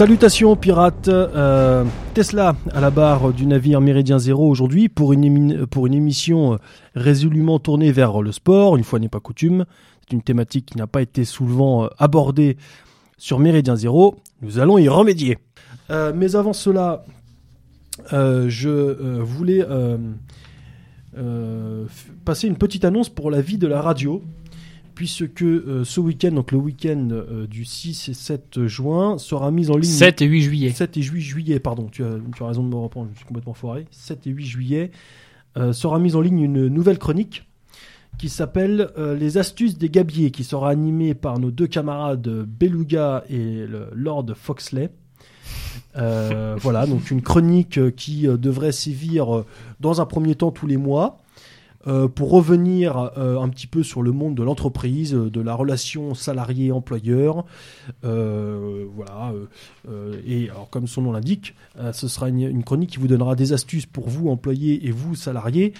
Salutations pirates, euh, Tesla à la barre du navire Méridien Zéro aujourd'hui pour une, émission euh, résolument tournée vers le sport, une fois n'est pas coutume. C'est une thématique qui n'a pas été souvent euh, abordée sur Méridien Zéro. Nous allons y remédier. Mais avant cela, je voulais passer une petite annonce pour la vie de la radio puisque euh, ce week-end, donc le week-end euh, du 6 et 7 juin, sera mis en ligne 7 et 8 juillet. 7 et 8 juillet, pardon, tu as, tu as raison de me reprendre, je suis complètement foiré. 7 et 8 juillet euh, sera mise en ligne une nouvelle chronique qui s'appelle Les astuces des gabiers, qui sera animée par nos deux camarades Beluga et le Lord Foxley. Voilà, donc une chronique qui devrait sévir dans un premier temps tous les mois. Euh, pour revenir euh, un petit peu sur le monde de l'entreprise, euh, de la relation salarié-employeur, voilà. et alors, comme son nom l'indique, ce sera une, chronique qui vous donnera des astuces pour vous, employés et vous, salariés,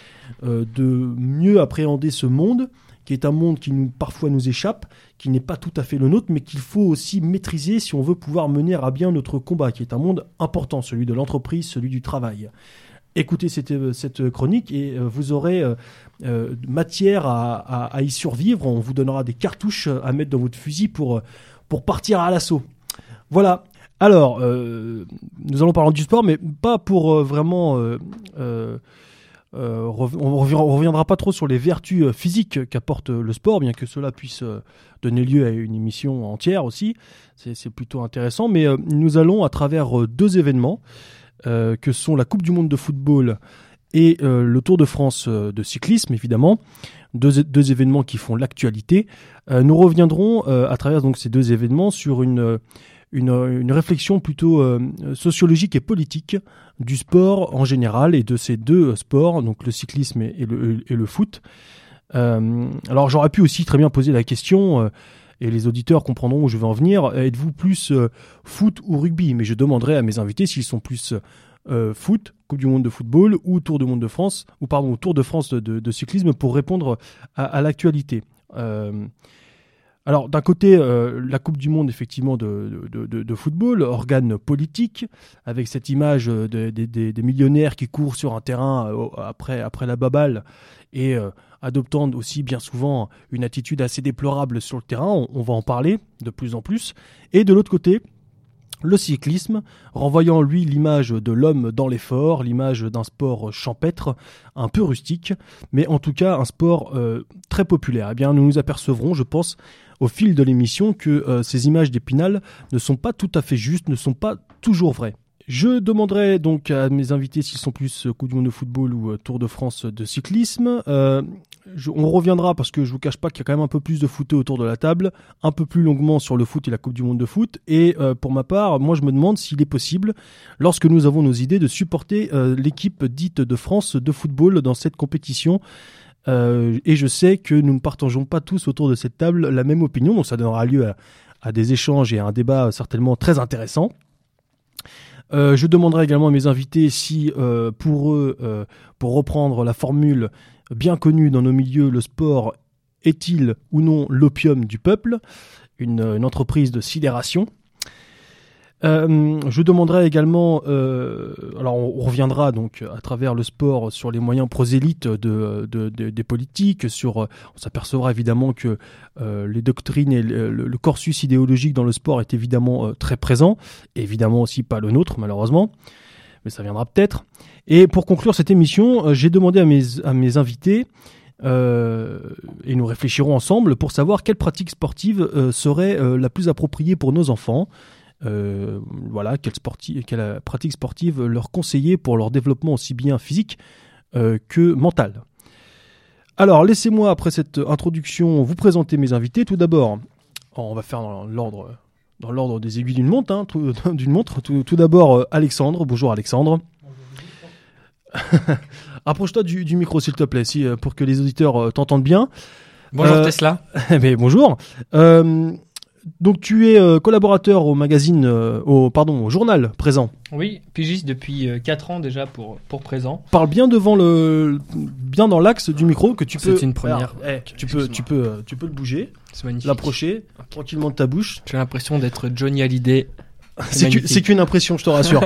de mieux appréhender ce monde, qui est un monde qui nous, parfois nous échappe, qui n'est pas tout à fait le nôtre, mais qu'il faut aussi maîtriser si on veut pouvoir mener à bien notre combat, qui est un monde important, celui de l'entreprise, celui du travail. Écoutez cette, euh, cette chronique et euh, vous aurez euh, matière à, y survivre. On vous donnera des cartouches à mettre dans votre fusil pour, partir à l'assaut. Voilà. Alors, nous allons parler du sport, mais pas pour vraiment. on revi- on reviendra pas trop sur les vertus physiques qu'apporte le sport, bien que cela puisse donner lieu à une émission entière aussi. C'est plutôt intéressant. Mais nous allons, à travers deux événements, que sont la Coupe du Monde de football et euh, le Tour de France euh, de cyclisme, évidemment, deux, événements qui font l'actualité. Euh, nous reviendrons euh, à travers donc ces deux événements sur une euh, une, réflexion plutôt euh, sociologique et politique du sport en général et de ces deux sports, donc le cyclisme et, le, et le foot. Euh, alors j'aurais pu aussi très bien poser la question, euh, et les auditeurs comprendront où je vais en venir, êtes-vous plus euh, foot ou rugby? Mais je demanderai à mes invités s'ils sont plus euh, foot, Coupe du Monde de football, ou Tour du Monde de France, ou pardon, Tour de France de, cyclisme pour répondre à, l'actualité. Euh, alors d'un côté, la Coupe du Monde effectivement de, de, de- football, organe politique, avec cette image de- de- des- millionnaires qui courent sur un terrain après, après la baballe et adoptant aussi bien souvent une attitude assez déplorable sur le terrain, on, va en parler de plus en plus. Et de l'autre côté, le cyclisme, renvoyant lui l'image de l'homme dans l'effort, l'image d'un sport champêtre, un peu rustique, mais en tout cas un sport euh, très populaire. Eh bien, nous nous apercevrons, je pense, au fil de l'émission, que euh, ces images d'Épinal ne sont pas tout à fait justes, ne sont pas toujours vraies. Je demanderai donc à mes invités s'ils sont plus euh, Coupe du Monde de football ou euh, Tour de France de cyclisme. Euh, on reviendra parce que je vous cache pas qu'il y a quand même un peu plus de foot autour de la table, un peu plus longuement sur le foot et la Coupe du Monde de foot. Et pour ma part, moi je me demande s'il est possible, lorsque nous avons nos idées, de supporter l'équipe dite de France de football dans cette compétition. Et je sais que nous ne partageons pas tous autour de cette table la même opinion, donc ça donnera lieu à des échanges et à un débat certainement très intéressant. Euh, je demanderai également à mes invités si, euh, pour eux, euh, pour reprendre la formule bien connue dans nos milieux, le sport est-il ou non l'opium du peuple, une, une entreprise de sidération. Euh, je demanderai également, euh, alors on, reviendra donc à travers le sport sur les moyens prosélytes de, de- de- des politiques, sur, on s'apercevra évidemment que euh, les doctrines et le, corsus idéologique dans le sport est évidemment euh, très présent, évidemment aussi pas le nôtre malheureusement, mais ça viendra peut-être. Et pour conclure cette émission, euh, j'ai demandé à mes, à mes invités, euh, et nous réfléchirons ensemble pour savoir quelle pratique sportive euh, serait euh, la plus appropriée pour nos enfants. Euh, voilà, quelle, sporti- quelle euh, pratique sportive leur conseiller pour leur développement aussi bien physique euh, que mental. Alors, laissez-moi, après cette introduction, vous présenter mes invités. Tout d'abord, on va faire dans l'ordre, dans l'ordre des aiguilles d'une montre. hein, tout- d'une montre. Tout, tout d'abord, Alexandre. Bonjour, Alexandre. Approche-toi du, du micro, s'il te plaît, si, pour que les auditeurs t'entendent bien. Bonjour Tesla. Mais bonjour. Euh, donc, tu es euh, collaborateur au magazine, euh, au pardon, au journal présent. Oui, pigiste depuis 4 ans déjà pour, pour présent. Parle bien devant le, bien dans l'axe du micro que tu C'est peux. une première. Alors, eh, tu peux, tu peux, euh, tu peux le bouger, C'est magnifique. l'approcher tranquillement de ta bouche. J'ai l'impression d'être Johnny Hallyday C'est c'est qu'une impression, je te rassure.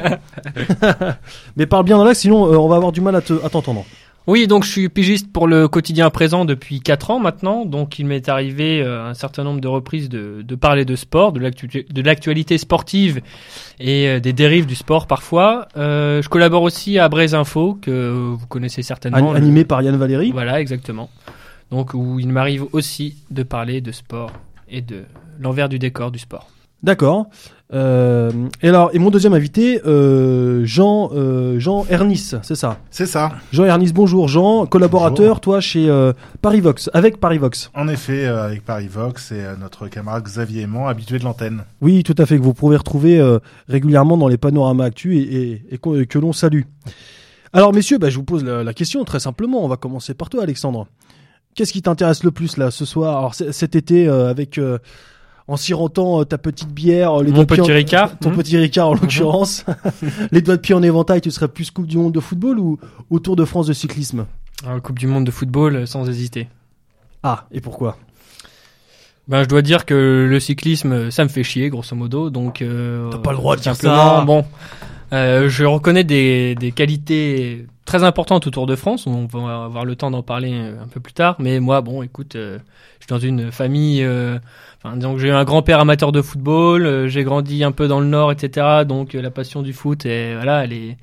Mais parle bien dans l'axe, sinon euh, on va avoir du mal à te- à t'entendre. Oui, donc je suis pigiste pour le quotidien présent depuis 4 ans maintenant. Donc il m'est arrivé euh, un certain nombre de reprises de, de parler de sport, de l'actu- de l'actualité sportive et euh, des dérives du sport parfois. Euh, je collabore aussi à Braise Info, que vous connaissez certainement. Le- Animé par Yann Valéry. Voilà, exactement. Donc où il m'arrive aussi de parler de sport et de l'envers du décor du sport. D'accord. Euh, et alors, et mon deuxième invité, euh, Jean, euh, Jean Ernis, c'est ça? C'est ça. Jean Ernis, bonjour. Jean, collaborateur, Bonjour. toi, chez euh, Parivox, avec Parivox. En effet, euh, avec Parivox et notre camarade Xavier Aimant, habitué de l'antenne. Oui, tout à fait, que vous pouvez retrouver euh, régulièrement dans les panoramas actu et, que l'on salue. Alors, messieurs, bah, je vous pose la, la question très simplement. On va commencer par toi, Alexandre. Qu'est-ce qui t'intéresse le plus là ce soir? Alors, cet été, euh, avec euh, en sirotant euh, ta petite bière, euh, les Mon doigts de pied petit en- Ricard. ton Mhm. petit Ricard en l'occurrence, les doigts de pied en éventail, tu serais plus Coupe du Monde de football ou, ou Tour de France de cyclisme? Alors, Coupe du Monde de football, euh, sans hésiter. Ah, et pourquoi? Ben, je dois dire que le cyclisme, ça me fait chier, grosso modo. Donc, euh, T'as pas le droit de dire ça. Bon, euh, je reconnais des, des qualités très importantes au Tour de France. On va avoir le temps d'en parler euh, un peu plus tard. Mais moi, bon, écoute, euh, je suis dans une famille. euh, Enfin, disons que j'ai un grand-père amateur de football. j'ai grandi un peu dans le Nord, etc. Donc, la passion du foot, et voilà, elle est.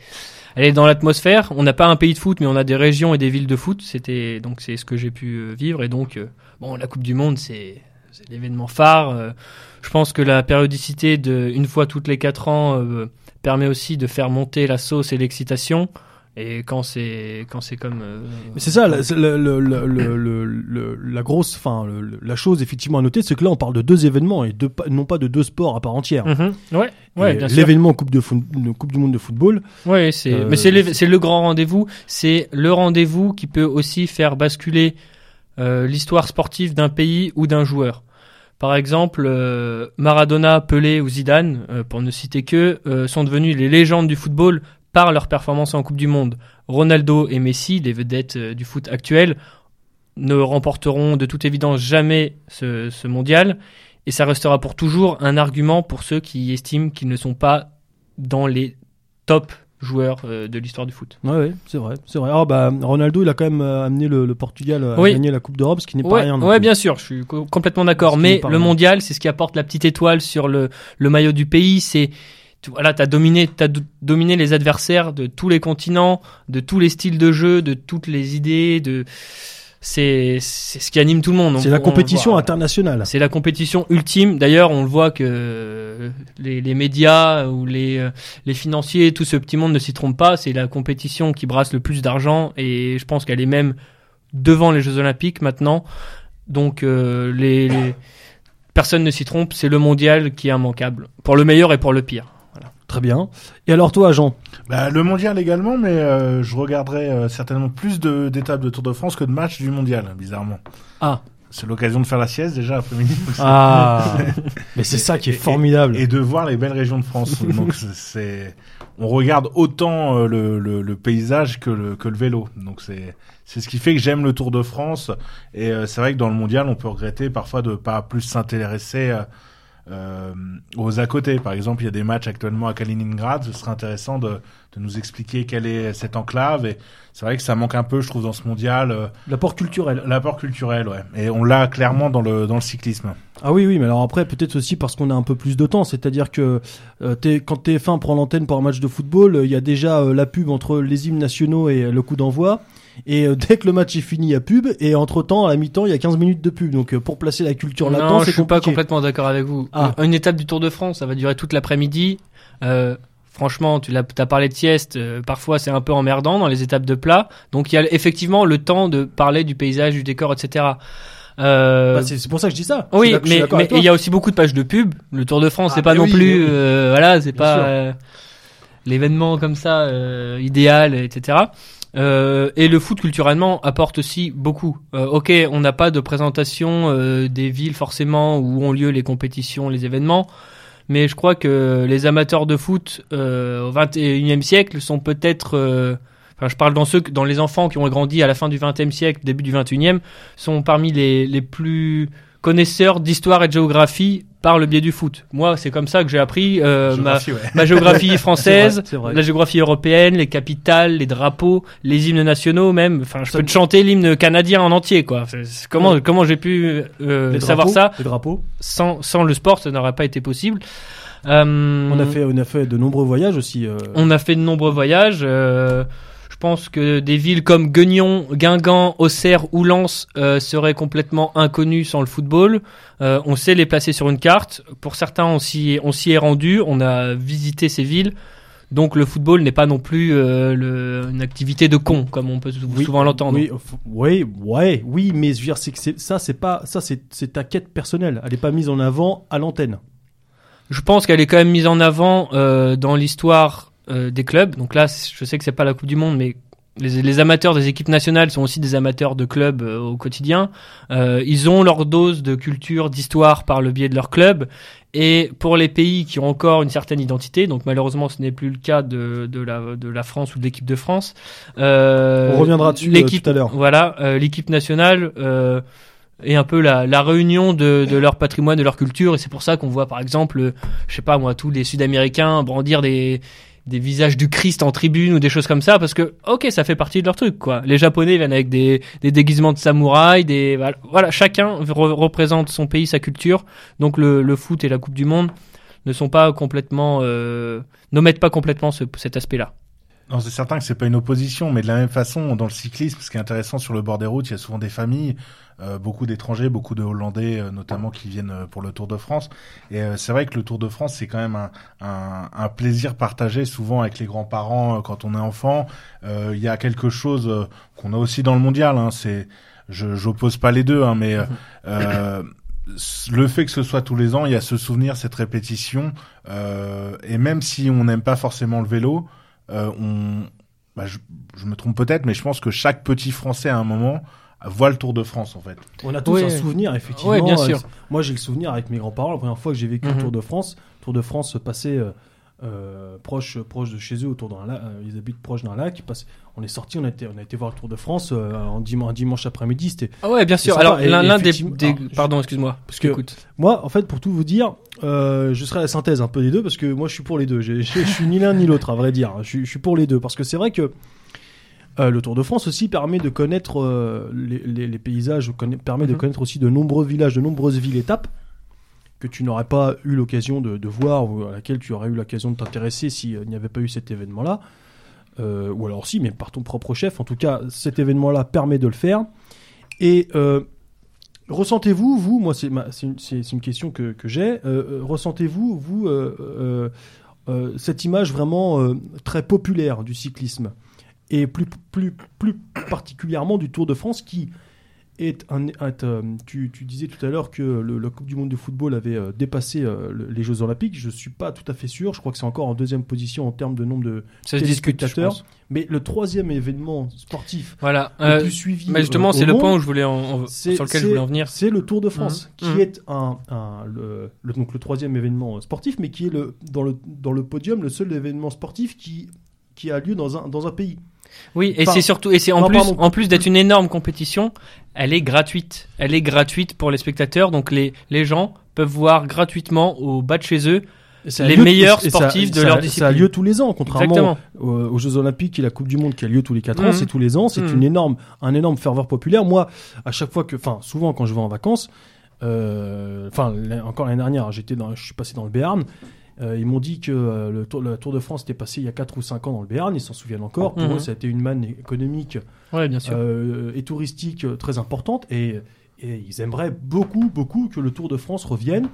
Elle est dans l'atmosphère. On n'a pas un pays de foot, mais on a des régions et des villes de foot. C'était donc c'est ce que j'ai pu vivre. Et donc bon, la Coupe du Monde, c'est c'est l'événement phare. Je pense que la périodicité de une fois toutes les quatre ans permet aussi de faire monter la sauce et l'excitation. Et quand c'est quand c'est comme euh, c'est ça, la, le- le- le- grosse, le- la chose effectivement à noter, c'est que là on parle de deux événements et de, non pas de deux sports à part entière. Ouais ouais Et bien sûr L'événement coupe, de coupe du Monde de football, Ouais, c'est Euh, mais c'est le grand rendez-vous, c'est le rendez-vous qui peut aussi faire basculer euh, l'histoire sportive d'un pays ou d'un joueur. Par exemple, euh, Maradona, Pelé ou Zidane, pour ne citer que, sont devenus les légendes du football par leur performance en Coupe du Monde. Ronaldo et Messi, les vedettes euh, du foot actuel, ne remporteront de toute évidence jamais ce, ce mondial, et ça restera pour toujours un argument pour ceux qui estiment qu'ils ne sont pas dans les top joueurs euh, de l'histoire du foot. ouais, ouais, c'est vrai, c'est vrai. Ah bah Ronaldo, il a quand même euh, amené le, le Portugal à Oui. gagner la Coupe d'Europe, ce qui n'est pas rien. plus. bien sûr, je suis co- complètement d'accord. Mais le rien. mondial, c'est ce qui apporte la petite étoile sur le, le maillot du pays. C'est voilà, t'as dominé, t'as do- dominé les adversaires de tous les continents, de tous les styles de jeu, de toutes les idées. De c'est c'est ce qui anime tout le monde. C'est la compétition voit. internationale. C'est la compétition ultime. D'ailleurs, on le voit que euh, les, les médias ou les, euh, les financiers, tout ce petit monde ne s'y trompe pas. C'est la compétition qui brasse le plus d'argent et je pense qu'elle est même devant les Jeux Olympiques maintenant. Donc, euh, les, les- personne ne s'y trompe. C'est le mondial qui est immanquable pour le meilleur et pour le pire. Très bien. Et alors toi, Jean? Bah, le mondial également, mais euh, je regarderai euh, certainement plus de- d'étapes de Tour de France que de matchs du mondial, bizarrement. Ah. C'est l'occasion de faire la sieste déjà après-midi. Ah, mais c'est ça qui est formidable. Et de voir les belles régions de France. Donc c'est- on regarde autant euh, le, le, le paysage que le, que le vélo. Donc c'est, c'est ce qui fait que j'aime le Tour de France. Et c'est vrai que dans le mondial, on peut regretter parfois de pas plus s'intéresser euh, aux à côté. Par exemple, il y a des matchs actuellement à Kaliningrad. Ce serait intéressant de, de nous expliquer quelle est cette enclave. Et c'est vrai que ça manque un peu, je trouve, dans ce mondial. euh, L'apport culturel. L'apport culturel, ouais. Et on l'a clairement dans le, dans le cyclisme. Ah oui, oui, mais alors après, peut-être aussi parce qu'on a un peu plus de temps. C'est-à-dire que euh, t'es- quand TF1 prend l'antenne pour un match de football, euh, il y a déjà euh, la pub entre les hymnes nationaux et le coup d'envoi. Et euh, dès que le match est fini, il y a pub. Et entre-temps, à la mi-temps, il y a 15 minutes de pub. Donc euh, pour placer la culture là-dedans, non, c'est je suis pas compliqué. complètement d'accord avec vous. Ah. Une étape du Tour de France, ça va durer toute l'après-midi. Euh, franchement, tu t'as parlé de sieste. euh, parfois, c'est un peu emmerdant dans les étapes de plat. Donc, il y a effectivement le temps de parler du paysage, du décor, etc. Euh, Bah, c'est pour ça que je dis ça. Oui, mais il y a aussi beaucoup de pages de pub. Le Tour de France, Ah, c'est pas non oui, plus, oui. euh, voilà, c'est pas euh, l'événement comme ça euh, idéal, etc. Euh, et le foot culturellement apporte aussi beaucoup. Euh, ok, on n'a pas de présentation euh, des villes forcément où ont lieu les compétitions, les événements, mais je crois que les amateurs de foot euh, au 21e siècle sont peut-être euh, Enfin, je parle dans ceux, dans les enfants qui ont grandi à la fin du 20e siècle, début du 21e, sont parmi les, les plus connaisseur d'histoire et de géographie par le biais du foot. Moi, c'est comme ça que j'ai appris euh, ma, Géographie, ouais. ma géographie française, vrai. la géographie européenne, les capitales, les drapeaux, les hymnes nationaux même. Enfin, je Ça peux te chanter l'hymne canadien en entier, quoi. Comment comment j'ai pu euh, savoir drapeaux, ça Les drapeaux. sans sans le sport, ça n'aurait pas été possible. Euh, On a fait, on a fait de nombreux voyages aussi. euh, on a fait de nombreux voyages. euh, pense que des villes comme Guignon, Guingamp, Auxerre ou Lens euh, seraient complètement inconnues sans le football. Euh, on sait les placer sur une carte. Pour certains, on s'y est rendu. On a visité ces villes. Donc le football n'est pas non plus euh, le- une activité de con comme on peut Oui, souvent l'entendre. Oui, oui, ouais, oui, mais je veux dire, c'est que c'est- ça, c'est pas, ça, c'est ta quête personnelle. Elle est pas mise en avant à l'antenne. Je pense qu'elle est quand même mise en avant euh, dans l'histoire des clubs. Donc là, je sais que c'est pas la Coupe du Monde, mais les, les amateurs des équipes nationales sont aussi des amateurs de clubs euh, au quotidien. Euh, ils ont leur dose de culture, d'histoire par le biais de leur club. Et pour les pays qui ont encore une certaine identité, donc malheureusement ce n'est plus le cas de, de, la, de la France ou de l'équipe de France. euh, On reviendra dessus, euh, l'équipe- tout à l'heure. Voilà, euh, l'équipe nationale euh, est un peu la, la réunion de, de leur patrimoine, de leur culture, et c'est pour ça qu'on voit par exemple, euh, je sais pas moi, tous les Sud-Américains brandir des des visages du Christ en tribune ou des choses comme ça parce que ok ça fait partie de leur truc quoi. Les japonais viennent avec des, des déguisements de samouraï des voilà, chacun re- représente son pays sa culture. Donc le, le foot et la coupe du monde ne sont pas complètement euh, n'omettent pas complètement ce- cet aspect là Non, c'est certain que c'est pas une opposition, mais de la même façon, dans le cyclisme, ce qui est intéressant sur le bord des routes, il y a souvent des familles, euh, beaucoup d'étrangers, beaucoup de Hollandais euh, notamment qui viennent euh, pour le Tour de France. Et euh, c'est vrai que le Tour de France, c'est quand même un, un, un plaisir partagé souvent avec les grands-parents euh, quand on est enfant. Il y a quelque chose qu'on a aussi dans le mondial. Hein, c'est, je j'oppose pas les deux, hein, mais le fait que ce soit tous les ans, il y a ce souvenir, cette répétition. Et même si on n'aime pas forcément le vélo, on, bah, je, je me trompe peut-être, mais je pense que chaque petit Français à un moment voit le Tour de France en fait. On a tous Oui. un souvenir, effectivement. Oui, bien Euh, sûr. moi, j'ai le souvenir avec mes grands-parents. La première fois que j'ai vécu Mhm. le Tour de France, le Tour de France se passait euh, proche, proche de chez eux, autour d'un lac. euh, ils habitent proche d'un lac. On est sorti, on a été, on a été voir le Tour de France euh, en dimanche, un dimanche après-midi. C'était ah ouais bien sûr alors l'un des, effectivement- des- alors, je- pardon excuse-moi parce que-. Moi, en fait, pour tout vous dire, euh, je serai à la synthèse un peu des deux parce que moi, je suis pour les deux. Je suis ni l'un ni l'autre, à vrai dire. Je, suis- pour les deux parce que c'est vrai que euh, le Tour de France aussi permet de connaître euh, les, les- les paysages, permet de Mhm. connaître aussi de nombreux villages, de nombreuses villes-étapes que tu n'aurais pas eu l'occasion de, voir ou à laquelle tu aurais eu l'occasion de t'intéresser s'il n'y avait pas eu cet événement-là. Euh, ou alors si, mais par ton propre chef. En tout cas, cet événement-là permet de le faire. Et euh, ressentez-vous, vous, moi c'est une, question que, j'ai, euh, euh, ressentez-vous, vous, euh, euh, euh, cette image vraiment euh, très populaire du cyclisme et plus, plus, plus particulièrement du Tour de France qui est un, est, euh, tu, tu disais tout à l'heure que le, la Coupe du Monde de football avait euh, dépassé euh, le- les Jeux Olympiques. Je suis pas tout à fait sûr. Je crois que c'est encore en deuxième position en termes de nombre de ça discute téléspectateurs. pense. Mais le troisième événement sportif voilà le plus suivi. mais justement c'est le point où je voulais en- en- c'est- sur lequel je voulais en venir C'est le Tour de France, Mhm. qui Mhm. est un, un- le, le- donc le troisième événement sportif, mais qui est le, dans, le, dans le podium le seul événement sportif qui, qui a lieu dans un, dans un pays. Oui, et c'est surtout, et c'est en Non, plus, pardon. en plus d'être une énorme compétition, elle est gratuite. Elle est gratuite pour les spectateurs, donc les, les gens peuvent voir gratuitement au bas de chez eux Les lieu- meilleurs ça- sportifs de ça- leur Ça a discipline. lieu tous les ans, contrairement aux, aux Jeux Olympiques et la Coupe du Monde qui a lieu tous les 4 ans. Mhm. C'est tous les ans. C'est Mhm. une énorme, un énorme ferveur populaire. Moi, à chaque fois que, enfin, souvent quand je vais en vacances, euh, enfin, encore l'année dernière, j'étais dans, je suis passé dans le Béarn. Euh, ils m'ont dit que euh, le, tour, le Tour de France était passé il y a 4 ou 5 ans dans le Béarn, ils s'en souviennent encore. Pour Mhm. eux, ça a été une manne économique Ouais, bien sûr. euh, et touristique très importante et, et ils aimeraient beaucoup, beaucoup que le Tour de France revienne.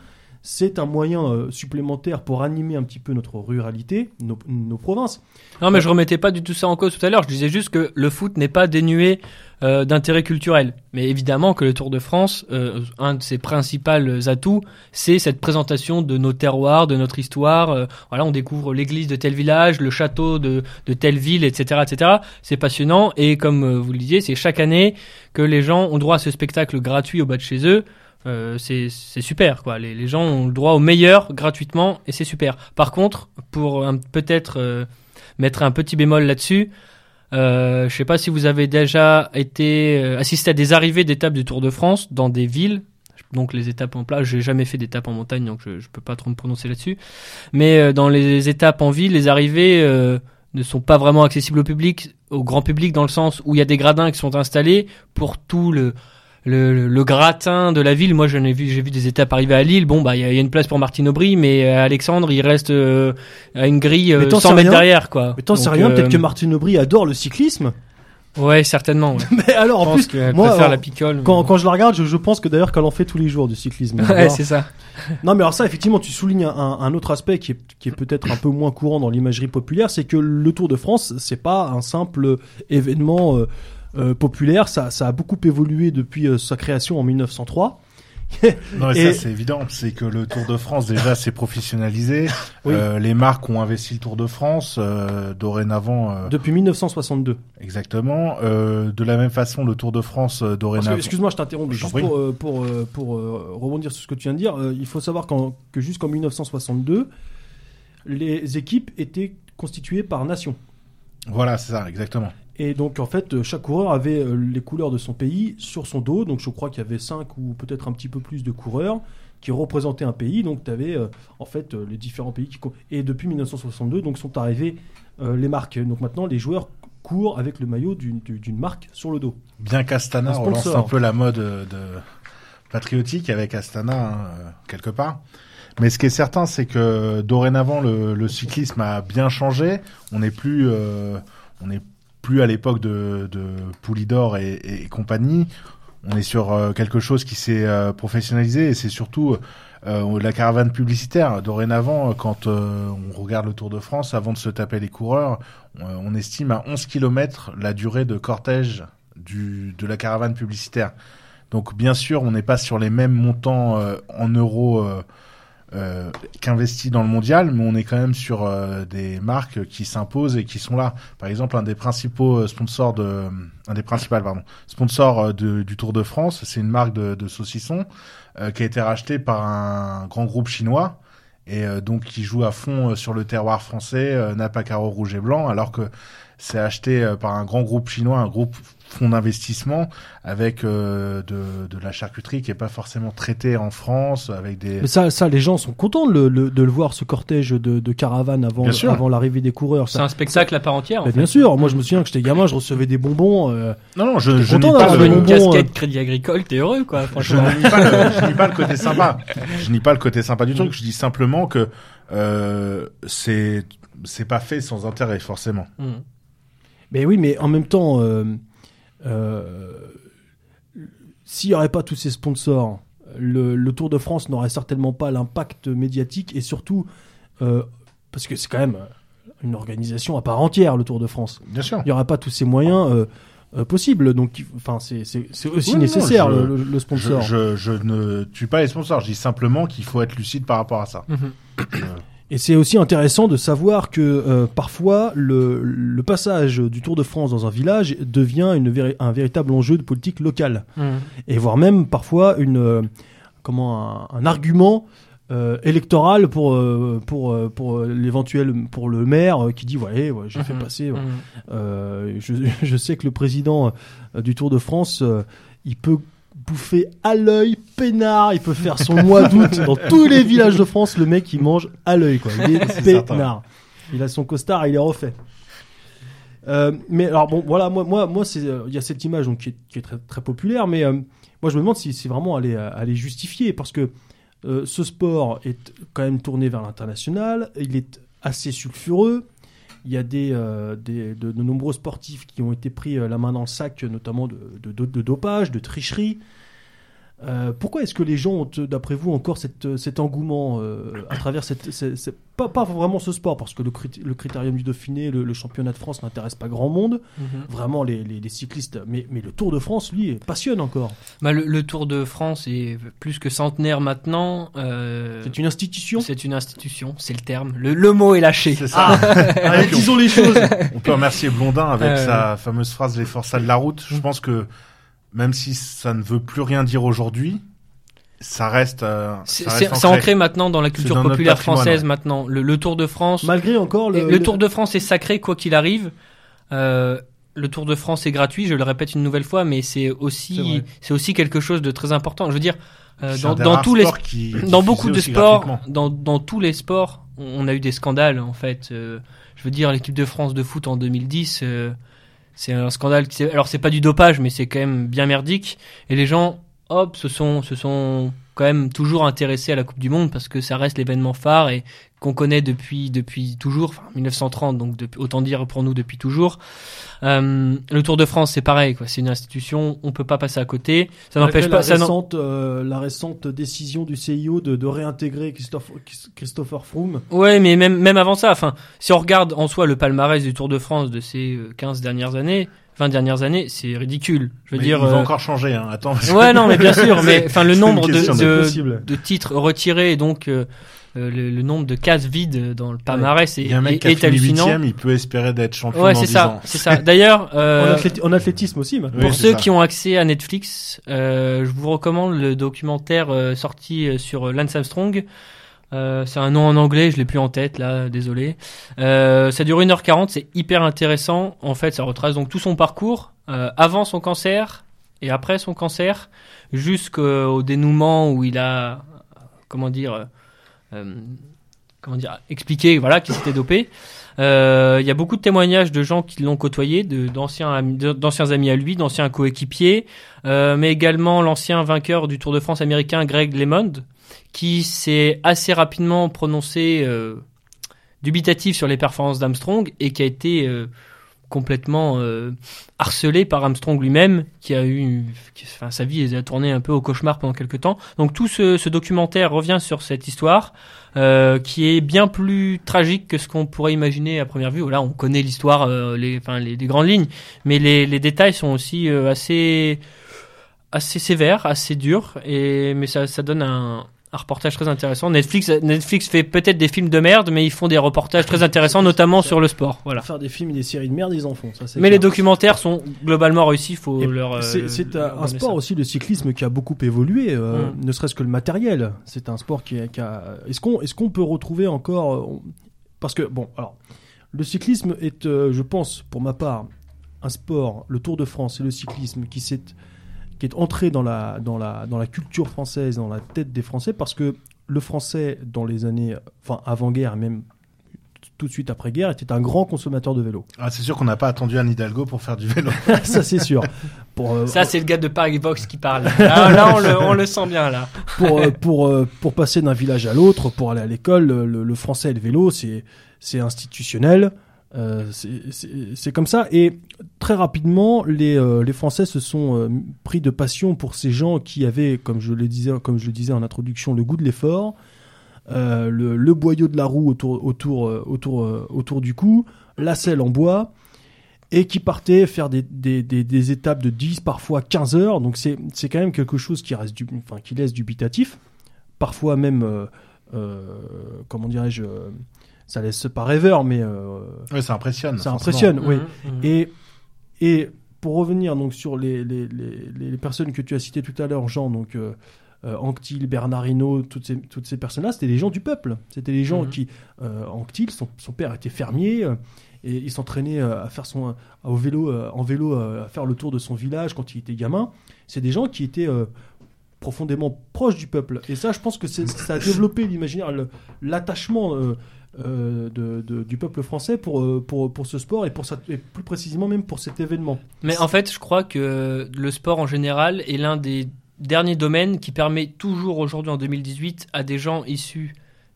C'est un moyen supplémentaire pour animer un petit peu notre ruralité, nos, nos provinces. Non, mais je remettais pas du tout ça en cause tout à l'heure. Je disais juste que le foot n'est pas dénué euh, d'intérêt culturel. Mais évidemment que le Tour de France, euh, un de ses principaux atouts, c'est cette présentation de nos terroirs, de notre histoire. Euh, voilà, on découvre l'église de tel village, le château de, de telle ville, etc., etc. C'est passionnant. Et comme vous le disiez, c'est chaque année que les gens ont droit à ce spectacle gratuit au bas de chez eux. C'est super quoi. Les, les gens ont le droit au meilleur gratuitement et c'est super. Par contre, pour peut-être mettre un petit bémol là-dessus, euh, je sais pas si vous avez déjà été euh, assisté à des arrivées d'étapes du Tour de France dans des villes. Donc les étapes en plat. J'ai jamais fait d'étapes en montagne, donc je, je peux pas trop me prononcer là-dessus. Mais euh, dans les étapes en ville, les arrivées euh, ne sont pas vraiment accessibles au public, au grand public, dans le sens où il y a des gradins qui sont installés pour tout le le, le- gratin de la ville. Moi, j'en ai vu, j'ai vu des étapes arriver à Lille. Bon, bah, il y, a il y a une place pour Martine Aubry, mais euh, Alexandre, il reste euh, à une grille euh, Mais t'en 100 sais mètres rien. derrière, quoi. Mais t'en sais rien, peut-être euh, que Martine Aubry adore le cyclisme. Ouais, certainement. Ouais. Mais alors, Je en pense plus, moi, euh, la picole. quand, quand je la regarde, je, je pense que d'ailleurs qu'elle en fait tous les jours du cyclisme. Ouais, c'est ça. Non, mais alors ça, effectivement, tu soulignes un, un autre aspect qui est, qui est peut-être un peu moins courant dans l'imagerie populaire, c'est que le Tour de France, c'est pas un simple événement euh, populaire. Ça, ça a beaucoup évolué depuis euh, sa création en 1903. Non, mais Et- ça c'est évident, c'est que le Tour de France déjà c'est professionnalisé. Oui. Euh, les marques ont investi le Tour de France dorénavant. Depuis 1962. Exactement. De la même façon, le Tour de France dorénavant. excuse-moi, je t'interromps, juste prie. pour, pour, pour rebondir sur ce que tu viens de dire, il faut savoir qu'en- que jusqu'en 1962, les équipes étaient constituées par nation. Voilà, c'est ça, exactement. Et donc en fait, euh, chaque coureur avait euh, les couleurs de son pays sur son dos. Donc je crois qu'il y avait cinq ou peut-être un petit peu plus de coureurs qui représentaient un pays. Donc tu avais en fait euh, les différents pays qui et depuis 1962 donc sont arrivés euh, les marques. Donc maintenant les joueurs courent avec le maillot d'une du- d'une marque sur le dos. Bien qu'Astana Un relance un peu la mode euh, de patriotique avec Astana hein, euh, quelque part. Mais ce qui est certain, c'est que dorénavant le, le cyclisme a bien changé. On n'est plus, euh, on n'est plus à l'époque de, de Poulidor et, compagnie. On est sur euh, quelque chose qui s'est euh, professionnalisé et c'est surtout euh, la caravane publicitaire. Dorénavant, quand on regarde le Tour de France, avant de se taper les coureurs, on, estime à 11 km la durée de cortège de la caravane publicitaire. Donc bien sûr, on n'est pas sur les mêmes montants en euros euh, qu'investis dans le mondial, mais on est quand même sur euh, des marques qui s'imposent et qui sont là. Par exemple, un des principaux euh, sponsors de, un des principaux pardon, sponsors euh, du Tour de France, c'est une marque de, de saucissons euh, qui a été rachetée par un grand groupe chinois et euh, donc qui joue à fond sur le terroir français, Napa Caro rouge et blanc, alors que c'est acheté par un grand groupe chinois, un groupe fonds d'investissement avec euh, de, de la charcuterie qui est pas forcément traitée en France, avec des Mais ça, ça les gens sont contents de le, le- de le voir ce cortège de, de caravanes avant, Bien sûr. avant l'arrivée des coureurs. C'est un spectacle à part entière. en Bah, fait. bien sûr, moi je me souviens que j'étais gamin, je recevais des bonbons. euh, non non je je content pas une bonbons, casquette euh. Crédit Agricole, t'es heureux, quoi. je nie pas le, je nie pas le côté sympa je nie pas le côté sympa du truc je dis simplement que euh, c'est c'est pas fait sans intérêt forcément Mm. Mais oui, mais en même temps, euh, s'il n'y aurait pas tous ces sponsors, le, le Tour de France n'aurait certainement pas l'impact médiatique et surtout, euh, parce que c'est quand même une organisation à part entière, le Tour de France. bien sûr Il n'y aurait pas tous ces moyens euh, euh, possibles. Donc, enfin, c'est aussi Oui, non, nécessaire, je- le, sponsor. je, je, je ne tue pas les sponsors je dis simplement qu'il faut être lucide par rapport à ça Mhm. Et c'est aussi intéressant de savoir que euh, parfois le, le passage du Tour de France dans un village devient une un véritable enjeu de politique locale. Mm. et voire même parfois une euh, comment un, un argument euh, électoral pour euh, pour euh, pour l'éventuel pour le maire qui dit ouais, ouais j'ai fait Mhm. passer ouais. Mm. Euh, je, je sais que le président du Tour de France il peut bouffer à l'œil peinard. Il peut faire son mois d'août dans tous les villages de France. Le mec il mange à l'œil quoi. Il est certain. peinard. Il a son costard et il est refait. Euh, mais alors bon, voilà, moi, moi, moi, c'est, euh, il y a cette image donc qui est, qui est très, très populaire, mais euh, moi, je me demande si c'est vraiment à les, à les justifier. Parce que ce sport est quand même tourné vers l'international, il est assez sulfureux. Il y a des, euh, de, nombreux sportifs qui ont été pris euh, la main dans le sac, notamment de dopage, de tricherie. Euh, pourquoi est-ce que les gens ont, d'après vous, encore cette, cet engouement euh, à travers cette, cette- cette- pas, pas vraiment ce sport, parce que le, crit- le critérium du Dauphiné, le, le championnat de France n'intéresse pas grand monde, Mhm. vraiment les, les- les cyclistes, mais, mais le Tour de France, lui, passionne encore. Bah, le, le Tour de France est plus que centenaire maintenant. euh, C'est une institution? C'est une institution, c'est le terme. Le, le mot est lâché. c'est ça Allez, disons les choses. On peut remercier Blondin avec Euh. sa fameuse phrase les forçats de la route. Je pense que même si ça ne veut plus rien dire aujourd'hui, ça reste. euh, C'est ça reste ancré maintenant dans la culture populaire française ouais. maintenant. Le, le Tour de France, Malgré encore le, le, le Tour de France est sacré quoi qu'il arrive. Euh, le Tour de France est gratuit, je le répète une nouvelle fois, mais c'est aussi, c'est aussi quelque chose de très important. Je veux dire, euh, dans, tous les, qui dans beaucoup de sports, dans, dans tous les sports, on on a eu des scandales en fait. Euh, je veux dire, l'équipe de France de foot en 2010, euh, c'est un scandale. qui Alors c'est pas du dopage, mais c'est quand même bien merdique. Et les gens, hop, se sont, se sont quand même toujours intéressés à la Coupe du Monde parce que ça reste l'événement phare et qu'on connaît depuis depuis toujours, enfin 1930, donc depuis, autant dire pour nous depuis toujours. Euh, le Tour de France, c'est pareil, quoi. C'est une institution, on peut pas passer à côté. Ça n'empêche pas. la Ça récente, euh, la récente décision du CIO de, de réintégrer Christophe, Christopher Froome. Ouais, mais même, même avant ça, enfin, si on regarde en soi le palmarès du Tour de France de ces euh, 15 dernières années, 20 dernières années, c'est ridicule. Je veux Mais dire. il va euh, encore changer, hein. Attends. Ouais, non, mais bien sûr, mais enfin, le nombre de, de, de titres retirés, et donc euh, euh, le, le nombre de cases vides dans le palmarès est, Il y a un mec est- qui a fini il peut espérer d'être champion Ouais, c'est 10 ça, c'est ça. D'ailleurs, euh, en, athléti- en athlétisme aussi, maintenant. Pour ceux ça. qui ont accès à Netflix, euh, je vous recommande le documentaire euh, sorti sur Lance Armstrong. Euh, c'est un nom en anglais, je l'ai plus en tête là, désolé. Euh, ça dure 1h40, c'est hyper intéressant. En fait, ça retrace donc tout son parcours euh, avant son cancer et après son cancer, jusqu'au dénouement où il a, comment dire, comment dire, expliqué voilà qu'il s'était dopé. Euh, Il y a beaucoup de témoignages de gens qui l'ont côtoyé, d'anciens amis, à lui, d'anciens coéquipiers, euh, mais également l'ancien vainqueur du Tour de France américain Greg LeMond, qui s'est assez rapidement prononcé euh, dubitatif sur les performances d'Armstrong et qui a été euh, complètement euh, harcelé par Armstrong lui-même, qui a eu, sa vie a tourné un peu au cauchemar pendant quelques temps. Donc tout ce, documentaire revient sur cette histoire, euh, qui est bien plus tragique que ce qu'on pourrait imaginer à première vue. Là, on connaît l'histoire, euh, les, grandes lignes, mais les, les détails sont aussi assez, assez sévères, assez durs, et mais ça, ça donne un, un reportage très intéressant. Netflix, Netflix fait peut-être des films de merde, mais ils font des reportages très intéressants, notamment sur le sport. Voilà. Faire des films et des séries de merde, ils en font. Ça, Mais les documentaires sont globalement réussis, faut Et leur. euh, C'est un, leur sport ça. aussi de cyclisme qui a beaucoup évolué, euh, Mm. ne serait-ce que le matériel. C'est un sport qui, a- qui a. Est-ce qu'on est-ce qu'on peut retrouver encore euh, on- Parce que bon, alors le cyclisme est, euh, je pense, pour ma part, un sport. Le Tour de France et le cyclisme qui s'est qui est entré dans la dans la dans la culture française, dans la tête des Français, parce que le Français dans les années, enfin avant guerre, même tout de suite après guerre, était un grand consommateur de vélo. Ah, c'est sûr qu'on n'a pas attendu Anne Hidalgo pour faire du vélo. Ça c'est sûr. Pour, euh, Ça, c'est le gars de Paris Vox qui parle. Là, là, on, le, on le sent bien, là. pour, euh, pour, euh, pour passer d'un village à l'autre, pour aller à l'école, le, le- le français et le vélo, c'est c'est institutionnel. Euh, c'est- comme ça. Et très rapidement, les, euh, Français se sont euh, pris de passion pour ces gens qui avaient, comme je le disais, en introduction, le goût de l'effort, le, boyau de la roue autour, autour, autour, autour du cou, la selle en bois, et qui partaient faire des, des, des, étapes de 10, parfois 15 heures. Donc c'est quand même quelque chose qui, reste du, enfin, qui laisse dubitatif. Parfois même, comment dirais-je, ça laisse pas rêveur, mais euh, Ouais, ça impressionne. ça impressionne. Oui. Mhm, mhm. Et, et pour revenir donc sur les, les, les, les personnes que tu as citées tout à l'heure, Jean, donc euh, euh, Anctil, Bernardino, toutes ces, toutes ces personnes-là, c'était des gens du peuple. C'était des gens Mhm. qui, euh, Anctil, son, son père était fermier, euh, et il s'entraînait euh, à faire son, au vélo, euh, en vélo, euh, à faire le tour de son village quand il était gamin. C'est des gens qui étaient euh, profondément proches du peuple. Et ça, je pense que ça a développé l'imaginaire, l'attachement. Euh, euh, de, de- du peuple français pour, euh, pour, pour ce sport et, pour ça, et plus précisément même pour cet événement. Mais en fait, je crois que le sport en général est l'un des derniers domaines qui permet toujours aujourd'hui en 2018 à des gens issus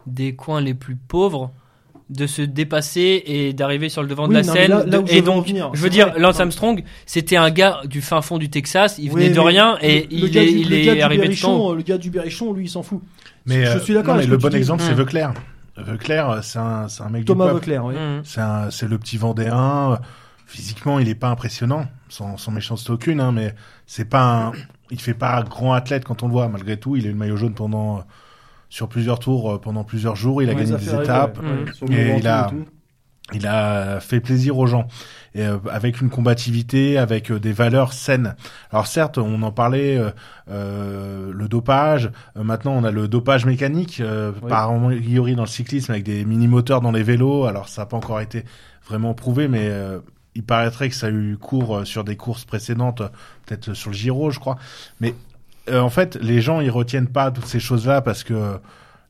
des coins les plus pauvres de se dépasser et d'arriver sur le devant Oui, de la non, scène. là- là où De- je et veux donc, je veux dire, vrai. Lance. Armstrong, c'était un gars du fin fond du Texas. Il Oui, venait de rien le- et le il gars est, du- il le est gars du arrivé de Berrichon, temps. euh, Le gars du Berrichon, lui, il s'en fout. Mais, Je euh, suis d'accord ce le bon exemple, c'est Mm. Veuclair. Veuclair, c'est un, c'est un mec Thomas du oui. Mhm. C'est un- c'est le petit Vendéen. Physiquement, il est pas impressionnant, sans, sans méchanceté aucune, hein, mais c'est pas un, il fait pas grand athlète quand on le voit. Malgré tout, il a eu le maillot jaune pendant, sur plusieurs tours, euh, pendant plusieurs jours. Il a Ouais, gagné des étapes. ouais, ouais, Mm. Et il a-. Il a fait plaisir aux gens. Et euh, avec une combativité, avec euh, des valeurs saines. Alors certes, on en parlait, euh, euh, le dopage. Euh, maintenant, on a le dopage mécanique, euh, Oui. par priori dans le cyclisme, avec des mini-moteurs dans les vélos. Alors ça n'a pas encore été vraiment prouvé, mais euh, il paraîtrait que ça a eu cours sur des courses précédentes, peut-être sur le Giro, je crois. Mais euh, en fait, les gens, ils retiennent pas toutes ces choses-là parce que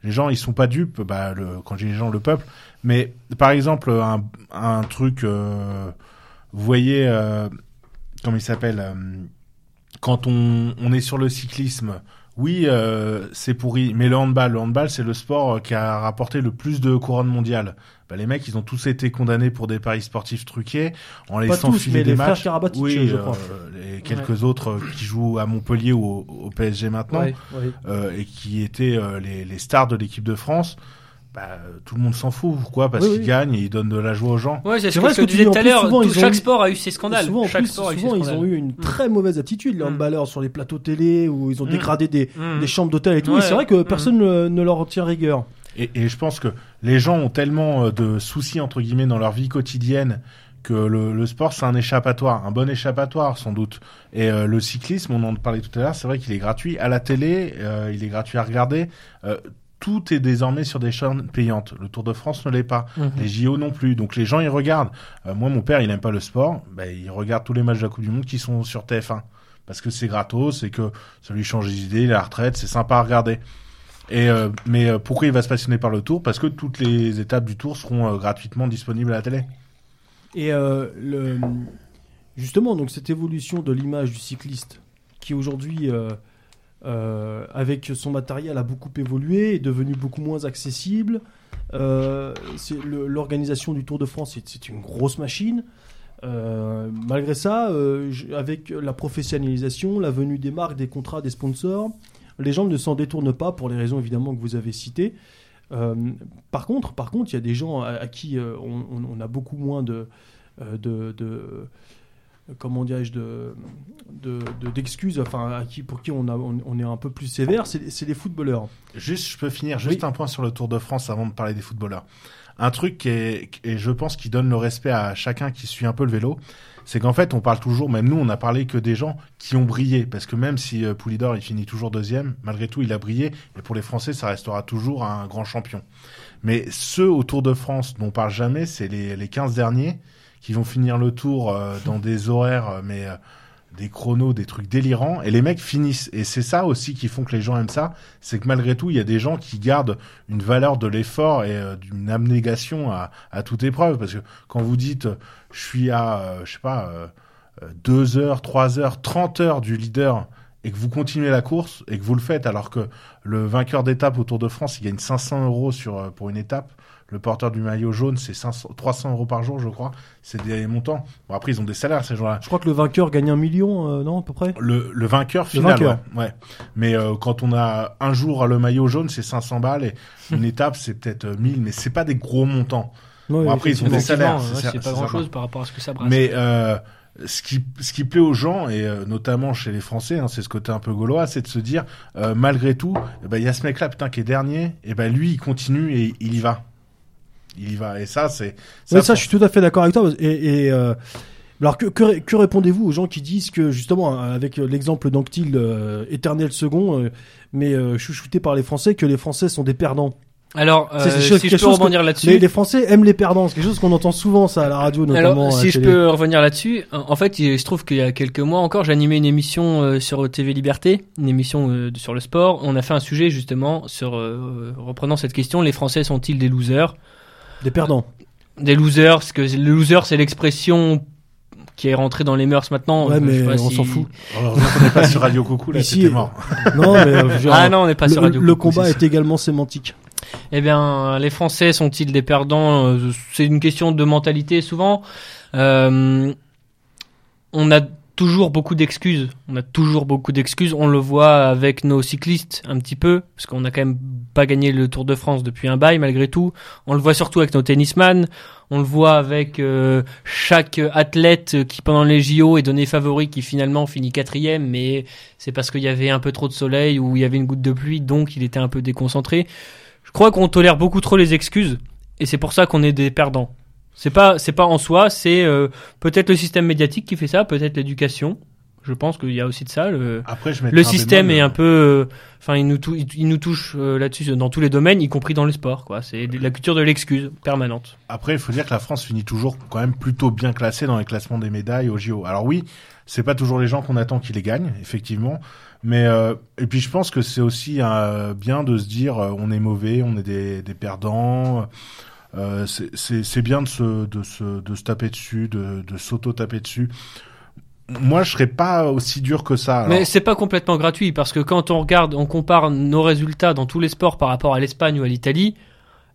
les gens, ils sont pas dupes. Bah, le, quand j'ai les gens, le peuple. Mais par exemple, un, un truc, euh, vous voyez, euh, comment il s'appelle euh, Quand on, on est sur le cyclisme, oui, euh, c'est pourri. Mais le handball, le handball, c'est le sport euh, qui a rapporté le plus de couronnes mondiales. Bah, les mecs, ils ont tous été condamnés pour des paris sportifs truqués en Pas laissant tous, filer mais des les matchs. Oui, je crois. et quelques autres qui jouent à Montpellier ou au, au PSG maintenant Ouais, ouais. euh, et qui étaient les, les stars de l'équipe de France, bah, euh, tout le monde s'en fout. Pourquoi Parce Oui, qu'ils oui. gagnent et ils donnent de la joie aux gens. Ouais, c'est ce vrai que ce que tu disais tout à l'heure. Chaque eu- sport a eu ses scandales. Souvent, en Chaque plus, sport a eu ses souvent ils ont eu une très mauvaise attitude, les Mm. handballeurs, sur les plateaux télé, où ils ont Mm. dégradé des, Mm. des chambres d'hôtel et tout. Ouais. et c'est vrai que Mm. personne ne, ne leur tient rigueur. Et, et je pense que les gens ont tellement euh, de soucis entre guillemets dans leur vie quotidienne que le, le sport c'est un échappatoire, un bon échappatoire sans doute. Et euh, le cyclisme, on en parlait tout à l'heure, c'est vrai qu'il est gratuit à la télé, euh, il est gratuit à regarder. Euh, tout est désormais sur des chaînes payantes. Le Tour de France ne l'est pas. Mhm. Les JO non plus. Donc les gens ils regardent. Euh, moi mon père il aime pas le sport, bah, il regarde tous les matchs de la Coupe du Monde qui sont sur TF1 parce que c'est gratos, et que ça lui change les idées, la retraite, c'est sympa à regarder. Et euh, mais euh, pourquoi il va se passionner par le Tour? Parce que toutes les étapes du Tour seront euh, gratuitement disponibles à la télé. Et le, justement, donc cette évolution de l'image du cycliste, qui aujourd'hui, euh, avec son matériel, a beaucoup évolué, est devenu beaucoup moins accessible. Euh, L'organisation du Tour de France, c'est- une grosse machine. Euh, malgré ça, avec la professionnalisation, la venue des marques, des contrats, des sponsors, les gens ne s'en détournent pas pour les raisons évidemment que vous avez citées. Par contre, par contre, il y a des gens à, qui on, a beaucoup moins de- comment dirais-je de de- de- d'excuses, enfin à qui pour qui on, a, on, on est un peu plus sévère, c'est c'est les footballeurs. Juste, je peux finir juste Oui. un point sur le Tour de France avant de parler des footballeurs. Un truc qui est, et je pense qui donne le respect à chacun qui suit un peu le vélo, c'est qu'en fait, on parle toujours, même nous, on a parlé que des gens qui ont brillé, parce que même si euh, Poulidor il finit toujours deuxième, malgré tout, il a brillé, et pour les Français, ça restera toujours un grand champion. Mais ceux au Tour de France dont on parle jamais, c'est les, les 15 derniers qui vont finir le Tour euh, dans des horaires, euh, mais euh, des chronos, des trucs délirants, et les mecs finissent. Et c'est ça aussi qui font que les gens aiment ça, c'est que malgré tout, il y a des gens qui gardent une valeur de l'effort et d'une abnégation à, toute épreuve. Parce que quand vous dites, je suis à, euh, je sais pas, euh, euh, 2 heures, 3 heures, 30 heures du leader, et que vous continuez la course, et que vous le faites, alors que le vainqueur d'étape au Tour de France, il gagne 500 euros sur, pour une étape. Le porteur du maillot jaune, c'est 500 300 euros par jour, je crois. C'est des montants. Bon, après, ils ont des salaires, ces gens-là. Je crois que le vainqueur gagne un million, euh, non à peu près? Le, le vainqueur final, vainqueur. Ouais, ouais. Mais euh, quand on a un jour le maillot jaune, c'est 500 balles et une étape, c'est peut-être euh, 1000, mais c'est pas des gros montants. Bon, après, ils ont des salaires, ouais, c'est pas c'est grand chose sympa. par rapport à ce que ça brasse. Mais euh, ce qui ce qui plaît aux gens et euh, notamment chez les Français, hein, c'est ce côté un peu gaulois, c'est de se dire euh, malgré tout, eh ben il y a ce mec-là putain qui est dernier, et ben lui il continue et il y va. Il y va et ça c'est Ouais, ça, je suis tout à fait d'accord avec toi. Et, et, euh, alors, que, que, que répondez-vous aux gens qui disent que, justement, avec l'exemple d'Anctil, euh, éternel second, euh, mais euh, chouchouté par les Français, que les Français sont des perdants? Alors, euh, si je quelque peux rebondir là-dessus. les, les Français aiment les perdants. C'est quelque chose qu'on entend souvent, ça, à la radio, notamment. Alors, si je télé. peux revenir là-dessus, en fait, il se trouve qu'il y a quelques mois encore, j'animais une émission euh, sur TV Liberté, une émission euh, sur le sport. On a fait un sujet justement sur euh, reprenant cette question les Français sont-ils des losers? Des perdants. Des losers, parce que le loser, c'est l'expression qui est rentrée dans les mœurs maintenant. Ouais, mais on si- s'en fout. Qu'on n'est pas sur Radio Coucou là, Ici, c'était mort. Non, mais euh, je veux dire, Ah non, on n'est pas le, sur Radio le Coucou, combat c'est est également sémantique. Eh bien, les Français sont-ils des perdants? Euh, C'est une question de mentalité souvent. Euh, on a toujours beaucoup d'excuses. On a toujours beaucoup d'excuses. On le voit avec nos cyclistes un petit peu, parce qu'on n'a quand même pas gagné le Tour de France depuis un bail malgré tout. On le voit surtout avec nos tennisman. On le voit avec euh, chaque athlète qui pendant les JO est donné favori, qui finalement finit quatrième, mais c'est parce qu'il y avait un peu trop de soleil ou il y avait une goutte de pluie, donc il était un peu déconcentré. Je crois qu'on tolère beaucoup trop les excuses et c'est pour ça qu'on est des perdants. C'est pas c'est pas en soi, c'est euh, peut-être le système médiatique qui fait ça, peut-être l'éducation. Je pense qu'il y a aussi de ça. Le, Après, je le système est euh, un peu, euh, enfin, il nous, tou- il, il nous touche euh, là-dessus dans tous les domaines, y compris dans le sport. Quoi. C'est la culture de l'excuse permanente. Après, il faut dire que la France finit toujours quand même plutôt bien classée dans les classements des médailles au JO. Alors oui, c'est pas toujours les gens qu'on attend qui les gagnent, effectivement. Mais euh, et puis je pense que c'est aussi euh, bien de se dire euh, on est mauvais, on est des, des perdants. Euh, c'est- bien de se, de, se, de se taper dessus, de, de s'auto-taper dessus. Moi, je serais pas aussi dur que ça. alors. Mais c'est pas complètement gratuit parce que quand on regarde, on compare nos résultats dans tous les sports par rapport à l'Espagne ou à l'Italie,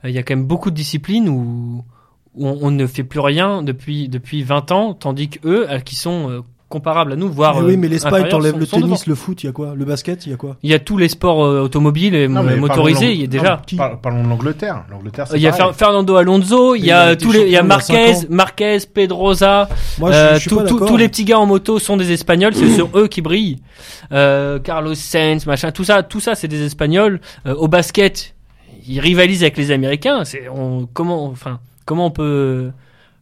euh, il y a quand même beaucoup de disciplines où, où on, on ne fait plus rien depuis depuis 20 ans, tandis que eux, euh, qui sont euh, comparables à nous, voire Eh oui, euh, mais l'Espagne, sont- le devant. tennis, le foot, il y a quoi? Le basket, il y a quoi? Il y a tous les sports euh, automobiles et Non, mais motorisés, il y a déjà. non, Parlons de l'Angleterre. L'Angleterre, c'est Il y a pareil. Fernando Alonso, il Mais y a tous les, il y a Marquez. Marquez, Pedrosa, Moi, je, euh, je suis tout- tous les petits gars en moto sont des Espagnols, c'est sur eux qui brillent. Euh, Carlos Sainz, machin, tout ça, tout ça, c'est des Espagnols. Euh, au basket, ils rivalisent avec les Américains. C'est on, comment, enfin, comment on peut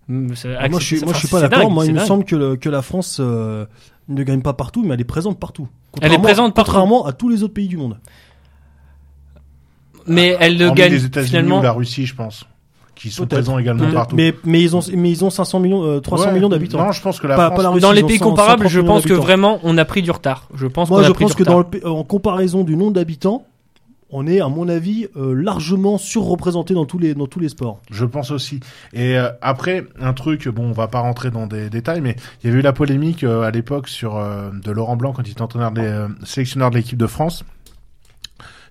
Ah, Moi, je suis, moi, je suis pas d'accord. Moi, il me dingue. semble que, le- que la France euh, ne gagne pas partout, mais elle est présente partout. Elle est Contrairement- présente partout. Contrairement à tous les autres pays du monde. mais elle le gagne les États-Unis finalement. ou la Russie, je pense, qui sont présents également Peut-être. partout. Mais, mais ils ont, mais ils ont 500 millions, euh, 300 Ouais. millions d'habitants. Non, je pense que la Pas- France. pas la Russie. Dans les pays 100, comparables, 130 je pense que vraiment on a pris du retard. Je pense Moi, je pense que dans le, en comparaison du nombre d'habitants, on est, à mon avis, euh, largement surreprésenté dans tous les, dans tous les sports. Je pense aussi. Et euh, après, un truc, bon, on va pas rentrer dans des détails, mais il y avait eu la polémique euh, à l'époque sur euh, de Laurent Blanc quand il était entraîneur des euh, sélectionneur de l'équipe de France.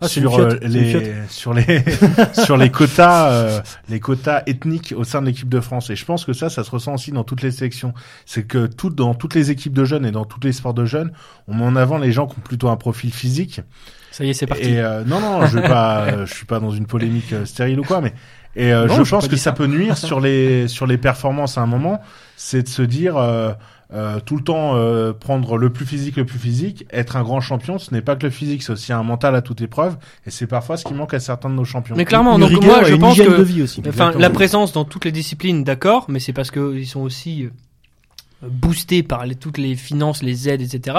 Ah, c'est sur euh, c'est une les sur les sur les quotas euh, les quotas ethniques au sein de l'équipe de France et je pense que ça ça se ressent aussi dans toutes les sélections c'est que tout dans toutes les équipes de jeunes et dans tous les sports de jeunes on met en avant les gens qui ont plutôt un profil physique Ça y est, c'est parti. et euh, non, non, je vais pas, euh, je suis pas dans une polémique euh, stérile ou quoi, mais et euh, Non, je pense que ça ça. peut nuire sur les sur les performances à un moment. C'est de se dire euh, euh, tout le temps euh, prendre le plus physique, le plus physique. Être un grand champion, ce n'est pas que le physique, c'est aussi un mental à toute épreuve. Et c'est parfois ce qui manque à certains de nos champions. Mais clairement, donc rigueur moi je pense que de vie aussi. Enfin, la présence dans toutes les disciplines, d'accord, mais c'est parce qu'ils sont aussi boostés par les- toutes les finances, les aides, etc.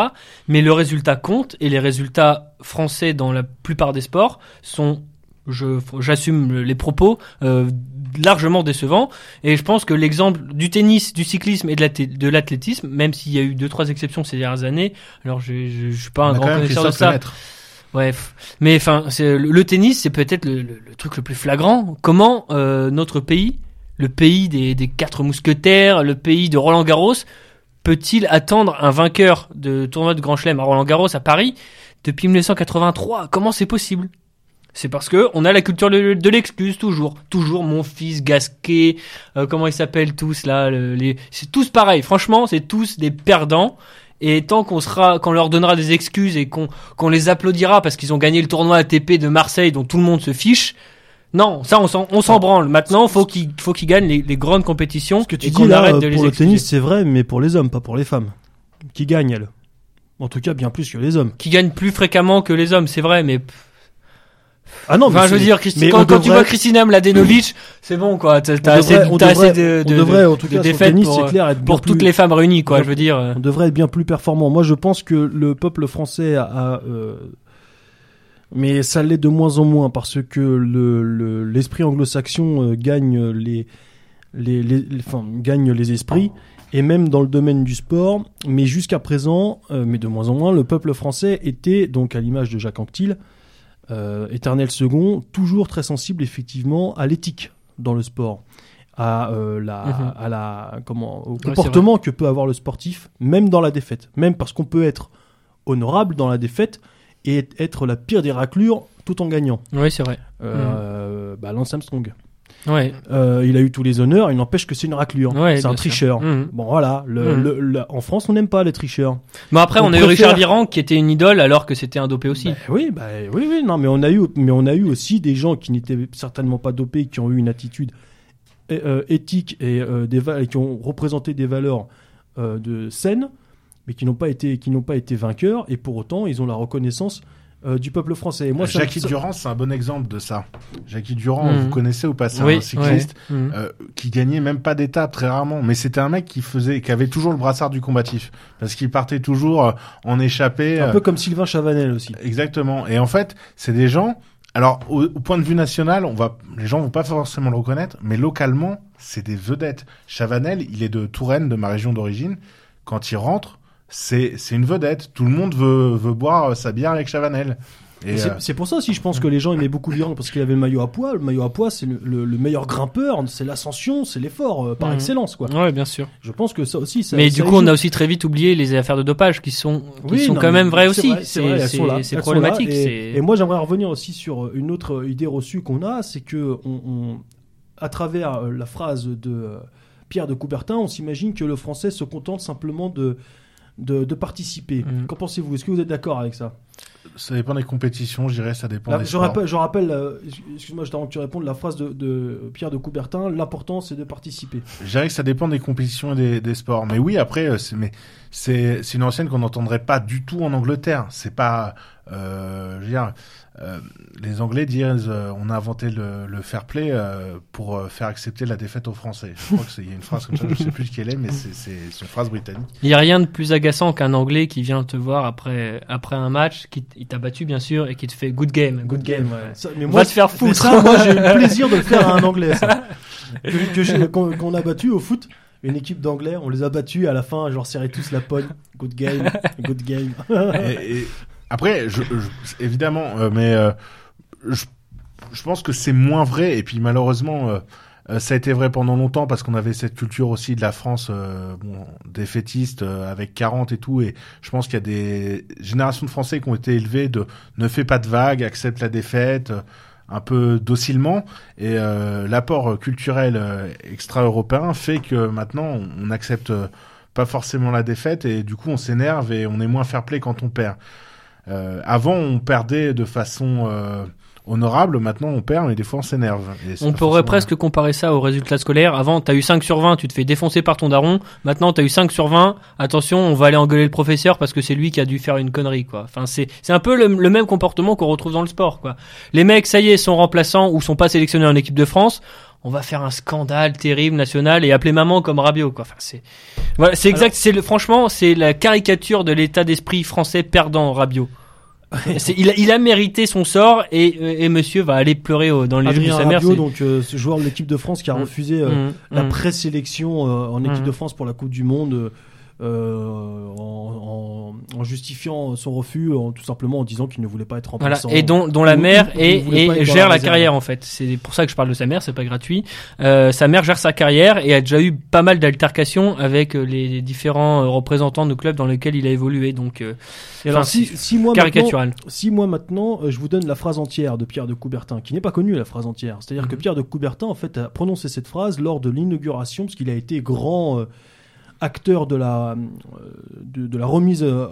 Mais le résultat compte, et les résultats français dans la plupart des sports sont, j'assume les propos, euh, largement décevants. Et je pense que l'exemple du tennis, du cyclisme et de l'athlétisme, même s'il y a eu deux trois exceptions ces dernières années, alors je, je, je suis pas On un grand connaisseur de ça. Lemaître. Ouais, mais enfin, le, le tennis, c'est peut-être le, le- le truc le plus flagrant. Comment euh, notre pays, le pays des, des quatre mousquetaires, le pays de Roland Garros, peut-il attendre un vainqueur de tournoi de Grand Chelem à Roland Garros à Paris depuis 1983 Comment c'est possible? C'est parce que on a la culture de, l'excuse toujours, toujours mon fils Gasquet, euh, comment ils s'appellent tous là, le- les, c'est tous pareil. Franchement, c'est tous des perdants. Et tant qu'on sera, qu'on leur donnera des excuses et qu'on qu'on les applaudira parce qu'ils ont gagné le tournoi ATP de Marseille dont tout le monde se fiche. Non, ça on s'en on s'en branle. Maintenant, faut qu'ils faut qu'ils gagnent les, les grandes compétitions Ce que tu et dis qu'on là, arrête de les pour le tennis, c'est vrai, mais pour les hommes, pas pour les femmes. Qui gagnent, elles. En tout cas, bien plus que les hommes. Qui gagnent plus fréquemment que les hommes, c'est vrai, mais Ah non, mais enfin, je veux dire, Christi- mais quand, on quand tu devrait- vois Kristina Mladenovic, c'est bon quoi. T'as on assez, devrait- on t'as devrait- assez de, on de- devrait, en tout de cas, sur le défaites tennis, pour, c'est clair, être bien pour toutes plus- les femmes réunies, quoi. Je veux dire. euh. On devrait être bien plus performant. Moi, je pense que le peuple français a, euh, mais ça l'est de moins en moins parce que le le- l'esprit anglo-saxon euh, gagne les les, les, les- enfin, gagne les esprits et même dans le domaine du sport. Mais jusqu'à présent, euh, mais de moins en moins, le peuple français était donc à l'image de Jacques Anquetil, euh, éternel second, toujours très sensible effectivement à l'éthique dans le sport, à la, Mhm. à la, comment, au comportement que peut avoir le sportif, même dans la défaite, même parce qu'on peut être honorable dans la défaite et être la pire des raclures tout en gagnant. Oui, c'est vrai. Euh, bah, Lance Armstrong. Ouais. Euh, il a eu tous les honneurs, il n'empêche que c'est une raclure. Ouais, c'est un tricheur. Mhm. Bon voilà, le, le- le- en France on n'aime pas les tricheurs. Bon après, on, On a eu Richard Virenque qui était une idole alors que c'était un dopé aussi. Bah oui, bah oui, oui, non, mais on a eu, mais on a eu aussi des gens qui n'étaient certainement pas dopés, qui ont eu une attitude euh, éthique et des va- et qui ont représenté des valeurs de saine, mais qui n'ont pas été, qui n'ont pas été vainqueurs, et pour autant ils ont la reconnaissance euh, du peuple français. Et moi, Jackie ça- Durand, c'est un bon exemple de ça. Jackie Durand, vous connaissez ou pas C'est Oui, un cycliste ouais. Mhm. euh, qui gagnait même pas d'étape très rarement, mais c'était un mec qui faisait, qui avait toujours le brassard du combatif, parce qu'il partait toujours euh, en échappée. un euh, peu comme Sylvain Chavanel aussi. Exactement. Et en fait, c'est des gens. Alors, au, au point de vue national, on va, les gens vont pas forcément le reconnaître, mais localement, c'est des vedettes. Chavanel, il est de Touraine, de ma région d'origine. Quand il rentre, c'est, c'est une vedette. Tout le monde veut, veut boire sa bière avec Chavanel. Et, Et c'est euh, c'est pour ça aussi, je pense que les gens aimaient beaucoup Lyon parce qu'il avait le maillot à poids. Le maillot à poids, c'est le, le- le meilleur grimpeur, c'est l'ascension, c'est l'effort euh, par Mhm. excellence, quoi. Ouais, bien sûr. Je pense que ça aussi, ça. Mais ça du coup, on a aussi très vite oublié les affaires de dopage qui sont, qui Oui, sont non, quand même vraies aussi. vrai, c'est problématique. Et, c'est- et moi, j'aimerais revenir aussi sur une autre idée reçue qu'on a, c'est que on, on- à travers euh, la phrase de euh, Pierre de Coubertin, on s'imagine que le français se contente simplement de de, de participer. Mhm. Qu'en pensez-vous? Est-ce que vous êtes d'accord avec ça? Ça dépend des compétitions, je dirais, ça dépend Là, des je, sports. rappelle, je rappelle, euh, excuse-moi, je t'interromps, tu réponds la phrase de, de Pierre de Coubertin. L'important, c'est de participer. Je dirais que ça dépend des compétitions et des, des sports. Mais oui, après, euh, c'est mais c'est c'est une ancienne qu'on n'entendrait pas du tout en Angleterre. C'est pas, euh, je veux dire, euh, les Anglais disent, euh, on a inventé le, le fair play euh, pour euh, faire accepter la défaite aux Français. Je crois que c'est il y a une phrase comme ça, je sais plus quelle est, mais c'est une phrase britannique. Il y a rien de plus agaçant qu'un Anglais qui vient te voir après après un match, qui t'a battu bien sûr et qui te fait good game, good game. Ça, mais Va te faire foutre. ça, moi, j'ai eu le plaisir de le faire à un Anglais. Ça. Qu'on a battu au foot. Une équipe d'Anglais, on les a battus à la fin, genre serré tous la pogne. Good game, good game. Et, et après, je, je- évidemment, euh, mais euh, je, je pense que c'est moins vrai. Et puis malheureusement, euh, euh, ça a été vrai pendant longtemps parce qu'on avait cette culture aussi de la France, euh, bon, défaitiste euh, avec 40 et tout. Et je pense qu'il y a des générations de Français qui ont été élevés de ne fais pas de vagues, accepte la défaite. un peu docilement et l'apport culturel extra-européen fait que maintenant on, accepte pas forcément la défaite et du coup on s'énerve et on est moins fair-play quand on perd. Euh, avant on perdait de façon euh, honorable, maintenant on perd mais des fois on s'énerve. On pourrait forcément- presque comparer ça aux résultats scolaires. Avant, t'as eu 5 sur 20, tu te fais défoncer par ton daron. Maintenant, t'as eu 5 sur 20. Attention, on va aller engueuler le professeur parce que c'est lui qui a dû faire une connerie, quoi. Enfin, c'est, c'est un peu le, le même comportement qu'on retrouve dans le sport, quoi. Les mecs, ça y est, sont remplaçants ou sont pas sélectionnés en équipe de France. On va faire un scandale terrible national et appeler maman comme Rabiot, quoi. Enfin, c'est, voilà, c'est exact, c'est le, franchement, c'est la caricature de l'état d'esprit français perdant, Rabiot. Il, a, il a mérité son sort et, euh, et monsieur va aller pleurer au- dans les jeux de Adrien sa mère. Rabiot, donc euh, ce joueur de l'équipe de France qui a Mm. refusé euh, Mm, la mm. présélection euh, en équipe de France pour la Coupe du Monde euh, en, en- en justifiant son refus, en, tout simplement en disant qu'il ne voulait pas être Voilà, remplaçant. et dont, dont la mère et gère la carrière en fait. C'est pour ça que je parle de sa mère, c'est pas gratuit. Euh, sa mère gère sa carrière et a déjà eu pas mal d'altercations avec euh, les, les différents euh, représentants de clubs dans lesquels il a évolué. Donc euh, alors, si, si moi caricatural. si moi maintenant, euh, je vous donne la phrase entière de Pierre de Coubertin, qui n'est pas connue la phrase entière. C'est-à-dire que Mhm. Pierre de Coubertin, en fait, a prononcé cette phrase lors de l'inauguration, parce qu'il a été grand euh, acteur de la, euh, de, de la remise euh,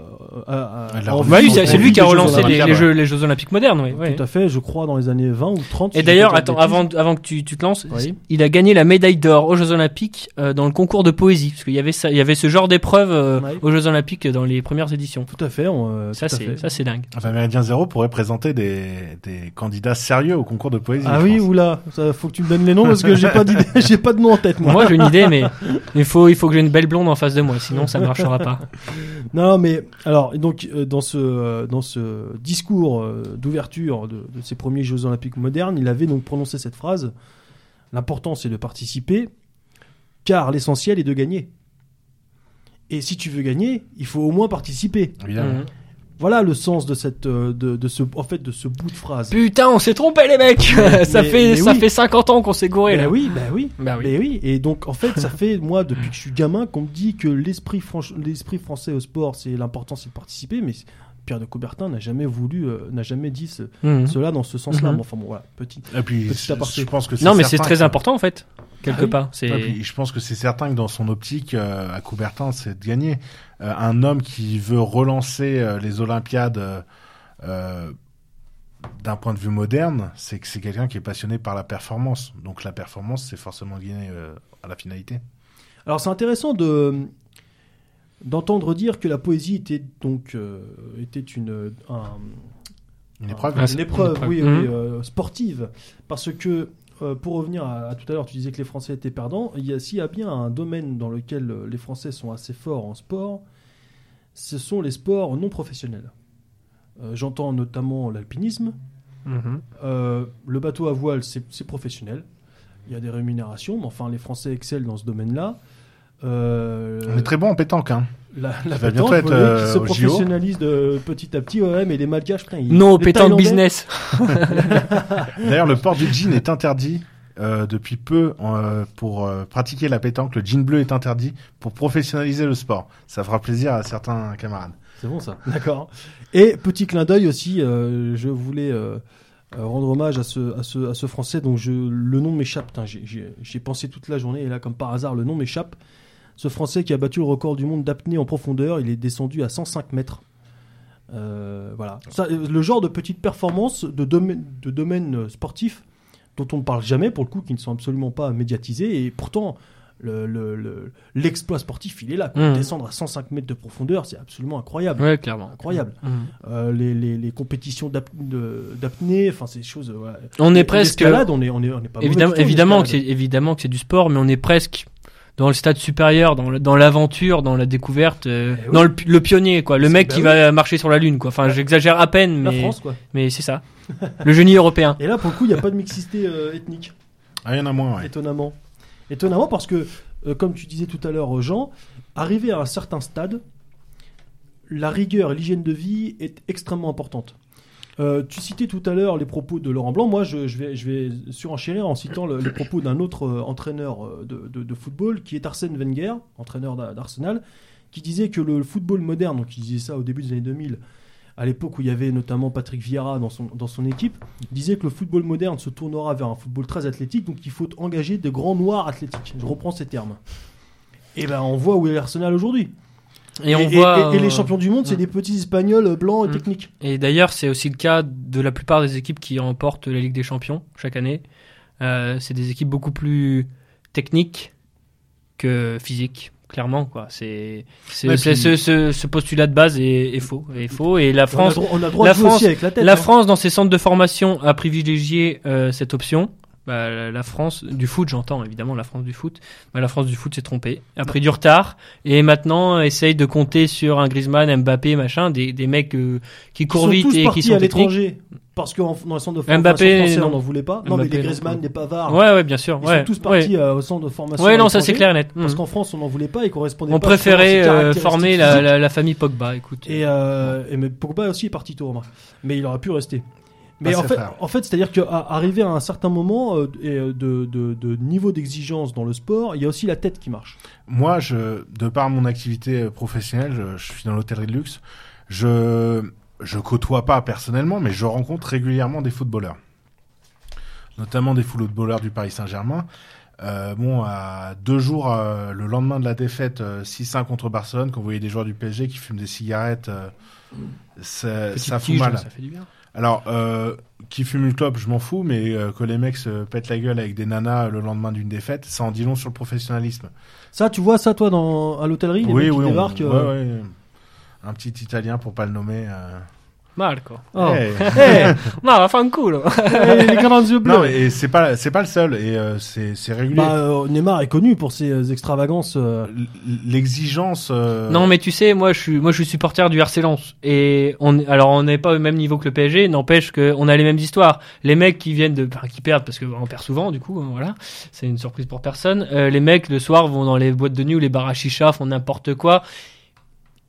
à, à- Bah oui, c'est lui qui a Jeux relancé les, jeux, les Jeux Olympiques modernes. Oui, oui. Tout à fait, je crois dans les années 20 ou 30. Et si d'ailleurs, attends, avant, avant que tu, tu te lances, Oui. il a gagné la médaille d'or aux Jeux Olympiques euh, dans le concours de poésie, parce qu'il y avait ça, il y avait ce genre d'épreuve euh, Ouais. aux Jeux Olympiques dans les premières éditions. Tout à fait. on, euh, Ça c'est ça c'est dingue. Enfin, Méridien Zéro pourrait présenter des, des candidats sérieux au concours de poésie. Ah oui, oula, ça, faut que tu me donnes les noms parce que j'ai pas d'idée, j'ai pas de nom en tête moi. Moi j'ai une idée, mais il faut il faut que j'ai une belle blonde en face de moi, sinon ça marchera pas. Non, mais alors donc euh, dans ce euh, dans ce discours euh, d'ouverture de, de ces premiers Jeux Olympiques modernes, il avait donc prononcé cette phrase l'important c'est de participer, car l'essentiel est de gagner. Et si tu veux gagner, il faut au moins participer. Évidemment. Mhm. Voilà le sens de cette euh, de, de ce en fait de ce bout de phrase. Putain, on s'est trompé les mecs. ça mais- fait mais ça oui. fait 50 ans qu'on s'est gouré Ben là. oui, ben oui. Bah oui. Mais oui, et donc en fait, ça fait moi depuis que je suis gamin qu'on me dit que l'esprit franch- l'esprit français au sport, c'est l'important, c'est de participer. Mais Pierre de Coubertin n'a jamais voulu, euh, n'a jamais dit ce- Mhm. cela dans ce sens-là. Mais Enfin bon, voilà, petit. Et puis, Petit je, aparté. je pense que Non mais c'est très que- important en fait, quelque Ah oui. part. C'est Ouais, puis je pense que c'est certain que dans son optique, euh, à Coubertin, c'est de gagner. Euh, un homme qui veut relancer euh, les Olympiades d'un point de vue moderne, c'est que c'est quelqu'un qui est passionné par la performance. Donc la performance, c'est forcément gagner euh, à la finalité. Alors c'est intéressant de d'entendre dire que la poésie était donc euh, était une un, Une épreuve. Ah, une une épreuve, épreuve. oui, oui, euh, sportive. Parce que, euh, pour revenir à, à tout à l'heure, tu disais que les Français étaient perdants. Il y a, s'il y a bien un domaine dans lequel euh, les Français sont assez forts en sport, ce sont les sports non professionnels. Euh, J'entends notamment l'alpinisme. Mhm. Euh, le bateau à voile, c'est c'est professionnel. Il y a des rémunérations, mais enfin, les Français excellent dans ce domaine-là. Euh, On est très bon en pétanque. Hein. La, pétanque, bientôt être, euh, qui se JO. professionnalise de petit à petit. Ouais, mais les Malgaches, putain, ils- Non, les pétanque business. D'ailleurs, le port du jean est interdit euh, depuis peu euh, pour euh, pratiquer la pétanque. Le jean bleu est interdit pour professionnaliser le sport. Ça fera plaisir à certains camarades. C'est bon ça. D'accord. Et petit clin d'œil aussi, euh, je voulais euh, euh, rendre hommage à ce, à ce, à ce Français dont je, le nom m'échappe. J'ai pensé toute la journée et là, comme par hasard, le nom m'échappe. Ce Français qui a battu le record du monde d'apnée en profondeur, il est descendu à 105 mètres. Euh, voilà. Ça, le genre de petite performance de domaine, de domaine euh, sportif dont on ne parle jamais, pour le coup, qui ne sont absolument pas médiatisés. Et pourtant, le- le- le- l'exploit sportif, il est là. Mhm. Descendre à 105 mètres de profondeur, c'est absolument incroyable. Ouais, clairement. Incroyable. Mhm. Euh, les, les, les compétitions d'apnée, enfin, ces choses. ouais. On est presque. on est, on est, on est pas Évidemment, évidemment que c'est du sport, mais on est presque dans le stade supérieur, dans l'aventure, dans la découverte, euh, Eh oui. dans le, pi- le pionnier, quoi. Le mec bah qui oui. va marcher sur la lune, quoi. Enfin, j'exagère à peine, La mais France, quoi. mais c'est ça. le génie européen. Et là, pour le coup, il n'y a pas de mixité euh, ethnique, Ah, il y en a moins, ouais. étonnamment. Étonnamment parce que, euh, comme tu disais tout à l'heure, Jean, arrivé à un certain stade, la rigueur et l'hygiène de vie est extrêmement importante. Euh, tu citais tout à l'heure les propos de Laurent Blanc. Moi, je, vais, je surenchérir en citant le- les propos d'un autre euh, entraîneur euh, de, de- de football, qui est Arsène Wenger, entraîneur d'A- d'Arsenal, qui disait que le football moderne, donc il disait ça au début des années 2000, à l'époque où il y avait notamment Patrick Vieira dans son, équipe, disait que le football moderne se tournera vers un football très athlétique, donc il faut engager des grands noirs athlétiques. Je reprends ces termes. Et ben on voit où est l'Arsenal aujourd'hui. Et on voit. et- et les euh, champions du monde, c'est des petits espagnols euh, blancs et Mm. techniques. Et d'ailleurs, c'est aussi le cas de la plupart des équipes qui remportent la Ligue des Champions chaque année. Euh, c'est des équipes beaucoup plus techniques que physiques, clairement. Quoi. C'est, Ouais, ce, ce- ce postulat de base est, est faux. Est faux. Et la France, on a, dro- on a droit la France- avec la tête. la hein. France, dans ses centres de formation, a privilégié euh, cette option. Bah, la- France du foot, j'entends évidemment la France du foot. Bah, la France du foot s'est trompée, a pris du retard et maintenant essaye de compter sur un Griezmann, Mbappé, machin, des, des mecs euh, qui courent vite et qui sont à l'étranger parce que en- dans le centre de formation Mbappé, français, on non. n'en voulait pas. Non, mais les non. Griezmann, les Pavards, Ouais, ouais, bien sûr. ils ouais, sont tous ouais. partis euh, au centre de formation. Ouais, non, ça c'est clair et net. Parce Mm. qu'en France, on n'en voulait pas, ils correspondaient On pas. à préférait euh, former la, physiques. la, la famille Pogba, écoute. Et, et mais Pogba aussi est parti tôt, remarque. Mais il aurait pu rester. Mais en fait, frères. en fait, c'est-à-dire qu'arriver à un certain moment euh, et, euh, de, de, de niveau d'exigence dans le sport, il y a aussi la tête qui marche. Moi, je, de par mon activité euh, professionnelle, je, je suis dans l'hôtellerie de luxe. Je, je côtoie pas personnellement, mais je rencontre régulièrement des footballeurs, notamment des footballeurs du Paris Saint-Germain. Euh, bon, à deux jours, euh, le lendemain de la défaite euh, 6-1 contre Barcelone, qu'on voyait des joueurs du PSG qui fument des cigarettes, euh, ça, ça fout tige, mal. Ça fait du bien. Alors, euh, qui fume une clope, je m'en fous, mais euh, que les mecs se pètent la gueule avec des nanas le lendemain d'une défaite, ça en dit long sur le professionnalisme. Ça, tu vois ça, toi, dans, à l'hôtellerie, les oui, mecs qui oui, on- débarquent. ouais, euh, ouais. Un petit Italien pour pas le nommer. Mal, quoi. oh. Hey. Eh, non, enfin, cool. Eh, les grands yeux bleus. non, mais et c'est pas c'est pas le seul et euh, c'est c'est régulier. Bah, euh, Neymar est connu pour ses euh, extravagances. euh, L'exigence. euh, Non, mais tu sais, moi, je suis, moi, je suis supporter du RC Lens. Et on, alors, on n'est pas au même niveau que le PSG. N'empêche qu'on a les mêmes histoires. Les mecs qui viennent de, enfin, qui perdent parce que on perd souvent, du coup, hein, voilà. C'est une surprise pour personne. Euh, les mecs le soir vont dans les boîtes de nuit ou les bars à chicha, font n'importe quoi.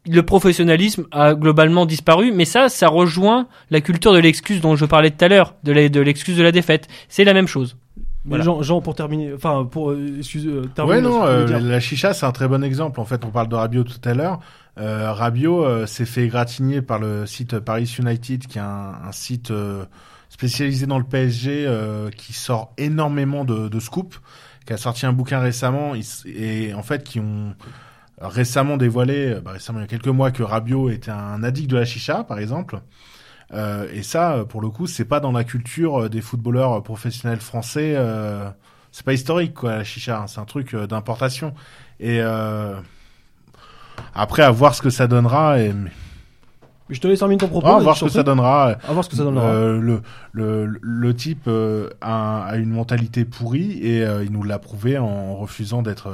Le professionnalisme a globalement disparu, mais ça, ça rejoint la culture de l'excuse dont je parlais tout à l'heure, de l'excuse de la défaite. C'est la même chose. Voilà. Jean, Jean, pour terminer, enfin, pour, euh, excuse, euh, terminer Ouais, non, euh, la chicha, c'est un très bon exemple. En fait, on parle de Rabiot tout à l'heure. Euh, Rabiot euh, s'est fait égratigner par le site Paris United, qui est un, un site euh, spécialisé dans le PSG, euh, qui sort énormément de, de scoops, qui a sorti un bouquin récemment, et en fait, qui ont récemment dévoilé, euh, bah, récemment il y a quelques mois, que Rabiot était un addict de la chicha, par exemple. Euh, et ça, euh, pour le coup, c'est pas dans la culture euh, des footballeurs professionnels français. Euh, c'est pas historique, quoi, la chicha. hein, c'est un truc d'importation. Et euh, après, à voir ce que ça donnera. Et... Je te laisse terminer ton propos. Va vas-y, voir ce que ça donnera. À voir ce que ça donnera. Euh, le, le, le type euh, a, a une mentalité pourrie et euh, il nous l'a prouvé en refusant d'être.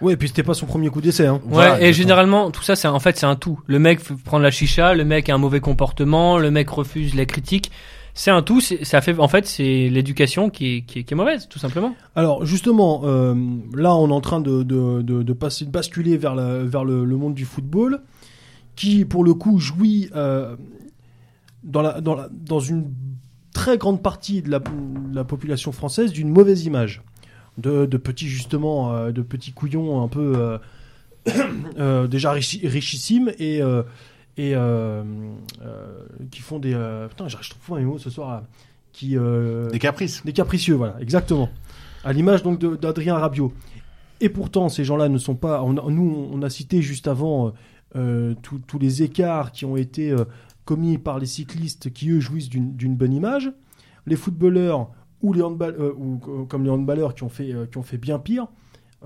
Ouais, et puis c'était pas son premier coup d'essai. Hein. Ouais, Voilà, et généralement, tout ça, c'est en fait, c'est un tout. Le mec prend la chicha, le mec a un mauvais comportement, le mec refuse les critiques. C'est un tout. c'est- Ça fait, en fait, c'est l'éducation qui est, qui, est, qui est mauvaise, tout simplement. Alors justement, euh, là on est en train de, de, de, de passer, de basculer vers, la, vers le, le monde du football, qui pour le coup jouit euh, dans, la, dans, la, dans une très grande partie de la, de la population française d'une mauvaise image, de, de petits justement, euh, de petits couillons un peu euh, euh, déjà richi- richissimes et et qui font des putain je trouve pas mes mots ce soir là, qui Des caprices. des capricieux, voilà, exactement. À l'image donc d'Adrien Rabiot. Et pourtant, ces gens-là ne sont pas. on a- nous, on a cité juste avant euh, tous les écarts qui ont été euh, commis par les cyclistes qui eux jouissent d'une bonne image. Les footballeurs ou les handball, euh, ou comme les handballeurs qui ont fait euh, qui ont fait bien pire.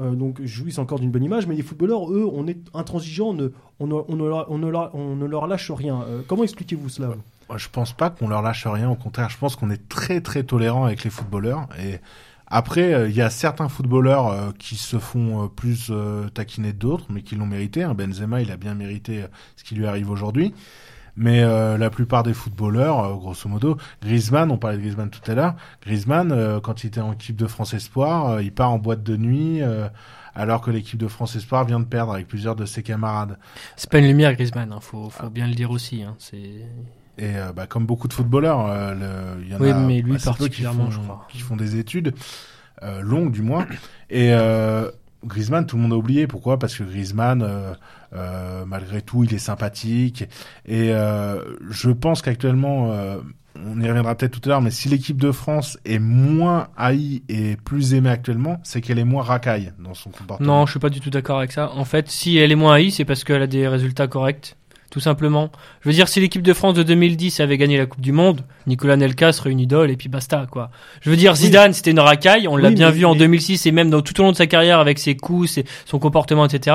euh, donc jouissent encore d'une bonne image, mais les footballeurs, eux, on est intransigeants, on ne, leur, lâche rien. Comment expliquez-vous cela Moi, Je pense pas qu'on leur lâche rien. Au contraire, je pense qu'on est très très tolérant avec les footballeurs. Et après, il y a certains footballeurs qui se font plus taquiner d'autres, mais qui l'ont mérité. hein. Benzema, il a bien mérité ce qui lui arrive aujourd'hui. Mais euh, la plupart des footballeurs, euh, grosso modo, Griezmann, on parlait de Griezmann tout à l'heure. Griezmann, euh, quand il était en équipe de France Espoir, euh, il part en boîte de nuit. euh, alors que l'équipe de France Espoir vient de perdre avec plusieurs de ses camarades. C'est pas une lumière, Griezmann. Hein, faut, faut bien le dire aussi. Hein, c'est. Et euh, bah, comme beaucoup de footballeurs, euh, le- il y en Oui, a mais lui qui font, je crois. qui font des études euh, longues du moins. Et euh, Griezmann, tout le monde a oublié. Pourquoi? Parce que Griezmann, euh, euh, malgré tout, il est sympathique. Et euh, je pense qu'actuellement, euh, on y reviendra peut-être tout à l'heure, mais si l'équipe de France est moins haïe et plus aimée actuellement, c'est qu'elle est moins racaille dans son comportement. Non, je suis pas du tout d'accord avec ça. En fait, si elle est moins haïe, c'est parce qu'elle a des résultats corrects. Tout simplement. Je veux dire, si l'équipe de France de 2010 avait gagné la Coupe du Monde, Nicolas Nelka serait une idole et puis basta, quoi. Je veux dire, Zidane, c'était une racaille. On l'a bien mais- vu en mais- 2006 et même dans tout au long de sa carrière avec ses coups, ses- son comportement, etc.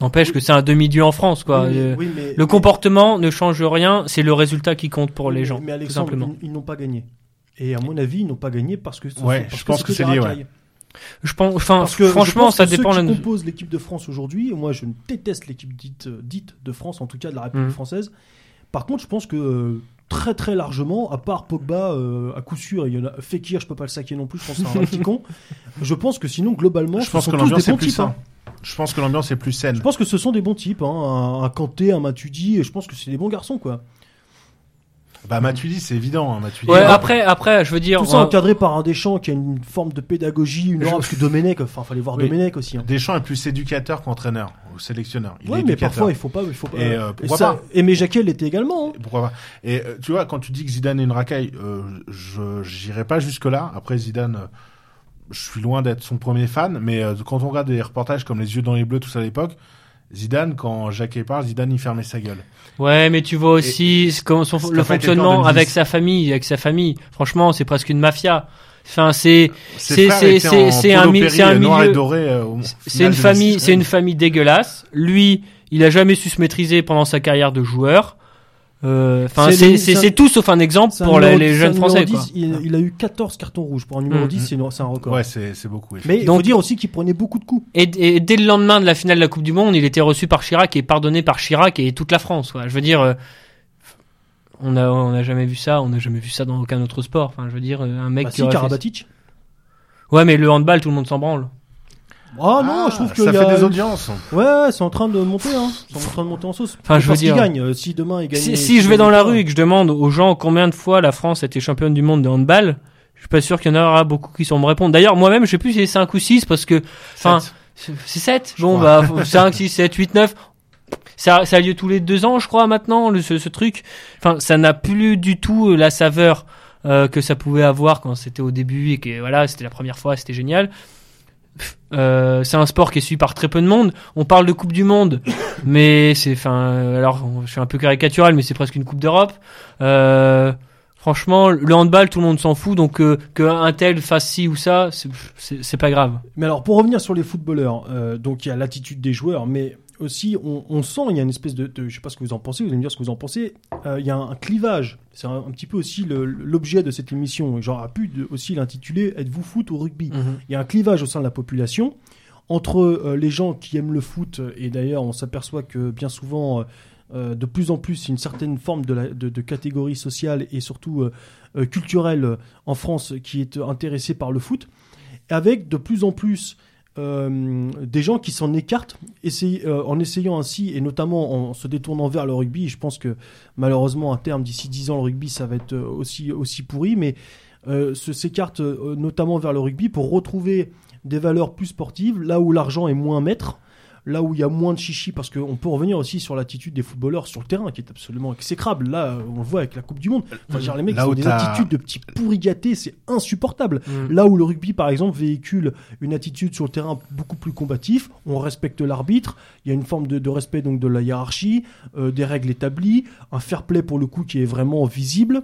N'empêche que c'est un demi-dieu en France, quoi. Oui, mais- Euh, oui, mais- Le comportement ne change rien, c'est le résultat qui compte pour les gens, Mais tout Alexandre, simplement. ils, ils n'ont pas gagné. Et à mon avis, ils n'ont pas gagné parce que Ouais, parce je pense que c'est lié, ouais. Je pense, enfin, Parce que je franchement, pense ça que dépend. Ceux la- qui composent l'équipe de France aujourd'hui, moi je déteste l'équipe dite, dite de France, en tout cas de la République Mhm. française. Par contre, je pense que euh, très très largement, à part Pogba, euh, à coup sûr, il y en a Fekir, je peux pas le saquer non plus, je pense que c'est un petit con. Je pense que sinon, globalement, Je ce pense sont que tous l'ambiance des est bons plus types. hein. saine. Je pense que l'ambiance est plus saine. Je pense que ce sont des bons types, hein, un, un Kanté, un Matuidi, et je pense que c'est des bons garçons, quoi. Bah Matuidi, c'est évident. Hein, Matuidi, Ouais, après, après, je veux dire. Tout ça euh, encadré par un Deschamps qui a une forme de pédagogie, une Je- aura, parce que Domenech, enfin, fallait voir Oui. Domenech aussi. hein. Deschamps est plus éducateur qu'entraîneur ou sélectionneur. Il Ouais, est mais éducateur. parfois il faut pas, il faut pas. Et, euh, pourquoi ça- pas Aimé Jacquet l'était également. hein. Pourquoi pas Et euh, tu vois, quand tu dis que Zidane est une racaille, euh, je j'irai pas jusque là. Après Zidane, euh, je suis loin d'être son premier fan, mais quand on regarde des reportages comme Les yeux dans les bleus, tout ça à l'époque, Zidane, quand Jacquet parle, Zidane il fermait sa gueule. Ouais, mais tu vois aussi son- le fonctionnement 2010. avec sa famille, avec sa famille. Franchement, c'est presque une mafia. Enfin, c'est C'est- c'est- c'est- un un milieu- doré. euh, c'est une famille, 2006, c'est une famille dégueulasse. Lui, il a jamais su se maîtriser pendant sa carrière de joueur. Euh, Enfin, C'est tout sauf un exemple un pour numéro- les, jeunes numéro français. 10, Quoi. il, il a eu 14 cartons rouges. Pour un numéro Mhm. 10, c'est un record. Ouais, c'est beaucoup. Mais il faut dire aussi qu'il prenait beaucoup de coups. Et, et dès le lendemain de la finale de la Coupe du Monde, il était reçu par Chirac et pardonné par Chirac et toute la France. quoi. Je veux dire, euh, on a on a jamais vu ça, on n'a jamais vu ça dans aucun autre sport. Enfin, je veux dire, euh, un mec Bah qui si, fait Karabatic. ça. Ouais, mais le handball, tout le monde s'en branle. Ah non, Ah, je trouve que ça y fait a- des audiences. Ouais, c'est en train de monter, hein. C'est en train de monter en sauce. Enfin, je veux dire- gagne. Euh, Si demain il gagne. Si, si je vais dans la rue et que je demande aux gens combien de fois la France était championne du monde de handball, je suis pas sûr qu'il y en aura beaucoup qui sont me répondre. D'ailleurs, moi-même, je sais plus si c'est 5 ou 6 parce que, enfin, c'est c'est 7. Bon, crois. bah, 5, 6, 7, 8, 9. Ça, ça a lieu tous les deux ans, je crois, maintenant, le, ce, ce truc. Enfin, ça n'a plus du tout la saveur euh, que ça pouvait avoir quand c'était au début et que, voilà, c'était la première fois, c'était génial. Euh, c'est un sport qui est suivi par très peu de monde. On parle de Coupe du Monde, mais c'est, enfin, euh, alors, je suis un peu caricatural, mais c'est presque une Coupe d'Europe. Euh, franchement, le handball, tout le monde s'en fout, donc euh, que un tel fasse ci ou ça, c'est- pas grave. Mais alors, pour revenir sur les footballeurs, donc il y a l'attitude des joueurs, mais aussi, on, on sent, il y a une espèce de, de- je sais pas ce que vous en pensez, vous allez me dire ce que vous en pensez, euh, il y a un, un clivage. C'est un, un petit peu aussi l'objet de cette émission. J'aurais pu de- aussi l'intituler Êtes-vous foot ou rugby? Mhm. Il y a un clivage au sein de la population entre euh, les gens qui aiment le foot, et d'ailleurs on s'aperçoit que bien souvent, euh, euh, de plus en plus, une certaine forme de, la- de- de catégorie sociale et surtout euh, euh, culturelle en France qui est intéressée par le foot, avec de plus en plus euh, des gens qui s'en écartent euh, en essayant ainsi, et notamment en se détournant vers le rugby. Je pense que malheureusement, à terme, d'ici 10 ans, le rugby, ça va être euh, aussi, pourri, mais s'écartent notamment vers le rugby pour retrouver des valeurs plus sportives, là où l'argent est moins maître, là où il y a moins de chichi, parce qu'on peut revenir aussi sur l'attitude des footballeurs sur le terrain, qui est absolument exécrable. Là, on le voit avec la Coupe du Monde. Enfin, genre, les mecs, Là ont des attitudes de petits pourris gâtés, c'est insupportable. Mhm. Là où le rugby, par exemple, véhicule une attitude sur le terrain beaucoup plus combatif, on respecte l'arbitre, il y a une forme de, de respect donc de la hiérarchie, euh, des règles établies, un fair play pour le coup qui est vraiment visible.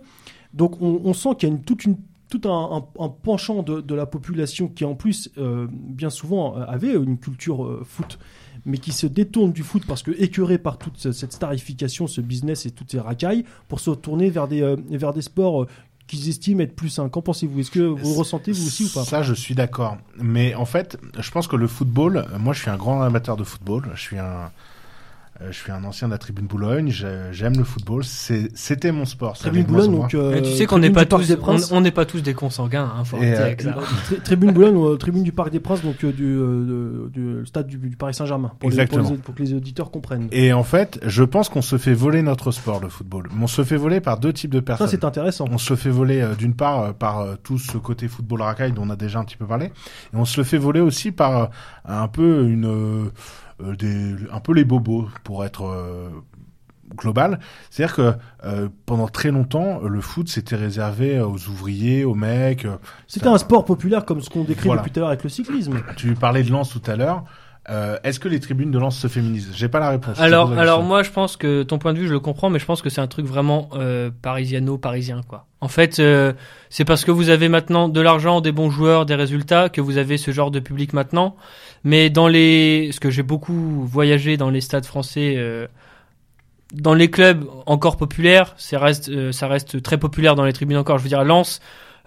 Donc on, on sent qu'il y a une, toute une tout un, un- un penchant de, de la population qui en plus euh, bien souvent euh, avait une culture euh, foot mais qui se détourne du foot parce que écœuré par toute ce- cette starification, ce business et toutes ces racailles, pour se tourner vers des, euh, vers des sports euh, qu'ils estiment être plus sains. Qu'en pensez-vous? Est-ce que vous ressentez vous aussi ou pas? Ça, je suis d'accord. Mais en fait, je pense que le football, moi, je suis un grand amateur de football. Je suis un, je suis un ancien de la Tribune Boulogne. j'ai- J'aime le football. C'est- C'était mon sport. ça Tribune Boulogne, donc euh, Mais tu sais qu'on tribune n'est pas du Parc tous, des on Princes. on n'est pas tous des consanguins, hein, faut euh, ça. Tribune Boulogne, euh, tribune du Parc des Princes, donc euh, du, euh, de- du stade du, du Paris Saint-Germain, pour, pour, pour que les auditeurs comprennent. Et en fait, je pense qu'on se fait voler notre sport, le football. Mais on se fait voler par deux types de Ça, personnes. c'est intéressant. On se fait voler euh, d'une part euh, par euh, tout ce côté football racaille dont on a déjà un petit peu parlé, et on se le fait voler aussi par euh, un peu une euh, euh, des un peu les bobos pour être euh, global. C'est-à-dire que euh, pendant très longtemps, le foot c'était réservé aux ouvriers, aux mecs. euh, C'était ça- un sport populaire comme ce qu'on décrit Voilà. depuis tout à l'heure avec le cyclisme. Tu parlais de Lens tout à l'heure. Euh, Est-ce que les tribunes de Lens se féminisent? J'ai pas la réponse. Alors, alors moi, je pense que ton point de vue, je le comprends, mais je pense que c'est un truc vraiment euh, parisiano-parisien, quoi. En fait, euh, c'est parce que vous avez maintenant de l'argent, des bons joueurs, des résultats, que vous avez ce genre de public maintenant. Mais dans les, ce que j'ai beaucoup voyagé dans les stades français, euh, dans les clubs encore populaires, ça reste, ça reste très populaire dans les tribunes encore. Je veux dire, Lens.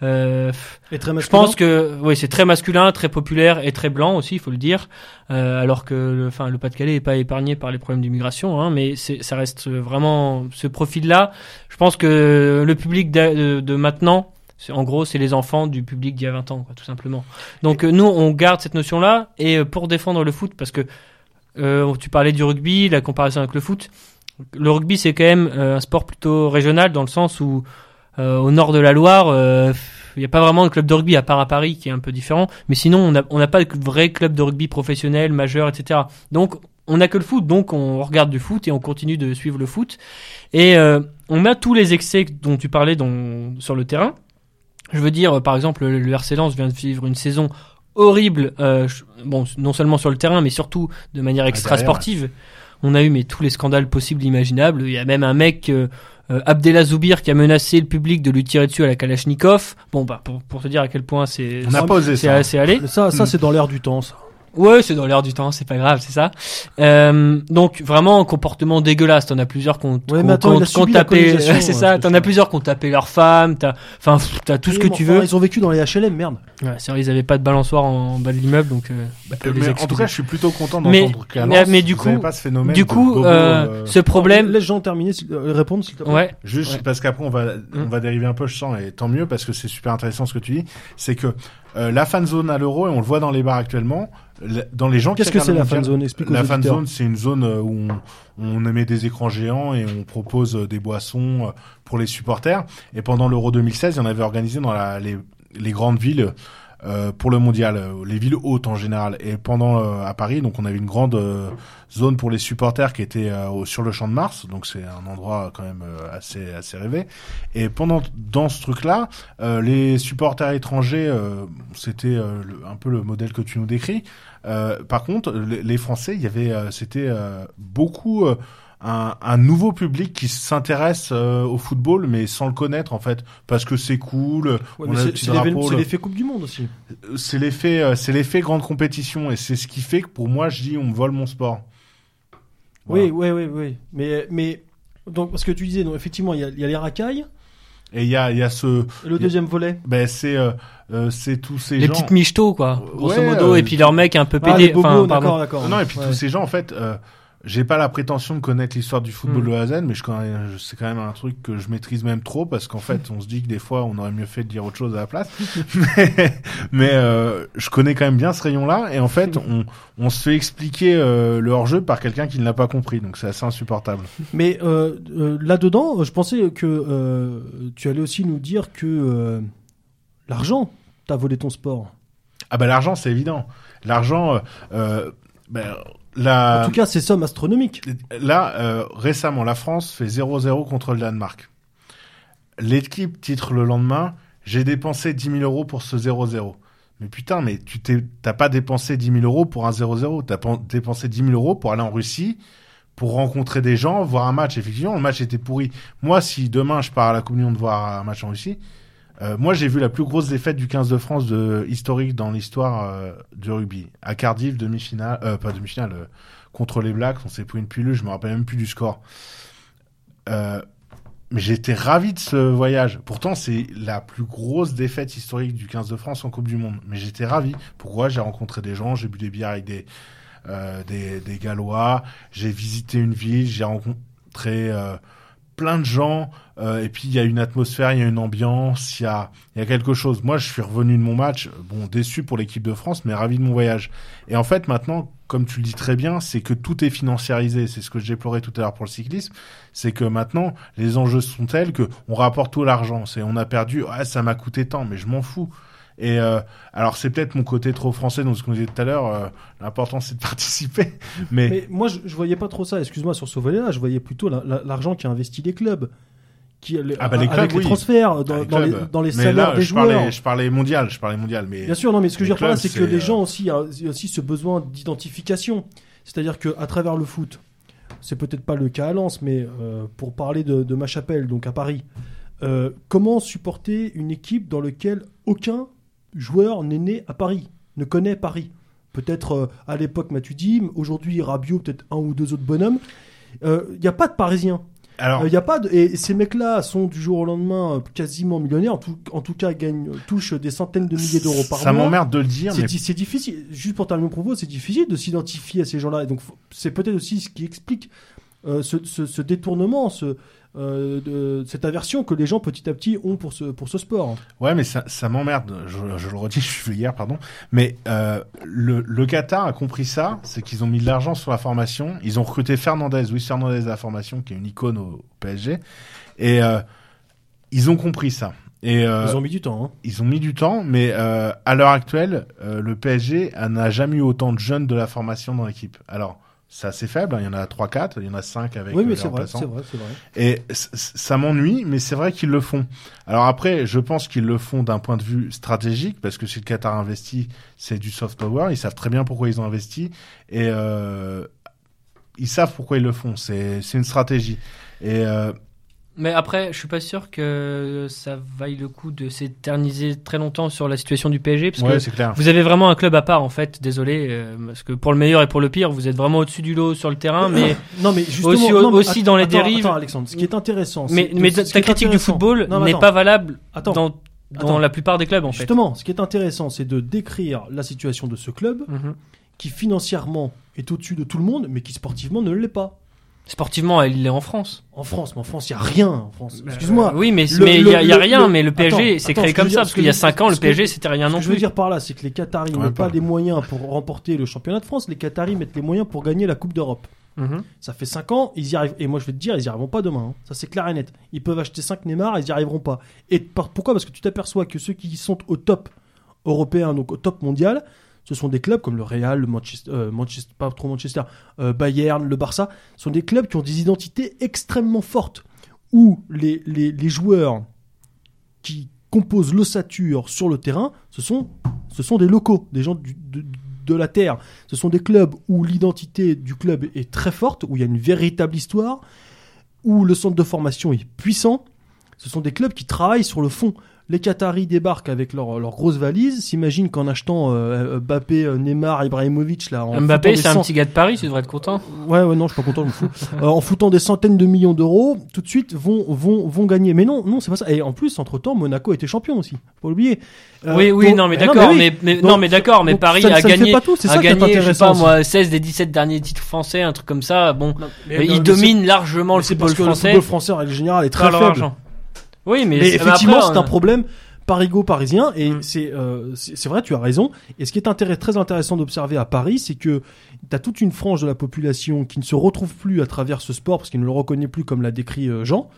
Euh, Et très je pense que oui, c'est très masculin, très populaire et très blanc aussi, il faut le dire. Euh, alors que le, enfin, le Pas-de-Calais est pas épargné par les problèmes d'immigration, hein, mais ça reste vraiment ce profil-là. Je pense que le public de, de- de maintenant, en gros, c'est les enfants du public d'il y a 20 ans, quoi, tout simplement. Donc euh, nous, on garde cette notion-là et pour défendre le foot, parce que tu parlais du rugby, la comparaison avec le foot. Le rugby, c'est quand même un sport plutôt régional dans le sens où au nord de la Loire, euh, il n'y a pas vraiment de club de rugby à part à Paris qui est un peu différent. Mais sinon, on n'a on n'a pas de vrai club de rugby professionnel, majeur, etc. Donc, on n'a que le foot, donc on regarde du foot et on continue de suivre le foot. Et euh, on a tous les excès dont tu parlais dont- sur le terrain. Je veux dire, par exemple, le RC Lens vient de vivre une saison horrible, euh, bon, non seulement sur le terrain, mais surtout de manière extra sportive. On a eu mais tous les scandales possibles et imaginables. Il y a même un mec, euh, euh, Abdellah Zoubir, qui a menacé le public de lui tirer dessus à la Kalachnikov. Bon, bah, pour, pour te dire à quel point c'est On n'a pas osé c'est ça. assez allé. Ça, ça c'est dans l'air du temps. Ça. Ouais, c'est dans l'air du temps, c'est pas grave, c'est ça. Euh, donc vraiment un comportement dégueulasse. T'en as plusieurs qu'on Ouais, qu'on- qu'on- qu'on tapé. c'est ouais, ça. T'en as plusieurs qui ont tapé leurs femmes. T'as, enfin, t'as tout ce que tu veux. Ils ont vécu dans les HLM, merde. Ouais, c'est vrai, ils avaient pas de balançoire en, en bas de l'immeuble, donc. euh, bah, Euh, les mais en tout cas, je suis plutôt content d'entendre qu'à mais- mais du vous coup- avez pas ce phénomène du de coup, bobo, euh, euh, ce problème. Laisse Jean terminer, euh, répondre s'il te plaît. Ouais. Juste Ouais. parce qu'après on va on va dériver un peu, je sens, et tant mieux parce que c'est super intéressant ce que tu dis. C'est que euh, la fan zone à l'euro et on le voit dans les bars actuellement, le- dans les gens qui Qu'est-ce que c'est la fan zone? Explique La fan zone, c'est une zone euh, où on, on émet des écrans géants et on propose euh, des boissons pour les supporters. Et pendant l'Euro 2016, il y en avait organisé dans la, les, les grandes villes euh, pour le mondial, euh, les villes hautes en général. Et pendant euh, à Paris, donc on avait une grande euh, zone pour les supporters qui était euh, au- sur le Champ de Mars. Donc c'est un endroit quand même assez assez rêvé. Et pendant dans ce truc-là, les supporters étrangers, c'était un peu le modèle que tu nous décris. Par contre, les, les Français, il y avait, c'était beaucoup un, un nouveau public qui s'intéresse euh, au football, mais sans le connaître en fait, parce que c'est cool. Ouais, c'est l'effet Coupe du Monde aussi. c'est l'effet, euh, c'est l'effet grande compétition, et c'est ce qui fait que pour moi, je dis, on me vole mon sport. Oui, oui, oui, oui. Mais, mais donc parce que tu disais, donc effectivement, il y a, il y a les racailles. Et il y a, il y a ce, Et le deuxième volet. ben c'est, euh, euh, c'est tous ces Les gens. petites michtos, quoi. Grosso Ouais, modo. euh, et puis leur mec un peu Ah, pédé. les bobos, enfin, d'accord, d'accord. Non, et puis Ouais. tous ces gens, en fait, euh, j'ai pas la prétention de connaître l'histoire du football Mm. de A à Z, mais je c'est quand même un truc que je maîtrise même trop parce qu'en fait, on se dit que des fois, on aurait mieux fait de dire autre chose à la place. mais mais euh, je connais quand même bien ce rayon-là, et en fait, on, on se fait expliquer euh, le hors-jeu par quelqu'un qui ne l'a pas compris, donc c'est assez insupportable. Mais euh, là-dedans, je pensais que tu allais aussi nous dire que l'argent t'a volé ton sport. Ah bah l'argent, c'est évident. L'argent, ben, la... En tout cas, ces sommes astronomiques. Là, euh, récemment, la France fait 0-0 contre le Danemark. L'équipe titre le lendemain, j'ai dépensé 10 000 euros pour ce 0-0. Mais putain, mais tu t'as pas dépensé 10 000 euros pour un 0-0. T'as pen- dépensé 10 000 euros pour aller en Russie, pour rencontrer des gens, voir un match. Effectivement, le match était pourri. Moi, si demain je pars à la Communion de voir un match en Russie, euh, moi j'ai vu la plus grosse défaite du 15 de France historique dans l'histoire euh, du rugby. À Cardiff, demi-finale, euh, pas demi-finale, euh, contre les Blacks, on s'est pris une pilule, je me rappelle même plus du score. Euh, mais j'étais ravi de ce voyage. Pourtant, c'est la plus grosse défaite historique du 15 de France en Coupe du Monde. Mais j'étais ravi. Pourquoi? J'ai rencontré des gens, j'ai bu des bières avec des, des, des Gallois, j'ai visité une ville, j'ai rencontré plein de gens. Euh, et puis, il y a une atmosphère, il y a une ambiance, il y a, y a quelque chose. Moi, je suis revenu de mon match, bon, déçu pour l'équipe de France, mais ravi de mon voyage. Et en fait, maintenant, comme tu le dis très bien, c'est que tout est financiarisé. C'est ce que je déplorais tout à l'heure pour le cyclisme. C'est que maintenant, les enjeux sont tels que on rapporte tout l'argent. C'est, on a perdu, ah, ça m'a coûté tant, mais je m'en fous. Et euh, alors, c'est peut-être mon côté trop français, dans ce qu'on disait tout à l'heure. euh, L'important, c'est de participer. Mais, Mais moi, je, je voyais pas trop ça. Excuse-moi sur ce volet-là. Je voyais plutôt la- la- l'argent qui a investi les clubs, qui les, Ah bah, les avec clubs, oui. les transferts, dans, les dans les, les salaires là, des je joueurs. parlais, je parlais mondial, je parlais mondial, mais Bien sûr, non, mais ce que les je veux dire là, c'est que les euh, gens aussi, a il y a aussi ce besoin d'identification. C'est-à-dire que à travers le foot, c'est peut-être pas le cas à Lens, mais euh, pour parler de, de ma chapelle, donc à Paris, euh, comment supporter une équipe dans laquelle aucun joueur n'est né à Paris, ne connaît Paris? Peut-être euh, à l'époque Matuidi, aujourd'hui Rabiot, peut-être un ou deux autres bonhommes. Il n'y a pas de Parisiens. Alors, Il y a pas de... Et ces mecs-là sont du jour au lendemain euh, quasiment millionnaires. En tout, en tout cas, gagnent, touchent des centaines de milliers d'euros par ça mois. m'emmerde de le dire, C'est mais di- difficile, juste pour terminer mon propos, c'est difficile de s'identifier à ces gens-là. Et donc, c'est peut-être aussi ce qui explique euh, ce, ce- ce détournement, ce, euh, de, cette aversion que les gens petit à petit ont pour ce, pour ce sport. Ouais, mais ça, ça m'emmerde. Je, je le redis, je suis hier, pardon. Mais euh, le, le Qatar a compris ça, c'est qu'ils ont mis de l'argent sur la formation. Ils ont recruté Fernandez, Luis Fernandez à la formation, qui est une icône au, au PSG, et euh, ils ont compris ça. Et euh, Ils ont mis du temps. hein. ils ont mis du temps, mais euh, à l'heure actuelle, euh, le PSG n'a jamais eu autant de jeunes de la formation dans l'équipe. Alors, c'est assez faible, hein, il y en a 3-4, il y en a 5 avec Oui, euh, mais c'est vrai, c'est vrai, c'est vrai. Et ça m'ennuie, mais c'est vrai qu'ils le font. Alors après, je pense qu'ils le font d'un point de vue stratégique, parce que si le Qatar investit, c'est du soft power. Ils savent très bien pourquoi ils ont investi et euh, ils savent pourquoi ils le font. C'est c'est une stratégie. Et euh, Mais après, je suis pas sûr que ça vaille le coup de s'éterniser très longtemps sur la situation du PSG, parce ouais, que clair. vous avez vraiment un club à part, en fait. Désolé, euh, parce que pour le meilleur et pour le pire, vous êtes vraiment au-dessus du lot sur le terrain, mais Non, mais justement, Aussi- non, mais aussi dans les attends, dérives. Attends, Alexandre, ce qui est intéressant. mais, mais ce ta critique du football n'est pas valable Attends. dans, dans Attends. la plupart des clubs, en fait. Justement, ce qui est intéressant, c'est de décrire la situation de ce club Mhm. qui financièrement est au-dessus de tout le monde, mais qui sportivement ne l'est pas. Sportivement, il est en France. En France, mais en France, il n'y a rien en France. Excuse-moi. Oui, mais Le- mais il y il y a rien, le- mais le PSG attends, créé ce comme ça, parce qu'il y a ce que 5 ans, le ce PSG c'était rien Ce non que je veux plus. dire par là, c'est que les Qataris n'ont pas les moyens pour remporter le championnat de France. Les Qataris mettent les moyens pour gagner la Coupe d'Europe. Mhm. Ça fait 5 ans, ils y arrivent. Et moi, je vais te dire, ils y arriveront pas demain. hein. Ça, c'est clair et net. Ils peuvent acheter 5 Neymar, ils y arriveront pas. Et par- pourquoi? Parce que tu t'aperçois que ceux qui sont au top européen, donc au top mondial, ce sont des clubs comme le Real, le Manchester, euh, Manchester pas Manchester, euh, Bayern, le Barça, sont des clubs qui ont des identités extrêmement fortes, où les, les, joueurs qui composent l'ossature sur le terrain, ce sont, ce des locaux, des gens de, de la terre. Ce sont des clubs où l'identité du club est très forte, où il y a une véritable histoire, où le centre de formation est puissant. Ce sont des clubs qui travaillent sur le fond. Les Qataris débarquent avec leurs leur grosses valises, s'imaginent qu'en achetant euh, Mbappé, euh, Neymar, Ibrahimovic là, en Mbappé, foutant c'est des un petit gars de Paris, tu devrais être content. Ouais, ouais, non, je suis pas content, je me fous. Euh, en foutant des centaines de millions d'euros, tout de suite vont vont vont gagner. Mais non, non, c'est pas ça. Et en plus, entre temps, Monaco était champion aussi. Faut pas l'oublier. Euh, oui, oui, donc- non, mais Ah d'accord, oui. mais, mais- Donc, non, mais d'accord, mais Paris ça a ça gagné, pas tout, c'est a ça qui est gagné, je sais intéressant pas moi, 16 des 17 derniers titres français, un truc comme ça. Bon, Non, mais- non, il mais domine largement le football parce que français. le football français en règle générale est très faible. Oui, mais, effectivement, c'est un on- problème parigo-parisien et Mm. c'est euh, c'est vrai, tu as raison. Et ce qui est intéress- très intéressant d'observer à Paris, c'est que tu as toute une frange de la population qui ne se retrouve plus à travers ce sport parce qu'il ne le reconnaît plus comme l'a décrit euh, Jean.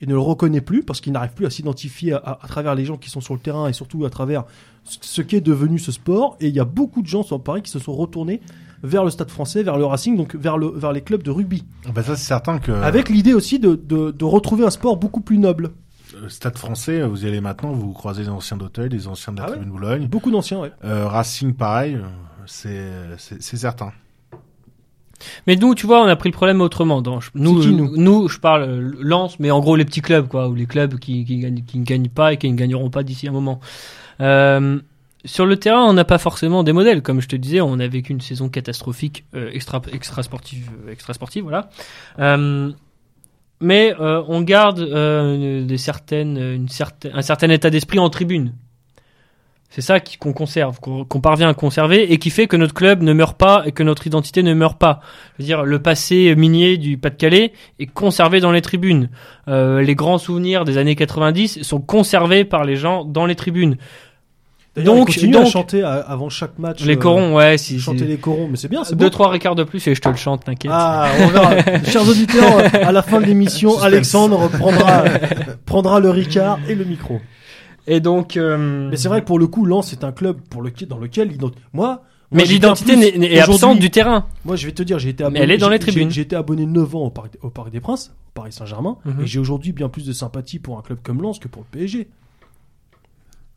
Il ne le reconnaît plus parce qu'il n'arrive plus à s'identifier à, à- à travers les gens qui sont sur le terrain et surtout à travers ce- ce qu'est devenu ce sport. Et il y a beaucoup de gens sur Paris qui se sont retournés vers le stade français, vers le Racing, donc vers, le, vers les clubs de rugby. Bah ça c'est certain que Avec l'idée aussi de, de, de retrouver un sport beaucoup plus noble. Euh, Stade Français, vous y allez maintenant, vous croisez les anciens d'Auteuil, les anciens de la Ah ouais Tribune Boulogne, Beaucoup d'anciens, ouais. Euh, Racing pareil, euh, c'est c'est c'est certain. Mais nous, tu vois, on a pris le problème autrement. Dans, nous, qui, nous nous, je parle euh, Lens, mais en gros les petits clubs, quoi, ou les clubs qui, qui, gagnent, qui ne gagnent pas et qui ne gagneront pas d'ici un moment. Euh, sur le terrain, on n'a pas forcément des modèles, comme je te disais, on a vécu une saison catastrophique, euh, extra, extra sportive, euh, extra sportive, voilà. Euh, mais euh, on garde euh, certaine, un certain état d'esprit en tribune. C'est ça qu'on conserve, qu'on qu'on parvient à conserver et qui fait que notre club ne meurt pas et que notre identité ne meurt pas. Je veux dire, le passé minier du Pas-de-Calais est conservé dans les tribunes. Euh, les grands souvenirs des années 90 sont conservés par les gens dans les tribunes. Donc- donc, continue à donc- chanter à- avant chaque match. Les euh, corons, ouais, si. chanter les corons, mais c'est bien, c'est Deux, beau. trois records de plus et je te le chante, t'inquiète. Ah, on verra. Chers auditeurs, à la fin de l'émission. Alexandre prendra, prendra le Ricard et le micro. Et donc. euh, Mais c'est vrai que pour le coup, Lens c'est un club pour lequel, dans lequel, moi, moi, Mais l'identité est absente du terrain. Moi, je vais te dire, j'ai été Mais abonné. elle est dans les tribunes. J'ai été abonné 9 ans au Parc, au Parc des Princes, au Paris Saint-Germain, Mhm. et j'ai aujourd'hui bien plus de sympathie pour un club comme Lens que pour le PSG.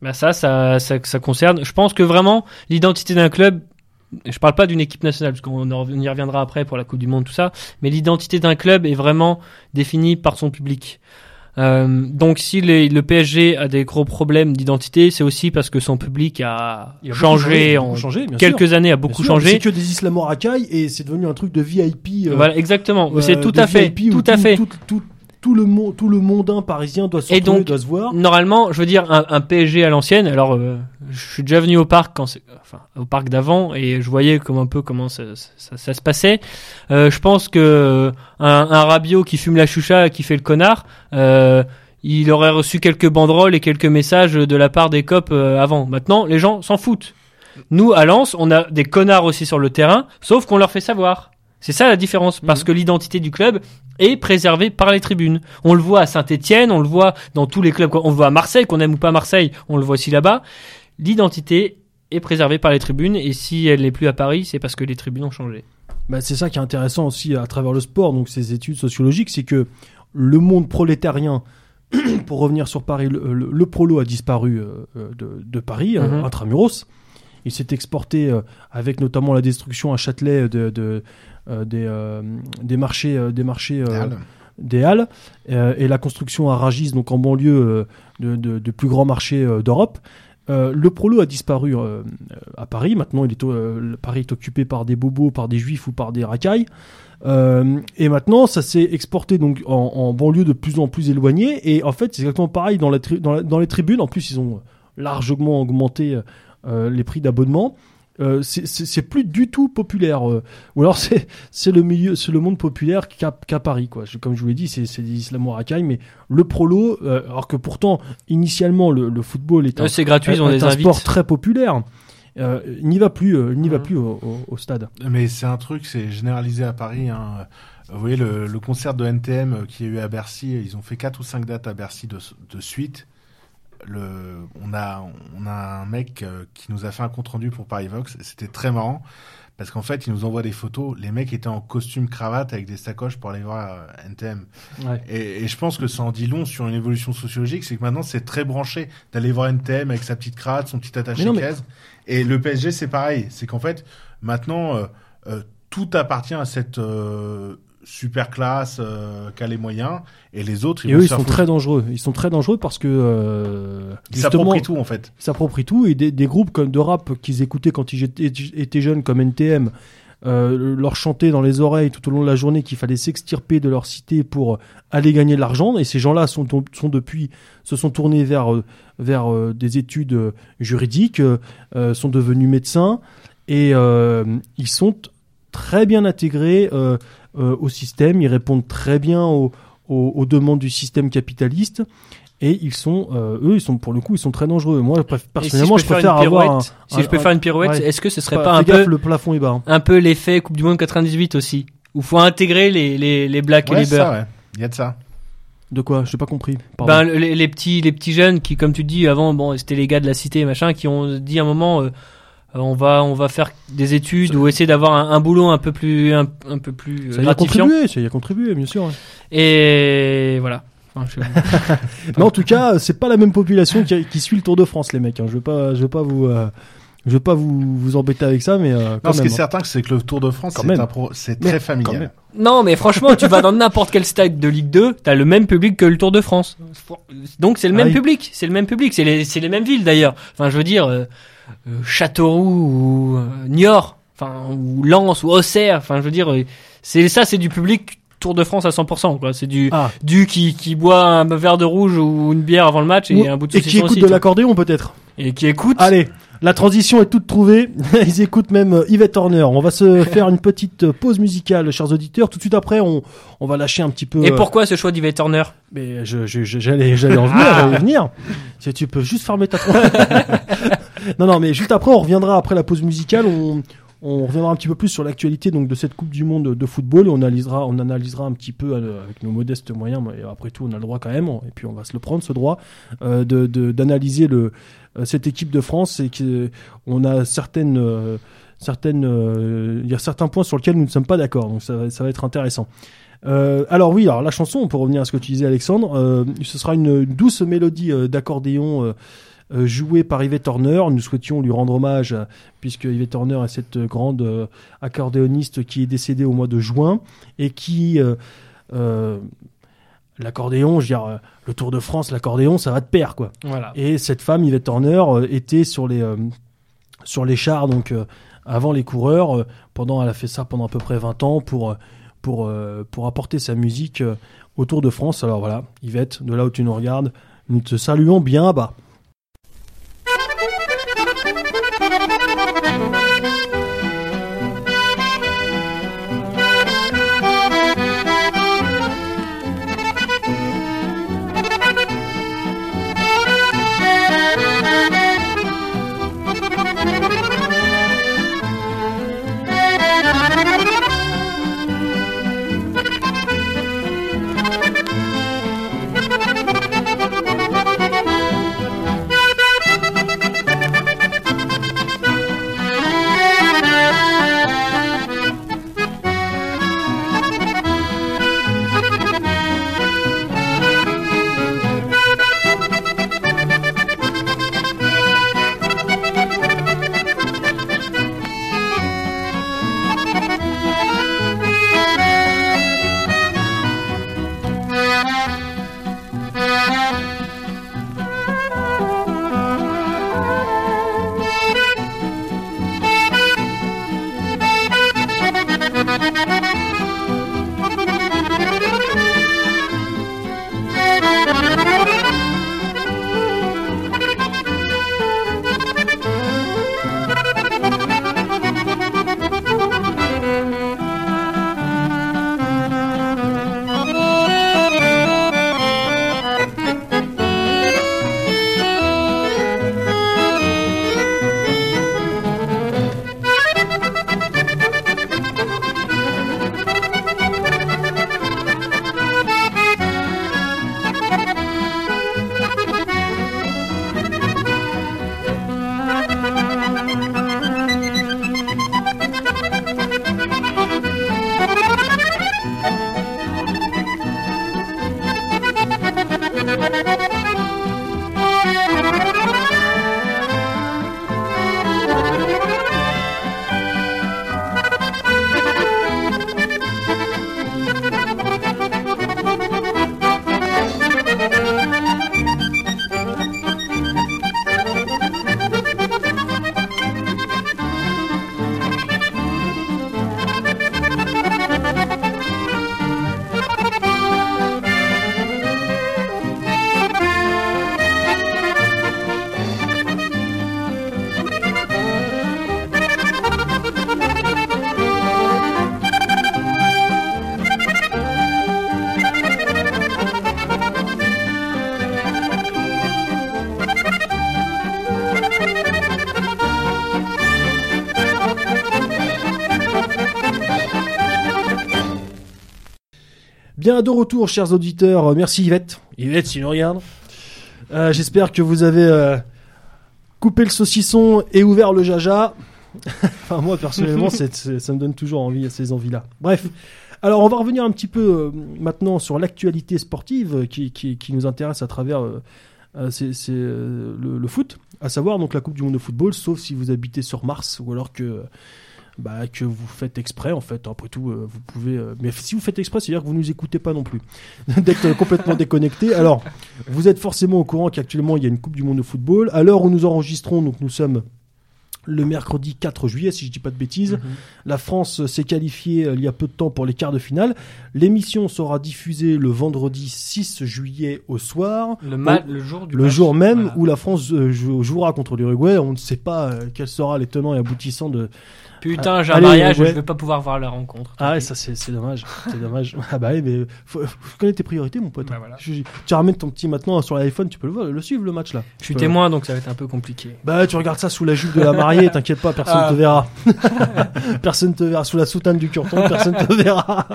Bah ça, ça, ça, ça concerne. Je pense que vraiment l'identité d'un club. Je parle pas d'une équipe nationale parce qu'on on y reviendra après pour la Coupe du Monde tout ça, mais l'identité d'un club est vraiment définie par son public. Euh, donc si les- le PSG a des gros problèmes d'identité, c'est aussi parce que son public a, changé en beaucoup changé, bien sûr. quelques années, a beaucoup sûr, changé. C'est que des islamo-racailles et c'est devenu un truc de VIP. euh, Voilà, exactement. euh, c'est tout de à fait, VIP tout à fait. Tout, tout, tout le monde, tout le mondain parisien doit se Et donc, doit se voir. Normalement, je veux dire un, un PSG à l'ancienne. Alors, euh, je suis déjà venu au parc quand, c'est- enfin, au parc d'avant, et je voyais comme un peu comment ça, ça- ça se passait. Euh, je pense que un, un Rabiot qui fume la choucha et qui fait le connard, euh, il aurait reçu quelques banderoles et quelques messages de la part des copes avant. Maintenant, les gens s'en foutent. Nous, à Lens, on a des connards aussi sur le terrain, sauf qu'on leur fait savoir. C'est ça la différence, parce Mhm. que l'identité du club est préservée par les tribunes. On le voit à Saint-Etienne, on le voit dans tous les clubs, on le voit à Marseille, qu'on aime ou pas Marseille, on le voit aussi là-bas. L'identité est préservée par les tribunes, et si elle n'est plus à Paris, c'est parce que les tribunes ont changé. Bah, c'est ça qui est intéressant aussi à travers le sport, donc ces études sociologiques, c'est que le monde prolétarien, pour revenir sur Paris, le, le- le prolo a disparu euh, euh, de, de Paris, euh, Mhm. intramuros. Il s'est exporté euh, avec notamment la destruction à Châtelet de, de, des, euh, des marchés, euh, des marchés, euh, Halles. des halles euh, et la construction à Ragis, donc en banlieue euh, de, de, de plus grands marchés euh, d'Europe. Euh, le prolo a disparu euh, à Paris. Maintenant, il est, euh, Paris est occupé par des bobos, par des juifs ou par des racailles. Euh, et maintenant, ça s'est exporté donc en, en banlieue de plus en plus éloignée. Et en fait, c'est exactement pareil dans, la tri- dans, la- dans les tribunes. En plus, ils ont largement augmenté euh, les prix d'abonnement. Euh, c'est- plus du tout populaire. euh. ou alors c'est c'est le milieu, c'est le monde populaire qu'à qu'à Paris quoi. Comme je vous l'ai dit, c'est c'est des islamo-racailles, mais le prolo, euh, alors que pourtant initialement le, le football est un, c'est gratuit, ils ont est des un invites. sport très populaire. Euh, il n'y va plus, euh, il n'y va Mhm. plus au, au- au stade. Mais c'est un truc, c'est généralisé à Paris. Hein. Vous voyez, le, le concert de NTM qui a eu à Bercy, ils ont fait quatre ou cinq dates à Bercy de, de suite. Le, on, a, on a un mec euh, qui nous a fait un compte rendu pour Paris Vox. C'était très marrant parce qu'en fait, il nous envoie des photos. Les mecs étaient en costume cravate avec des sacoches pour aller voir euh, NTM. Et, et je pense que ça en dit long sur une évolution sociologique, c'est que maintenant c'est très branché d'aller voir NTM avec sa petite cravate, son petit attaché Mais non, mais-. Et le PSG c'est pareil, c'est qu'en fait maintenant euh, euh, tout appartient à cette euh, super classe, euh, qui a les moyens, et les autres, ils Et eux, ils sont foutre. très dangereux. Ils sont très dangereux parce que euh, Ils s'approprient tout en fait. ils s'approprient tout et des, des groupes comme de rap qu'ils écoutaient quand ils étaient, jeunes comme NTM euh, leur chanter dans les oreilles tout au long de la journée qu'il fallait s'extirper de leur cité pour aller gagner de l'argent et ces gens-là sont, sont depuis se sont tournés vers euh, vers euh, des études euh, juridiques sont devenus médecins et ils sont très bien intégrés euh, au système ils répondent très bien aux, aux, aux demandes du système capitaliste et ils sont euh, eux ils sont pour le coup ils sont très dangereux moi Et si personnellement je je, préfère une avoir un, pirouette, si un- je peux un- faire une pirouette, ouais. est-ce que ce serait Fais pas un gaffe, peu, le plafond est bas hein. un peu l'effet Coupe du Monde 98 aussi, où faut intégrer les, les, les blacks et Ouais, les c'est beurs. ça, ouais. Il y a de ça. de quoi? J'ai pas compris Pardon. Ben, les, les petits, les petits jeunes qui, comme tu dis avant, bon, c'était les gars de la cité, machin, qui ont dit à un moment, euh, on va, on va faire des études ou essayer d'avoir un, un boulot un peu plus, un, un peu plus euh, ça y a contribué ça y a contribué bien sûr Et voilà. Enfin, je- mais en tout cas c'est pas la même population qui, qui suit le Tour de France les mecs hein. je veux pas je veux pas vous euh, je veux pas vous vous embêter avec ça mais euh, quand Non, ce qui est hein. certain, c'est que le Tour de France, c'est même. un pro- c'est Mais très familial. Non, mais franchement, tu vas dans n'importe quel stade de Ligue 2, t'as le même public que le Tour de France. Donc c'est le Ah même public, c'est le même public, c'est les, c'est les mêmes villes d'ailleurs. Enfin, je veux dire, euh, euh, Châteauroux ou euh, Niort, enfin ou Lens ou Auxerre. Enfin, je veux dire, euh, c'est ça, c'est du public Tour de France à 100%. Quoi, c'est du ah du qui qui boit un verre de rouge ou une bière avant le match et Ou- un bout de et qui écoute aussi, de l'accordéon peut-être et qui écoute. Allez, la transition est toute trouvée. Ils écoutent même euh, Yvette Horner. On va se faire une petite euh, pause musicale, chers auditeurs. Tout de suite après, on, on va lâcher un petit peu. Et euh, pourquoi ce choix d'Yvette Turner Mais je, j'allais, j'allais en venir, Ah. j'allais venir. Si tu peux juste fermer ta. Non, non, mais juste après, on reviendra après la pause musicale. On, on reviendra un petit peu plus sur l'actualité donc de cette Coupe du Monde de football et on analysera, on analysera un petit peu euh, avec nos modestes moyens. Mais après tout, on a le droit quand même, et puis on va se le prendre ce droit euh, de, de- d'analyser le euh, cette équipe de France et qu'on a certaines euh, certaines euh, il y a certains points sur lesquels nous ne sommes pas d'accord. Donc ça, ça va être intéressant. Euh, alors oui, alors la chanson, pour revenir à ce que tu disais Alexandre, euh, ce sera une, douce mélodie euh, d'accordéon euh, jouée par Yvette Horner. Nous souhaitions lui rendre hommage euh, puisque Yvette Horner est cette grande euh, accordéoniste qui est décédée au mois de juin et qui l'accordéon, je veux dire le Tour de France, l'accordéon, ça va de pair quoi. Voilà. Et cette femme, Yvette Horner, euh, était sur les, euh, sur les chars, donc euh, avant les coureurs. pendant, elle a fait ça pendant à peu près 20 ans pour, pour, pour apporter sa musique au Tour de France. Alors voilà, Yvette, de là où tu nous regardes, nous te saluons bien bas. Bien de retour, chers auditeurs. Euh, Merci Yvette. Yvette, si nous regardes. Euh, J'espère que vous avez euh, coupé le saucisson et ouvert le jaja. enfin, moi, personnellement, ça me donne toujours envie, ces envies-là. Bref. Alors, on va revenir un petit peu euh, maintenant sur l'actualité sportive qui, qui- qui nous intéresse à travers euh, le, le foot, à savoir donc la Coupe du Monde de football, sauf si vous habitez sur Mars ou alors que bah, que vous faites exprès en fait. Après tout, euh, vous pouvez. euh, mais si vous faites exprès, c'est-à-dire que vous nous écoutez pas non plus, d'être euh, complètement déconnecté. Alors, vous êtes forcément au courant qu'actuellement il y a une Coupe du Monde de football. À l'heure où nous enregistrons, donc nous sommes le mercredi 4 juillet, si je dis pas de bêtises. Mhm. La France s'est qualifiée il y a peu de temps pour les quarts de finale. L'émission sera diffusée le vendredi 6 juillet au soir. Le, jour du Le match, jour même voilà. où la France jou- jouera contre l'Uruguay, on ne sait pas euh, quel sera les tenants et aboutissants de. Putain, j'ai un Allez, mariage, ouais. je vais pas pouvoir voir la rencontre. Ah ouais, ça c'est c'est dommage, c'est dommage. Ah bah oui, mais faut, faut connaître tes priorités, mon pote. Bah voilà. Je- tu ramènes ton petit maintenant sur l'iPhone, tu peux le voir, le suivre le match là. Je suis témoin, donc ça va être un peu compliqué. Bah tu regardes ça sous la jupe de la mariée, t'inquiète pas, personne Ah. te verra. personne te verra sous la soutane du curton, personne te verra.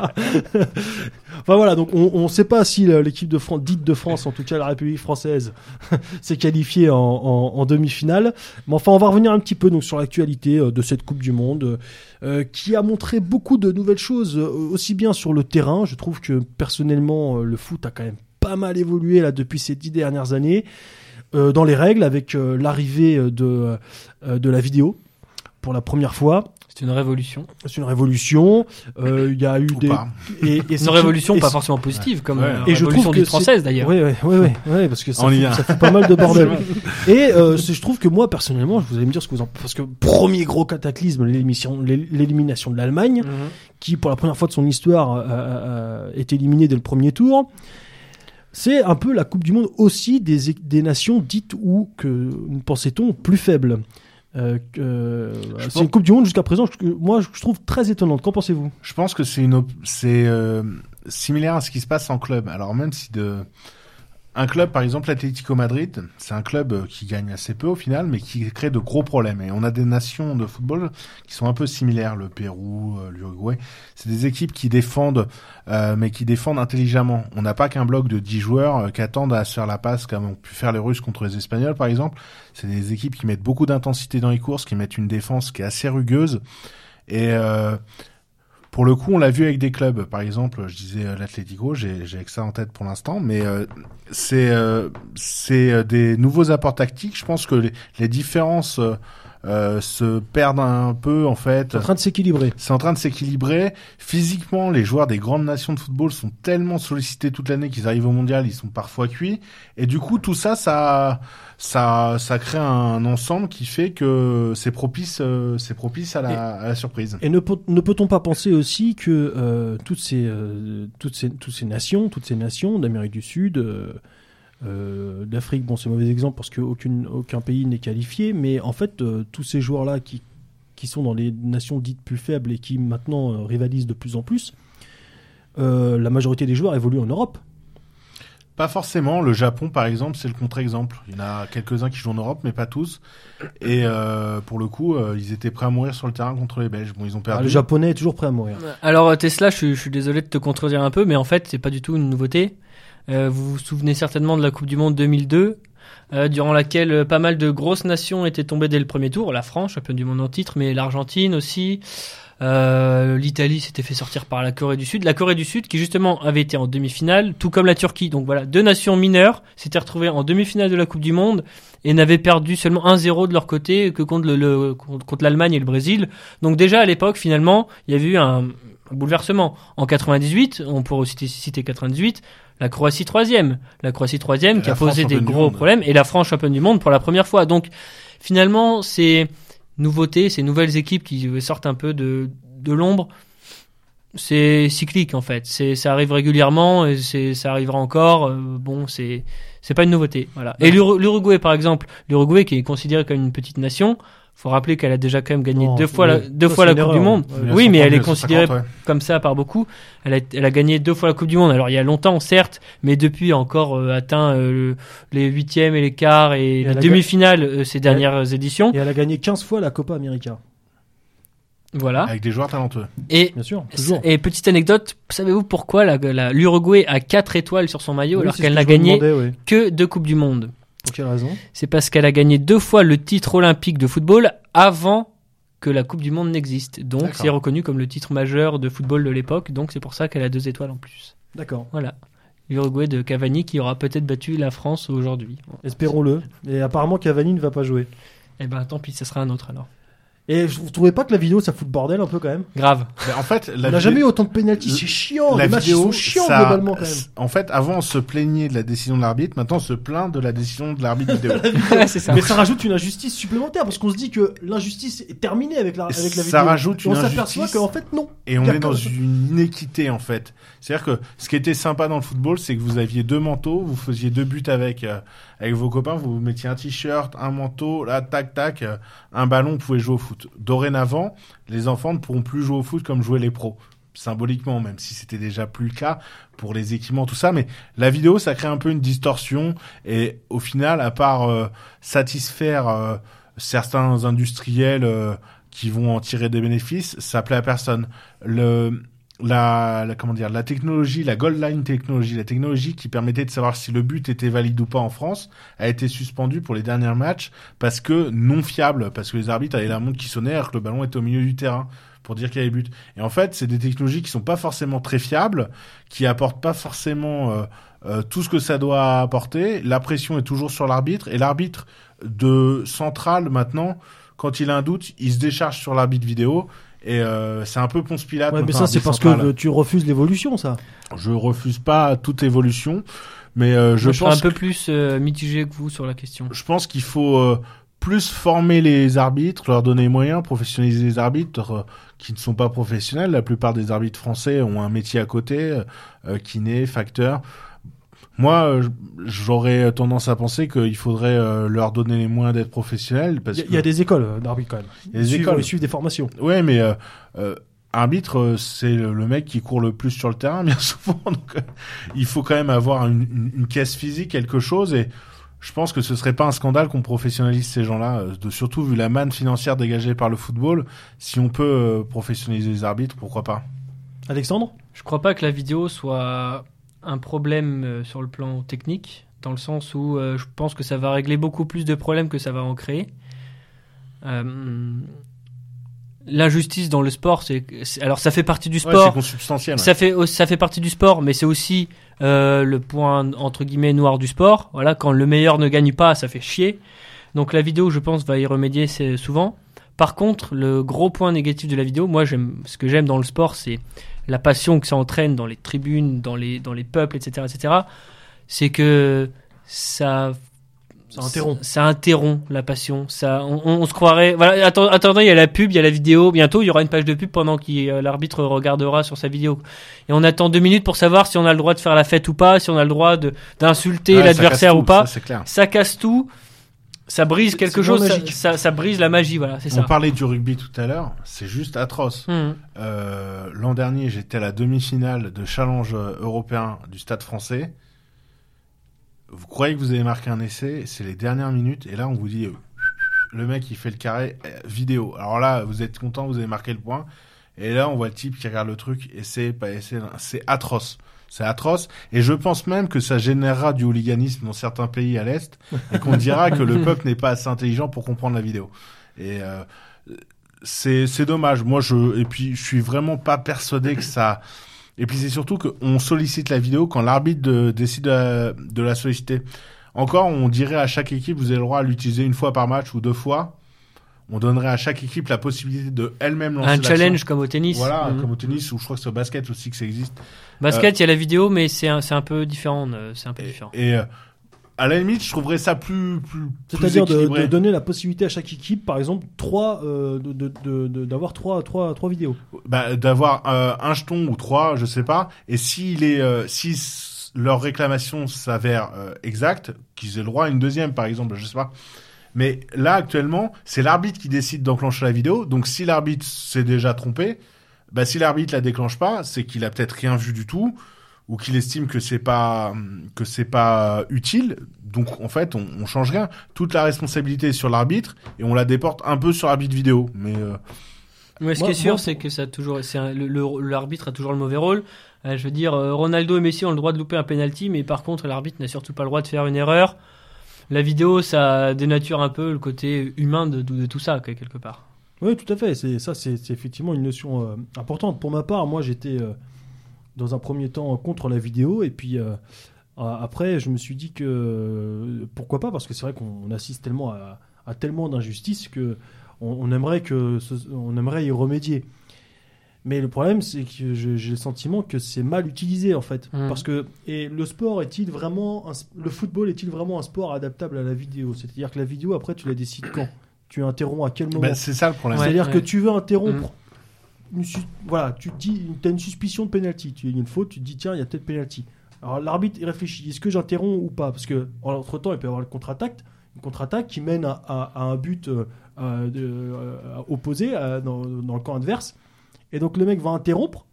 enfin voilà, donc on, on sait pas si l'équipe de France, dite de France, en tout cas la République française, s'est qualifiée en, en- en demi-finale. Mais enfin, on va revenir un petit peu donc sur l'actualité euh, de cette Coupe du Monde, euh, qui a montré beaucoup de nouvelles choses, euh, aussi bien sur le terrain. Je trouve que personnellement, euh, le foot a quand même pas mal évolué depuis ces dix dernières années dans les règles avec l'arrivée de la vidéo pour la première fois. C'est une révolution. C'est une révolution. Euh, Il y a eu Ou des pas. et, et c'est Une révolution et pas forcément positive, comme Ouais. euh, Et je révolution trouve que française d'ailleurs. Oui, oui, oui, oui, oui, parce que ça, On y fout, vient. ça fout pas mal de bordel. Et euh, je trouve que moi, personnellement, vous allez me dire ce que vous en parce que premier gros cataclysme, l'élimination, l'é- l'élimination de l'Allemagne, Mhm. qui pour la première fois de son histoire euh, euh, est éliminée dès le premier tour. C'est un peu la Coupe du Monde aussi des, des nations dites ou que pensait-on plus faibles. Euh, euh, Je c'est pense- une Coupe du Monde jusqu'à présent, que moi je trouve très étonnante. Qu'en pensez-vous? Je pense que c'est une op- c'est euh, similaire à ce qui se passe en club. Alors même si de un club par exemple l'Atlético Madrid, c'est un club euh, qui gagne assez peu au final mais qui crée de gros problèmes et on a des nations de football qui sont un peu similaires, le Pérou, euh, l'Uruguay. C'est des équipes qui défendent euh, mais qui défendent intelligemment. On n'a pas qu'un bloc de 10 joueurs euh, qui attendent à se faire la passe comme ont pu faire les Russes contre les Espagnols par exemple. C'est des équipes qui mettent beaucoup d'intensité dans les courses, qui mettent une défense qui est assez rugueuse et euh, pour le coup, on l'a vu avec des clubs. Par exemple, je disais euh, l'Atlético, j'ai que ça en tête pour l'instant, mais euh, c'est euh, c'est euh, des nouveaux apports tactiques. Je pense que les, les différences euh, se perdent un peu en fait. C'est en train de s'équilibrer. C'est en train de s'équilibrer. Physiquement, les joueurs des grandes nations de football sont tellement sollicités toute l'année qu'ils arrivent au mondial, ils sont parfois cuits. Et du coup, tout ça, ça, ça, ça crée un ensemble qui fait que c'est propice, euh, c'est propice à la, à la surprise. Et ne, ne peut-on pas penser aussi que euh, toutes, ces, euh, toutes, ces, toutes ces nations, toutes ces nations d'Amérique du Sud, euh, euh, d'Afrique, bon c'est un mauvais exemple parce qu'aucun aucun pays n'est qualifié, mais en fait euh, tous ces joueurs-là qui, qui sont dans les nations dites plus faibles et qui maintenant euh, rivalisent de plus en plus, euh, la majorité des joueurs évoluent en Europe. Pas forcément. Le Japon, par exemple, c'est le contre-exemple. Il y en a quelques-uns qui jouent en Europe, mais pas tous. Et euh, pour le coup, euh, ils étaient prêts à mourir sur le terrain contre les Belges. Bon, ils ont Ah, perdu. le japonais est toujours prêt à mourir. Alors Tesla, je suis, je suis désolé de te contredire un peu, mais en fait, c'est pas du tout une nouveauté. Euh, vous vous souvenez certainement de la Coupe du Monde 2002, euh, durant laquelle euh, pas mal de grosses nations étaient tombées dès le premier tour. La France, championne du monde en titre, mais l'Argentine aussi. Euh, L'Italie s'était fait sortir par la Corée du Sud. La Corée du Sud, qui justement avait été en demi-finale, tout comme la Turquie. Donc voilà, deux nations mineures s'étaient retrouvées en demi-finale de la Coupe du Monde et n'avaient perdu seulement 1-0 de leur côté que contre le, le- contre l'Allemagne et le Brésil. Donc déjà à l'époque, finalement, il y avait eu un, un bouleversement. En 98, on pourrait aussi citer 98, la Croatie troisième. La Croatie troisième qui a France posé des gros problèmes et la France championne du monde pour la première fois. Donc finalement, ces nouveautés, ces nouvelles équipes qui sortent un peu de, de l'ombre, c'est cyclique en fait. C'est ça arrive régulièrement et c'est ça arrivera encore. Euh, bon, c'est c'est pas une nouveauté. Voilà. Et l'Uru- l'Uruguay par exemple, l'Uruguay qui est considéré comme une petite nation, faut rappeler qu'elle a déjà quand même gagné Non, deux fois la, deux Ça, fois la Coupe du. Monde. Ouais. Oui, mais elle est 1950, considérée ouais. comme ça par beaucoup. Elle a, elle a gagné deux fois la Coupe du Monde. Alors il y a longtemps, certes, mais depuis a encore euh, atteint euh, les huitièmes et les quarts et, elle les demi-finales euh, ces dernières éditions. Et elle a gagné 15 fois la Copa América. Voilà. avec des joueurs talentueux. Et, Bien sûr, toujours. et petite anecdote, savez-vous pourquoi la- la- l'Uruguay a 4 étoiles sur son maillot Oui, alors qu'elle que n'a gagné demandais, que deux Coupes du Monde? Pour quelle raison? C'est parce qu'elle a gagné deux fois le titre olympique de football avant que la Coupe du Monde n'existe. Donc c'est reconnu comme le titre majeur de football de l'époque. Donc c'est pour ça qu'elle a deux étoiles en plus. D'accord. Voilà. L'Uruguay de Cavani qui aura peut-être battu la France aujourd'hui. Espérons-le. Et apparemment, Cavani ne va pas jouer. Eh ben tant pis, ça sera un autre alors. Et vous trouvez pas que la vidéo, ça fout le bordel un peu quand même Grave. Mais en fait, la On n'a jamais eu autant de pénalty, c'est chiant. la Les matchs vidéo, sont chiants ça- globalement quand même. En fait, avant, on se plaignait de la décision de l'arbitre. Maintenant, on se plaint de la décision de l'arbitre vidéo. Ouais, c'est ça. Mais ça rajoute une injustice supplémentaire parce qu'on se dit que l'injustice est terminée avec la, avec la vidéo. Ça rajoute Et on une s'aperçoit injustice. qu'en fait non. Et on est dans une inéquité en fait. C'est-à-dire que ce qui était sympa dans le football, c'est que vous aviez deux manteaux, vous faisiez deux buts avec euh, avec vos copains, vous mettiez un t-shirt, un manteau, là tac tac, euh, un ballon, vous pouvez jouer au foot. Dorénavant, les enfants ne pourront plus jouer au foot comme jouaient les pros. Symboliquement, même si c'était déjà plus le cas pour les équipements, tout ça, mais la vidéo, ça crée un peu une distorsion et au final, à part euh, satisfaire euh, certains industriels euh, qui vont en tirer des bénéfices, ça plaît à personne. Le, la, la- comment dire, la technologie, la Gold Line technologie, la technologie qui permettait de savoir si le but était valide ou pas en France, a été suspendue pour les derniers matchs parce que non fiable, parce que les arbitres avaient la montre qui sonnait alors que le ballon était au milieu du terrain pour dire qu'il y avait but. Et en fait, c'est des technologies qui sont pas forcément très fiables, qui apportent pas forcément euh, euh, tout ce que ça doit apporter. La pression est toujours sur l'arbitre et l'arbitre de centrale maintenant, quand il a un doute, il se décharge sur l'arbitre vidéo. Et euh, c'est un peu Ponce Pilate. Ouais, mais ça c'est parce que tu refuses l'évolution, ça. Je refuse pas toute évolution, mais euh, je Moi, je pense un peu plus euh, mitigé que vous sur la question. je pense qu'il faut euh, plus former les arbitres, leur donner les moyens, professionnaliser les arbitres euh, qui ne sont pas professionnels. La plupart des arbitres français ont un métier à côté, euh, kiné, facteur. Moi, euh, j'aurais tendance à penser qu'il faudrait euh, leur donner les moyens d'être professionnels. Parce Il y, a- que... il y a des écoles euh, d'arbitres quand même. Il y a des Ils suivent- écoles. Ils suivent des formations. Ouais, mais euh, euh, arbitre, c'est le, mec qui court le plus sur le terrain, bien souvent. Donc, euh, il faut quand même avoir une, une, une caisse physique, quelque chose. Et je pense que ce serait pas un scandale qu'on professionnalise ces gens-là, euh, de, surtout vu la manne financière dégagée par le football. Si on peut euh, professionnaliser les arbitres, pourquoi pas? Alexandre? Je crois pas que la vidéo soit un problème euh, sur le plan technique, dans le sens où euh, je pense que ça va régler beaucoup plus de problèmes que ça va en créer. Euh, L'injustice dans le sport, c'est alors ça fait partie du Ouais, sport. ouais. Ça fait, ça fait partie du sport, mais c'est aussi euh, le point entre guillemets noir du sport. Voilà, quand le meilleur ne gagne pas, ça fait chier. Donc la vidéo, je pense, va y remédier souvent. Par contre, le gros point négatif de la vidéo, moi, ce que j'aime dans le sport, c'est la passion que ça entraîne dans les tribunes, dans les, dans les peuples, etc., etc. C'est que ça Ça interrompt. ça interrompt la passion. Ça, on, on- on se croirait. Voilà, attends, attendez, il y a la pub, il y a la vidéo. Bientôt, il y aura une page de pub pendant que euh, l'arbitre regardera sur sa vidéo. Et on attend deux minutes pour savoir si on a le droit de faire la fête ou pas, si on a le droit de d'insulter Ouais, l'adversaire ou tout, pas. ça, c'est clair. Ça casse tout. Ça brise quelque chose. Ça, magique. ça, ça brise la magie. Voilà, c'est On ça. parlait du rugby tout à l'heure, c'est juste atroce. Hum. Euh, L'an dernier, j'étais à la demi-finale de challenge européen du Stade français. Vous croyez que vous avez marqué un essai, c'est les dernières minutes, et là on vous dit, euh, le mec il fait le carré euh, vidéo. Alors là, vous êtes content, vous avez marqué le point, et là on voit le type qui regarde le truc, essai, pas essai, c'est atroce. C'est atroce, et je pense même que ça générera du hooliganisme dans certains pays à l'Est, et qu'on dira que le peuple n'est pas assez intelligent pour comprendre la vidéo. Et euh, c'est c'est dommage. Moi, je et puis je suis vraiment pas persuadé que ça. Et puis c'est surtout qu'on sollicite la vidéo quand l'arbitre de- décide de, de la solliciter. Encore, on dirait à chaque équipe, vous avez le droit à l'utiliser une fois par match ou deux fois. On donnerait à chaque équipe la possibilité de elle-même lancer Un challenge comme au tennis. Voilà, Hum. comme au tennis ou je crois que c'est au basket aussi que ça existe. Basket, il y a la vidéo, mais c'est un, c'est un peu différent. euh, C'est un peu Et, différent. et, euh, à la limite, je trouverais ça plus plus C'est-à-dire de, donner la possibilité à chaque équipe, par exemple, trois, euh, de- de- de- de- d'avoir trois, trois, trois vidéos. bah, d'avoir euh, un jeton ou trois, je sais pas. Et s'il est, euh, si leur réclamation s'avère euh, exacte, qu'ils aient le droit à une deuxième, par exemple, je sais pas. Mais là, actuellement, c'est l'arbitre qui décide d'enclencher la vidéo. Donc, si l'arbitre s'est déjà trompé, bah, si l'arbitre la déclenche pas, c'est qu'il a peut-être rien vu du tout, ou qu'il estime que c'est pas que c'est pas utile. Donc, en fait, on, on change rien. Toute la responsabilité est sur l'arbitre et on la déporte un peu sur l'arbitre vidéo. Mais euh, Mais ce Moi- qui est sûr, moi, c'est que ça a toujours, c'est un- le- le- l'arbitre a toujours le mauvais rôle. Euh, je veux dire, euh, Ronaldo et Messi ont le droit de louper un penalty, mais par contre, l'arbitre n'a surtout pas le droit de faire une erreur. La vidéo, ça dénature un peu le côté humain de, tout ça, quelque part. Oui, tout à fait. C'est ça, c'est effectivement une notion euh, importante. Pour ma part, moi, j'étais euh, dans un premier temps contre la vidéo, et puis euh, après, je me suis dit que pourquoi pas, parce que c'est vrai qu'on assiste tellement à, tellement d'injustices que on, aimerait que aimerait y remédier. Mais le problème, c'est que j'ai le sentiment que c'est mal utilisé en fait, Mhm. parce que et le sport est-il vraiment un le football est-il vraiment un sport adaptable à la vidéo? C'est-à-dire que la vidéo après, tu la décides quand? Tu interromps à quel moment? Ben, c'est ça le problème. Ouais. c'est-à-dire que ouais. tu veux interrompre. une sus- voilà, tu te dis, tu as une suspicion de penalty. Tu as une faute, tu te dis, tiens, il y a peut-être penalty. Alors l'arbitre il réfléchit, est-ce que j'interromps ou pas? Parce que entre temps, il peut y avoir le contre-attaque, une contre-attaque qui mène à, à- à un but euh, euh, euh, opposé euh, dans, dans le camp adverse. Et donc le mec va interrompre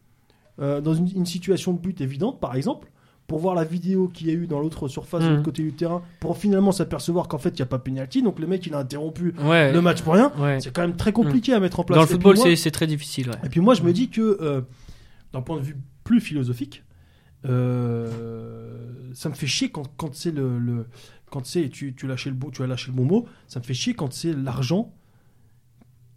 euh, dans une, une situation de but évidente, par exemple, pour voir la vidéo qu'il y a eu dans l'autre surface, de Mhm. l'autre côté du terrain, pour finalement s'apercevoir qu'en fait, il n'y a pas penalty. Donc le mec, il a interrompu Ouais. le match pour rien. ouais. C'est quand même très compliqué à mettre en place. Dans le football, c'est- c'est très difficile. Ouais. et puis moi, je me dis que, euh, d'un point de vue plus philosophique, euh, ça me fait chier quand, quand c'est le, le- quand c'est tu, tu, lâchais le bon, tu as lâché le bon mot, ça me fait chier quand c'est l'argent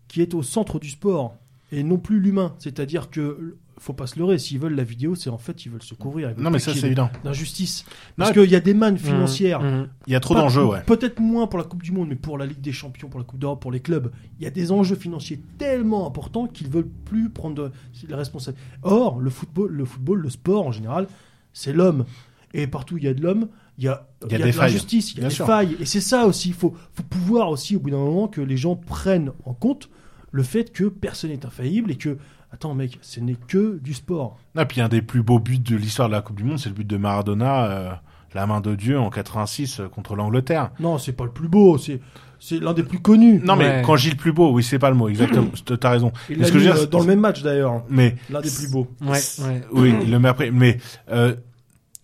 qui est au centre du sport et non plus l'humain. C'est-à-dire que faut pas se leurrer, s'ils veulent la vidéo, c'est en fait ils veulent se couvrir. ils veulent Non, mais ça, y c'est évident. d'injustice. Parce qu'il y a des mannes financières. Mmh, mmh. Il y a trop d'enjeux, ouais. Peut-être moins pour la Coupe du Monde, mais pour la Ligue des Champions, pour la Coupe d'Europe, pour les clubs, il y a des enjeux financiers tellement importants qu'ils veulent plus prendre de, la responsabilité. Or, le football, le football, le sport en général, c'est l'homme. Et partout où il y a de l'homme, il y a, Il y a de des failles. l'injustice, il y a Bien des sûr. failles. Et c'est ça aussi. Il faut, faut pouvoir aussi, au bout d'un moment, que les gens prennent en compte le fait que personne n'est infaillible et que, attends, mec, ce n'est que du sport. Ah, puis un des plus beaux buts de l'histoire de la Coupe du Monde, c'est le but de Maradona, euh, la main de Dieu en 86 euh, contre l'Angleterre. Non, c'est pas le plus beau, c'est, c'est l'un des plus connus. Non, mais Ouais. quand je dis le plus beau, oui, c'est pas le mot, exactement. T'as raison. Il Mais l'a ce que je mis, veux dire, euh, dans le même match d'ailleurs. Mais L'un des plus beaux. Ouais. Oui, il le met après. Mais euh,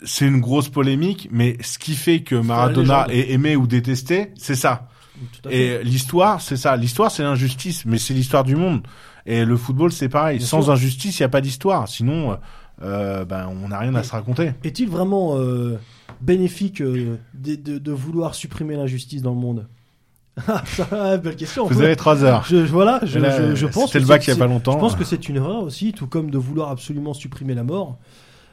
c'est une grosse polémique, mais ce qui fait que Maradona est aimé ou détesté, c'est ça. Et l'histoire, c'est ça. L'histoire, c'est l'injustice, mais c'est l'histoire du monde. Et le football, c'est pareil. Bien Sans sûr. injustice, il n'y a pas d'histoire. Sinon, euh, euh, ben, on n'a rien à se raconter. Est-il vraiment euh, bénéfique euh, de, de- de vouloir supprimer l'injustice dans le monde? Ah, Belle question. Vous avez trois heures. Je, voilà, je, Là, je, je pense. C'était le bac il c'est- y a pas longtemps. Je pense que c'est une erreur aussi, tout comme de vouloir absolument supprimer la mort.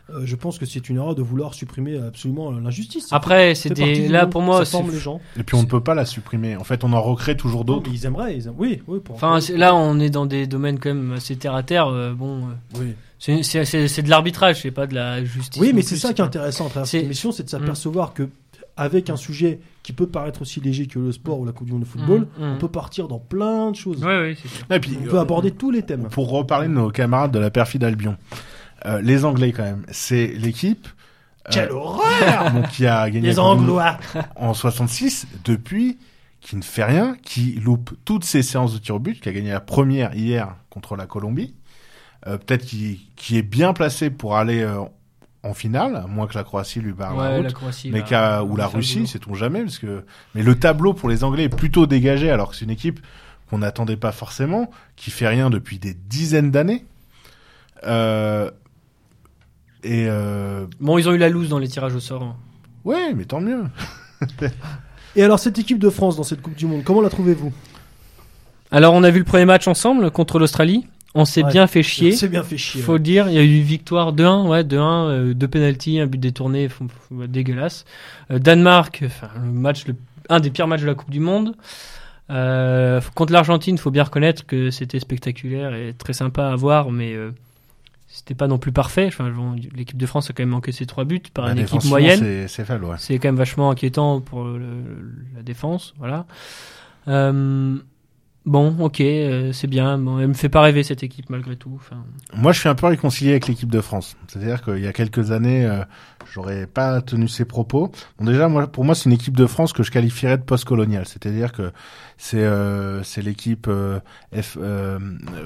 Euh, je pense que c'est une erreur de vouloir supprimer absolument l'injustice. Ça Après, c'est des. Là, pour moi, ça forme les gens. Et puis on ne peut pas la supprimer. En fait, on en recrée toujours d'autres. ils aimeraient, ils aim- oui, oui. Pour Enfin, là, on est dans des domaines quand même assez terre à terre. euh, bon, euh, oui. c'est- c'est c'est- c'est de l'arbitrage, c'est pas de la justice. Oui, mais c'est ça qui est intéressant à travers cette c'est- émission, c'est de s'apercevoir que avec un sujet qui peut paraître aussi léger que le sport ou la Coupe du Monde de Mmh, football, mmh. on peut partir dans plein de choses. Ouais, ouais, c'est sûr. Et puis, On euh, peut aborder tous les thèmes. Pour reparler de nos camarades de la perfide Albion, euh, les Anglais quand même, c'est l'équipe euh, Quelle horreur donc, qui a gagné Les Anglois en 66 depuis qui ne fait rien, qui loupe toutes ses séances de tir au but, qui a gagné la première hier contre la Colombie, euh, peut-être qui, qui est bien placé pour aller euh, en finale, à moins que la Croatie lui barre la Ouais, route. la Croatie. mais va- qu'à- ou la Russie, sait-on jamais, parce que mais le tableau pour les Anglais est plutôt dégagé, alors que c'est une équipe qu'on n'attendait pas forcément, qui fait rien depuis des dizaines d'années. Euh, et euh, Bon, ils ont eu la loose dans les tirages au sort. hein. ouais, mais tant mieux. Et alors, cette équipe de France dans cette Coupe du Monde, comment la trouvez-vous? Alors, on a vu le premier match ensemble contre l'Australie. On s'est Ouais. bien fait chier. C'est bien fait chier. Faut le dire, il y a eu victoire 2-1, ouais, 2-1, euh, deux penalties, un but détourné, dégueulasse. Euh, Danemark, le match, le- un des pires matchs de la Coupe du Monde. Euh, contre l'Argentine, faut bien reconnaître que c'était spectaculaire et très sympa à voir, mais euh, c'était pas non plus parfait. Enfin, l'équipe de France a quand même encaissé trois buts par une équipe moyenne. c'est- ouais. C'est quand même vachement inquiétant pour le- la défense, voilà. Euh, bon, ok, euh, c'est bien. Bon, elle me fait pas rêver cette équipe malgré tout. Enfin, Moi, je suis un peu réconcilié avec l'équipe de France. C'est-à-dire qu'il y a quelques années, euh, j'aurais pas tenu ces propos. Bon, déjà, moi, pour moi, c'est une équipe de France que je qualifierais de post-coloniale. C'est-à-dire que c'est euh, c'est l'équipe euh, euh,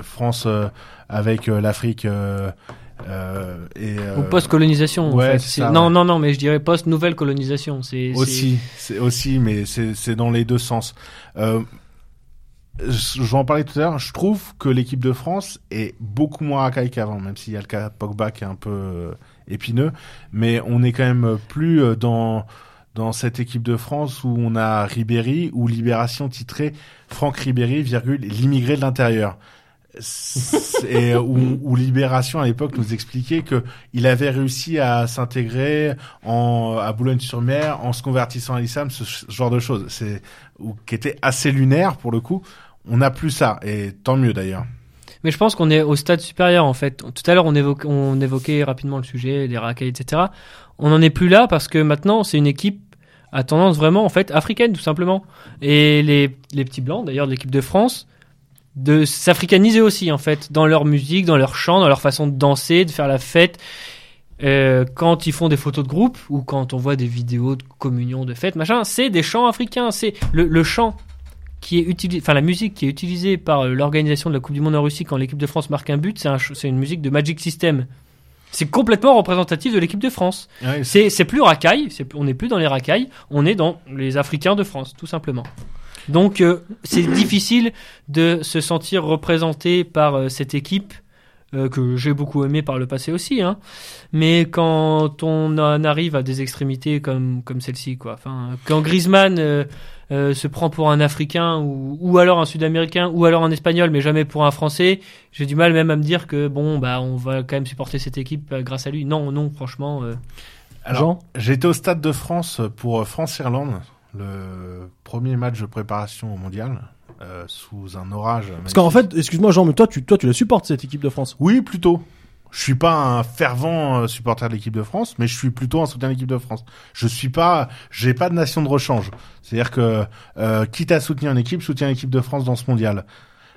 France euh, avec l'Afrique euh, euh, et euh, Ou post-colonisation. en ouais, fait. non, non, non, mais je dirais post-nouvelle colonisation. C'est aussi, c'est aussi, mais c'est c'est dans les deux sens. Euh, je vais en parler tout à l'heure. Je trouve que l'équipe de France est beaucoup moins racaille qu'avant, même s'il y a le cas Pogba qui est un peu euh, épineux. Mais on est quand même plus euh, dans dans cette équipe de France où on a Ribéry ou Libération titré Franck Ribéry, virgule l'immigré de l'intérieur. et où, où, Libération à l'époque nous expliquait que il avait réussi à s'intégrer en à Boulogne-sur-Mer en se convertissant à l'islam, ce, genre de choses. C'est ou qui était assez lunaire pour le coup. On n'a plus ça et tant mieux d'ailleurs. Mais je pense qu'on est au stade supérieur en fait. Tout à l'heure on, évoquait rapidement le sujet des racailles etc. On n'en est plus là parce que maintenant c'est une équipe à tendance vraiment en fait africaine tout simplement. Et les, les petits blancs d'ailleurs de l'équipe de France de s'africaniser aussi en fait dans leur musique, dans leur chant, dans leur façon de danser, de faire la fête. Euh, quand ils font des photos de groupe ou quand on voit des vidéos de communion, de fête, machin, c'est des chants africains. C'est le chant qui est utilisé, enfin la musique qui est utilisée par euh, l'organisation de la Coupe du Monde en Russie quand l'équipe de France marque un but, c'est un, une musique de Magic System. C'est complètement représentatif de l'équipe de France. Ouais, c'est plus racaille, on n'est plus dans les racailles, on est dans les Africains de France, tout simplement. Donc euh, c'est difficile de se sentir représenté par euh, cette équipe euh, que j'ai beaucoup aimé par le passé aussi. Hein. Mais quand on en arrive à des extrémités comme, comme celle-ci, quoi. Enfin, quand Griezmann se prend pour un Africain ou, ou alors un Sud-Américain ou alors un Espagnol, mais jamais pour un Français, j'ai du mal même à me dire que bon, bah, on va quand même supporter cette équipe grâce à lui. Non, non, franchement. Alors, j'étais au stade de France pour France-Irlande le premier match de préparation au mondial. Euh, sous un orage. Parce qu'en fait, excuse-moi Jean, mais toi tu, toi tu la supportes cette équipe de France? Oui, plutôt. Je suis pas un fervent euh, supporter de l'équipe de France, mais je suis plutôt un soutien de l'équipe de France. Je suis pas, j'ai pas de nation de rechange. C'est-à-dire que euh, quitte à soutenir une équipe, soutiens l'équipe de France dans ce mondial.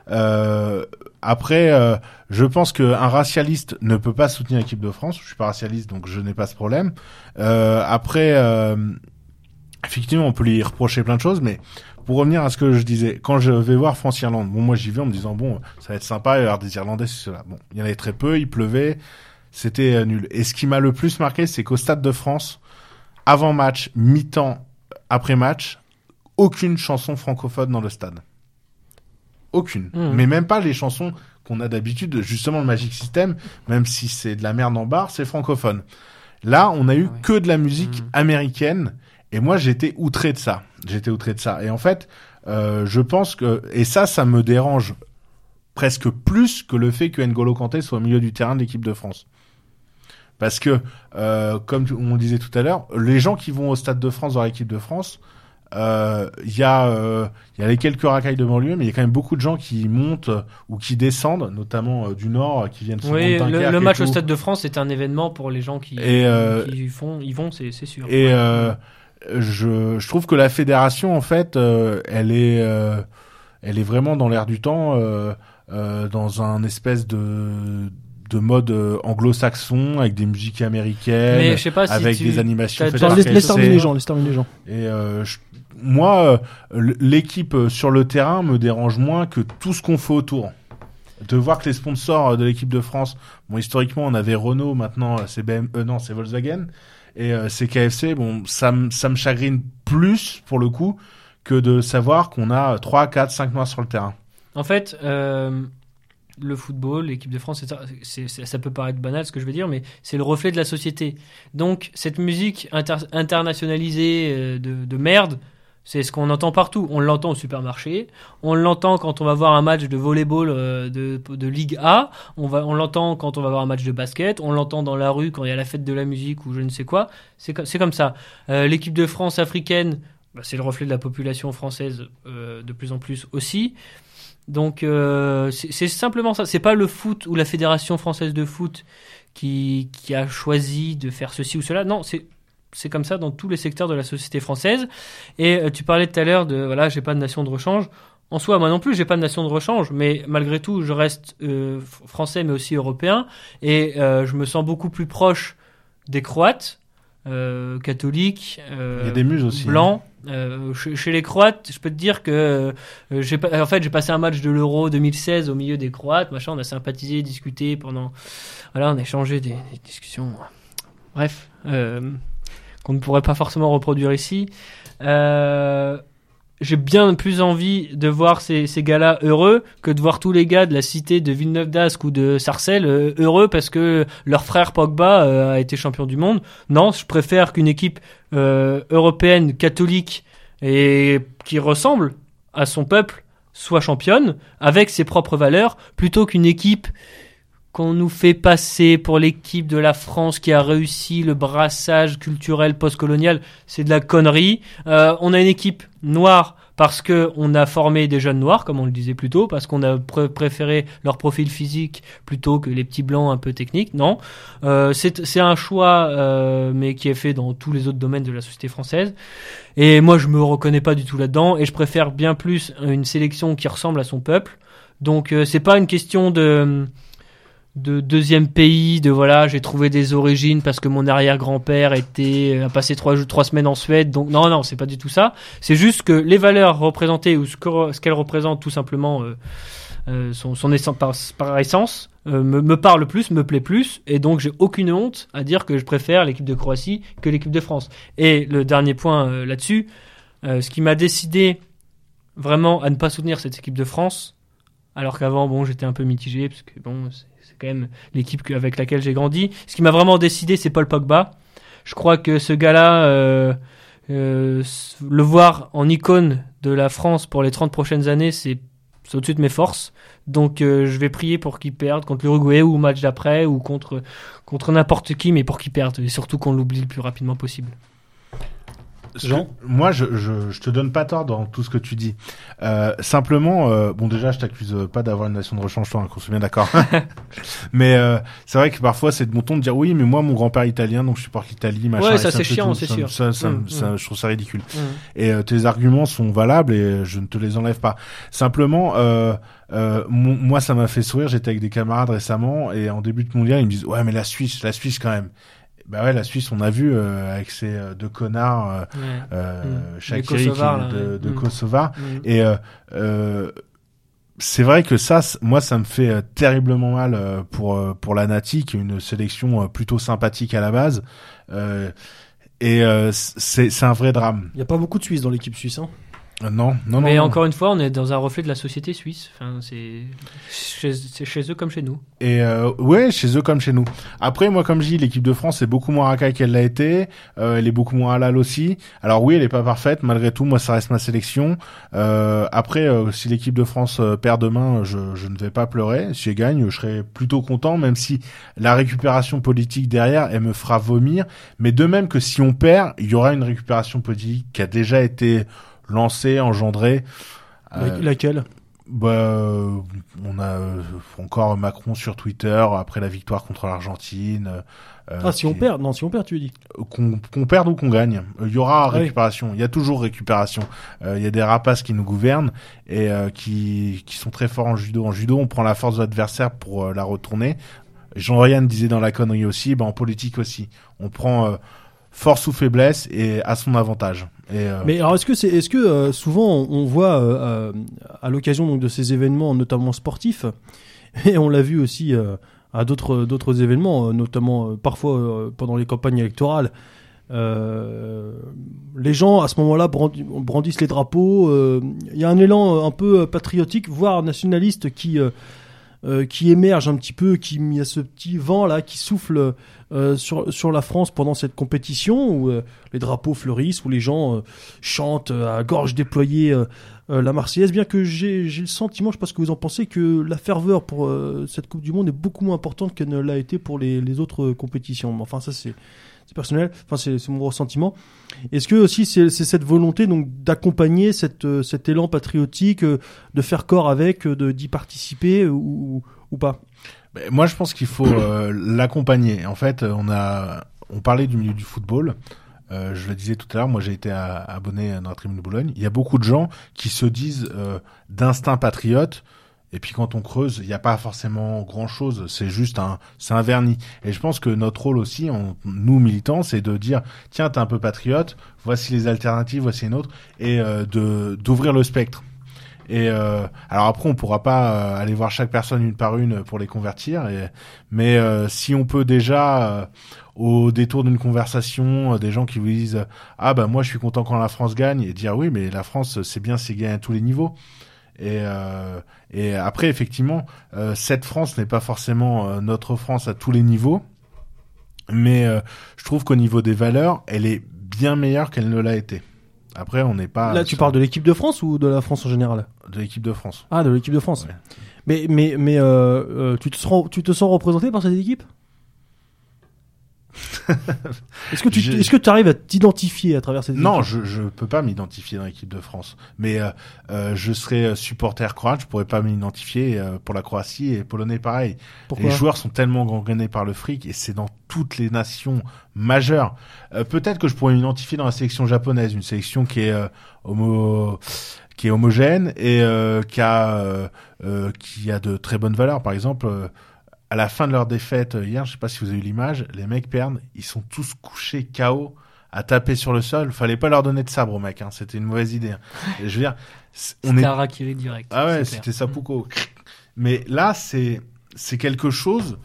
Euh, après, euh, je pense qu'un racialiste ne peut pas soutenir l'équipe de France. Je suis pas racialiste, donc je n'ai pas ce problème. Euh, après, effectivement, on peut lui reprocher plein de choses, mais pour revenir à ce que je disais, quand je vais voir France-Irlande, bon, moi j'y vais en me disant, bon, ça va être sympa, il y avoir des Irlandais, c'est cela. Bon, il y en avait très peu, il pleuvait, c'était euh, nul. Et ce qui m'a le plus marqué, c'est qu'au Stade de France, avant match, mi-temps, après match, aucune chanson francophone dans le stade. Aucune. Mmh. Mais même pas les chansons qu'on a d'habitude, justement le Magic System, même si c'est de la merde en bar, c'est francophone. Là, on a eu ah que de la musique mmh. américaine et moi, j'étais outré de ça. J'étais outré de ça. Et en fait, euh, je pense que et ça, ça me dérange presque plus que le fait que N'Golo Kanté soit au milieu du terrain de l'équipe de France. Parce que, euh, comme on disait tout à l'heure, les gens qui vont au Stade de France dans l'équipe de France, euh, il y a euh, y a les quelques racailles de banlieue, mais il y a quand même beaucoup de gens qui montent ou qui descendent, notamment euh, du nord, qui viennent. Oui, le, le match au Stade de France est un événement pour les gens qui, et, qui font, ils vont, c'est sûr. Et je, je, trouve que la fédération, en fait, euh, elle est, euh, elle est vraiment dans l'air du temps, euh, dans un espèce de de mode anglo-saxon avec des musiques américaines, Mais je sais pas si avec des animations. Laisse, laisse terminer les gens, laisse terminer les gens. Et je, moi, l'équipe sur le terrain me dérange moins que tout ce qu'on fait autour de voir que les sponsors de l'équipe de France, bon historiquement on avait Renault, maintenant c'est BM, non c'est Volkswagen, et euh, ces KFC, bon, ça, me ça me chagrine plus pour le coup que de savoir qu'on a 3, 4, 5 mois sur le terrain. En fait, euh, le football, l'équipe de France, ça peut paraître banal ce que je veux dire, mais c'est le reflet de la société. Donc cette musique internationalisée euh, de merde, c'est ce qu'on entend partout. On l'entend au supermarché, on l'entend quand on va voir un match de volleyball euh, de, Ligue A, on, va, on l'entend quand on va voir un match de basket, on l'entend dans la rue quand il y a la fête de la musique ou je ne sais quoi. C'est, comme ça. Euh, l'équipe de France africaine, bah, c'est le reflet de la population française euh, de plus en plus aussi. Donc c'est, c'est simplement ça. C'est pas le foot ou la fédération française de foot qui, qui a choisi de faire ceci ou cela. Non, c'est c'est comme ça dans tous les secteurs de la société française. Et euh, tu parlais tout à l'heure de voilà, j'ai pas de nation de rechange. En soi, moi non plus, j'ai pas de nation de rechange, mais malgré tout, je reste euh, français, mais aussi européen, et euh, je me sens beaucoup plus proche des Croates, catholiques, Il y a des muses aussi, hein. blancs. chez, les Croates, je peux te dire que j'ai en fait j'ai passé un match de l'Euro 2016 au milieu des Croates, machin, on a sympathisé, discuté pendant, voilà, on a échangé des, des discussions. Bref, qu'on ne pourrait pas forcément reproduire ici. Euh, j'ai bien plus envie de voir ces, ces gars-là heureux que de voir tous les gars de la cité de Villeneuve d'Ascq ou de Sarcelles euh, heureux parce que leur frère Pogba euh, a été champion du monde. Non, je préfère qu'une équipe européenne catholique et qui ressemble à son peuple soit championne avec ses propres valeurs plutôt qu'une équipe qu'on nous fait passer pour l'équipe de la France qui a réussi le brassage culturel postcolonial, c'est de la connerie. Euh, on a une équipe noire parce que on a formé des jeunes noirs, comme on le disait plus tôt, parce qu'on a pr- préféré leur profil physique plutôt que les petits blancs un peu techniques. Non, euh, c'est c'est un choix, euh, mais qui est fait dans tous les autres domaines de la société française. Et moi, je me reconnais pas du tout là-dedans, et je préfère bien plus une sélection qui ressemble à son peuple. Donc, euh, c'est pas une question de de deuxième pays, de voilà, j'ai trouvé des origines parce que mon arrière-grand-père était a passé trois trois semaines en Suède. Donc non, non, c'est pas du tout ça. C'est juste que les valeurs représentées ou ce que- ce qu'elles représentent tout simplement euh, euh, son, essence par, essence euh, me, me parle plus, me plaît plus, et donc j'ai aucune honte à dire que je préfère l'équipe de Croatie que l'équipe de France. Et le dernier point euh, là-dessus, euh, ce qui m'a décidé vraiment à ne pas soutenir cette équipe de France, alors qu'avant bon j'étais un peu mitigé parce que bon c'est quand même l'équipe avec laquelle j'ai grandi. Ce qui m'a vraiment décidé, c'est Paul Pogba. Je crois que ce gars-là, euh, euh, le voir en icône de la France pour les 30 prochaines années, c'est c'est au-dessus de mes forces. Donc euh, je vais prier pour qu'il perde contre l'Uruguay ou au match d'après ou contre contre n'importe qui, mais pour qu'il perde et surtout qu'on l'oublie le plus rapidement possible. Jean Moi, je, je, je te donne pas tort dans tout ce que tu dis. Euh, simplement, euh, bon, déjà, je t'accuse pas d'avoir une nation de rechange-toi, hein, qu'on soit bien d'accord. mais euh, c'est vrai que parfois, c'est de mon ton de dire oui, mais moi, mon grand-père italien, donc je supporte l'Italie, machin. Ouais, ça, c'est chiant, c'est sûr. Ça, ça, Mm, ça- mm. je trouve ça ridicule. Et euh, tes arguments sont valables et je ne te les enlève pas. Simplement, euh, euh, moi, ça m'a fait sourire. J'étais avec des camarades récemment et en début de mondial, ils me disent ouais, mais la Suisse, la Suisse quand même. Bah ouais, la Suisse, on a vu euh, avec ces euh, deux connards, euh, Ouais. euh, Mm. Qui- là, de, de Mm. Kosovar. Mm. Et euh, euh, c'est vrai que ça, moi, ça me fait euh, terriblement mal euh, pour euh, pour la Nati, qui est une sélection euh, plutôt sympathique à la base. Euh, et euh, c'est c'est un vrai drame. Il n'y a pas beaucoup de Suisses dans l'équipe suisse. Hein. Euh, Non, non, Mais non. non. encore une fois, on est dans un reflet de la société suisse. Enfin, c'est chez, chez eux comme chez nous. Et euh, ouais, chez eux comme chez nous. Après, moi, comme je dis, l'équipe de France est beaucoup moins racaille qu'elle l'a été. Euh, elle est beaucoup moins halal aussi. Alors oui, elle est pas parfaite. Malgré tout, moi, ça reste ma sélection. Euh, après, euh, si l'équipe de France euh, perd demain, je, je ne vais pas pleurer. Si elle gagne, je serai plutôt content, même si la récupération politique derrière, elle me fera vomir. Mais de même que si on perd, il y aura une récupération politique qui a déjà été lancée, engendrée. Euh, Laquelle? bah, euh, on a euh, encore Macron sur Twitter après la victoire contre l'Argentine. euh, Ah, si on perd Non, si on perd, tu dis. Qu'on qu'on perde ou qu'on gagne, il y aura Ah récupération. Il y a toujours récupération. Euh, Il y a des rapaces qui nous gouvernent et euh, qui, qui sont très forts en judo. En judo, on prend la force de l'adversaire pour la retourner. Jean-Ryan disait dans la connerie aussi, bah, en politique aussi. On prend euh, force ou faiblesse et à son avantage. Euh, Mais alors, est-ce que c'est, est-ce que euh, souvent on, voit euh, euh, à l'occasion donc de ces événements, notamment sportifs, et on l'a vu aussi euh, à d'autres d'autres événements, notamment parfois pendant les campagnes électorales. les gens à ce moment-là brandi- brandissent les drapeaux. Il y a un élan un peu patriotique, voire nationaliste, qui euh, qui émerge un petit peu, qui il y a ce petit vent là qui souffle euh, sur sur la France pendant cette compétition où euh, les drapeaux fleurissent, où les gens euh, chantent euh, à gorge déployée la Marseillaise, bien que j'ai j'ai le sentiment, je sais pas ce que vous en pensez, que la ferveur pour cette Coupe du Monde est beaucoup moins importante qu'elle ne l'a été pour les, les autres compétitions. Enfin, ça c'est c'est personnel, enfin c'est mon ressentiment. Est-ce que aussi c'est cette volonté donc d'accompagner euh, cet élan patriotique, euh, de faire corps avec, euh, de d'y participer ou, ou pas? Ben, moi, je pense qu'il faut l'accompagner. En fait, on a, on parlait du milieu du football. Je le disais tout à l'heure, moi j'ai été à- abonné à notre tribune de Boulogne. Il y a beaucoup de gens qui se disent d'instinct patriote. Et puis quand on creuse, il n'y a pas forcément grand chose. C'est juste un, c'est un vernis. Et je pense que notre rôle aussi, en, nous militants, c'est de dire tiens, t'es un peu patriote. Voici les alternatives, voici une autre, et euh, de d'ouvrir le spectre. Et euh, alors après, on pourra pas euh, aller voir chaque personne une par une pour les convertir. Et, mais euh, si on peut déjà, euh, au détour d'une conversation, euh, des gens qui vous disent ah bah moi je suis content quand la France gagne, et dire oui mais la France c'est bien, c'est gagne à tous les niveaux. Et, euh, et après effectivement, euh, cette France n'est pas forcément euh, notre France à tous les niveaux, mais je trouve qu'au niveau des valeurs, elle est bien meilleure qu'elle ne l'a été. Après, on n'est pas Là, tu sur- parles de l'équipe de France ou de la France en général? De l'équipe de France. Ah, de l'équipe de France. Ouais. Mais, mais, mais tu, te sens, tu te sens représenté par cette équipe? Est-ce que tu est-ce que tu arrives à t'identifier à travers cette Non, je je peux pas m'identifier dans l'équipe de France, mais euh, euh, je serais euh, supporter croate, je pourrais pas m'identifier euh, pour la Croatie et polonais pareil. Pourquoi les joueurs sont tellement gangrenés par le fric et c'est dans toutes les nations majeures. Euh, Peut-être que je pourrais m'identifier dans la sélection japonaise, une sélection qui est euh, homo qui est homogène et euh, qui a euh, euh, qui a de très bonnes valeurs. Par exemple, à la fin de leur défaite euh, hier, je sais pas si vous avez eu l'image, les mecs perdent, ils sont tous couchés KO à taper sur le sol. Fallait pas leur donner de sabre aux mecs, hein. c'était une mauvaise idée. hein. Et je veux dire, c'est- on C'était est un direct. ah ouais, c'était Sapuko. Mais là, c'est c'est quelque chose.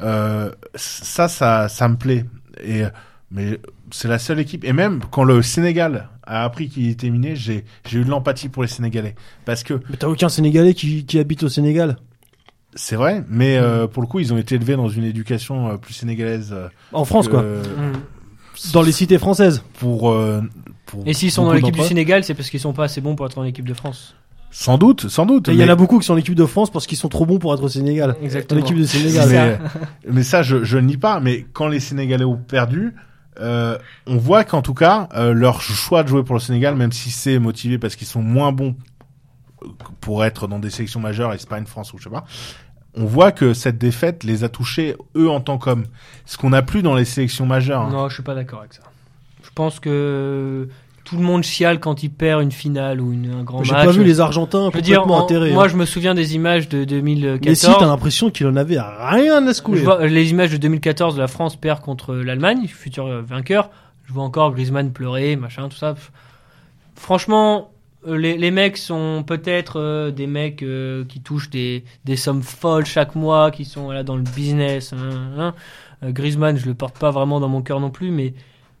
Euh, ça, ça, ça me plaît. Et mais c'est la seule équipe. Et même quand le Sénégal a appris qu'il était miné, j'ai j'ai eu de l'empathie pour les Sénégalais parce que Mais t'as aucun Sénégalais qui, qui habite au Sénégal? C'est vrai. Mais euh, pour le coup, ils ont été élevés dans une éducation euh, plus sénégalaise. euh, En France, que, quoi. euh, Mm. Dans les cités françaises. Pour, euh, pour Et s'ils sont dans beaucoup l'équipe du d'entre eux. Sénégal, c'est parce qu'ils sont pas assez bons pour être en équipe de France. Sans doute, sans doute. Et il y en mais- a beaucoup qui sont en équipe de France parce qu'ils sont trop bons pour être au Sénégal. Dans Exactement. l'équipe de Sénégal. mais, mais ça, je, je ne nie pas. Mais quand les Sénégalais ont perdu, euh, on voit qu'en tout cas, euh, leur choix de jouer pour le Sénégal, même si c'est motivé parce qu'ils sont moins bons pour être dans des sélections majeures, Espagne, France ou je sais pas, on voit que cette défaite les a touchés eux en tant qu'hommes. Ce qu'on n'a plus dans les sélections majeures. hein. Non, je suis pas d'accord avec ça. Je pense que tout le monde chiale quand il perd une finale ou une, un grand J'ai match. pas vu les Argentins Je dire, complètement en- enterrés. moi hein. je me souviens des images de 2014. Messi, t'as l'impression qu'il en avait rien à Je secouer. vois les images de 2014 de la France perd contre l'Allemagne, futur vainqueur. Je vois encore Griezmann pleurer, machin, tout ça. Franchement, les, les mecs sont peut-être euh, des mecs euh, qui touchent des, sommes folles chaque mois, qui sont là dans le business. hein, hein. Euh, Griezmann, je le porte pas vraiment dans mon cœur non plus, mais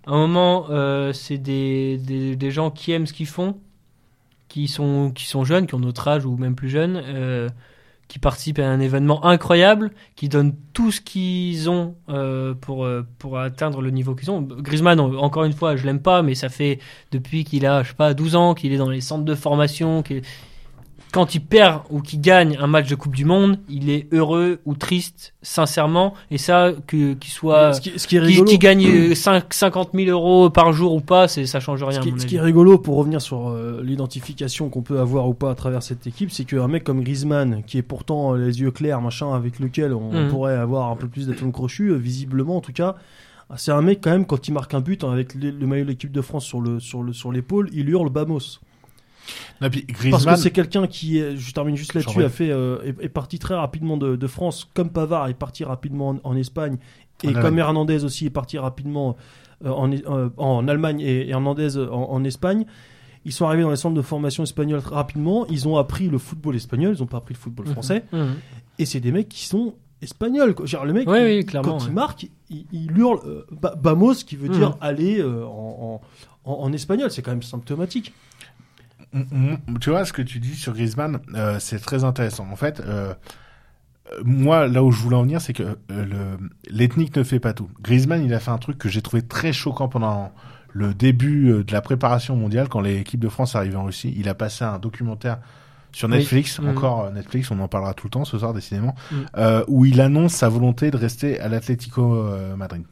à un moment, euh, c'est des, gens qui aiment ce qu'ils font, qui sont, jeunes, qui ont notre âge ou même plus jeunes, euh, qui participent à un événement incroyable, qui donnent tout ce qu'ils ont euh, pour, euh, pour atteindre le niveau qu'ils ont. Griezmann, en- encore une fois, je l'aime pas, mais ça fait depuis qu'il a, je sais pas, 12 ans, qu'il est dans les centres de formation, quand il perd ou qu'il gagne un match de Coupe du Monde, il est heureux ou triste, sincèrement, et ça, qu'il soit, ce, qui, ce qui est rigolo, qu'il gagne euh, 5, 50 000 euros par jour ou pas, ça change rien. ce à qui, mon ce avis. qui est rigolo pour revenir sur euh, l'identification qu'on peut avoir ou pas à travers cette équipe, c'est qu'un mec comme Griezmann, qui est pourtant euh, les yeux clairs, machin, avec lequel on Mhm. pourrait avoir un peu plus d'atomes crochus, euh, visiblement en tout cas, ah, c'est un mec quand même quand il marque un but hein, avec le, le maillot de l'équipe de France sur le sur le sur l'épaule, il hurle Bamos. Non, puis Parce que c'est quelqu'un qui, est- je termine juste là-dessus, a fait euh, est, est parti très rapidement de, de France, comme Pavard est parti rapidement en, en Espagne, et En comme. Hernandez aussi est parti rapidement euh, en, euh, en Allemagne et, et Hernandez en, en Espagne. Ils sont arrivés dans les centres de formation espagnols très rapidement. Ils ont appris le football espagnol, ils n'ont pas appris le football français. Mhm. Et c'est des mecs qui sont espagnols. quoi. Genre, le mec, Oui, oui, clairement. quand il ouais. marque, il, il hurle euh, ba- Bamos, qui veut Mhm. dire aller euh, en- en espagnol. C'est quand même symptomatique. Tu vois ce que tu dis sur Griezmann, euh, c'est très intéressant. En fait, euh, moi, là où je voulais en venir, c'est que euh, le- l'ethnique ne fait pas tout. Griezmann, il a fait un truc que j'ai trouvé très choquant pendant le début euh, de la préparation mondiale, quand l'équipe de France arrivait en Russie. Il a passé un documentaire sur. Netflix, Mhm. encore Netflix, on en parlera tout le temps ce soir décidément, euh, où il annonce sa volonté de rester à l'Atlético Madrid.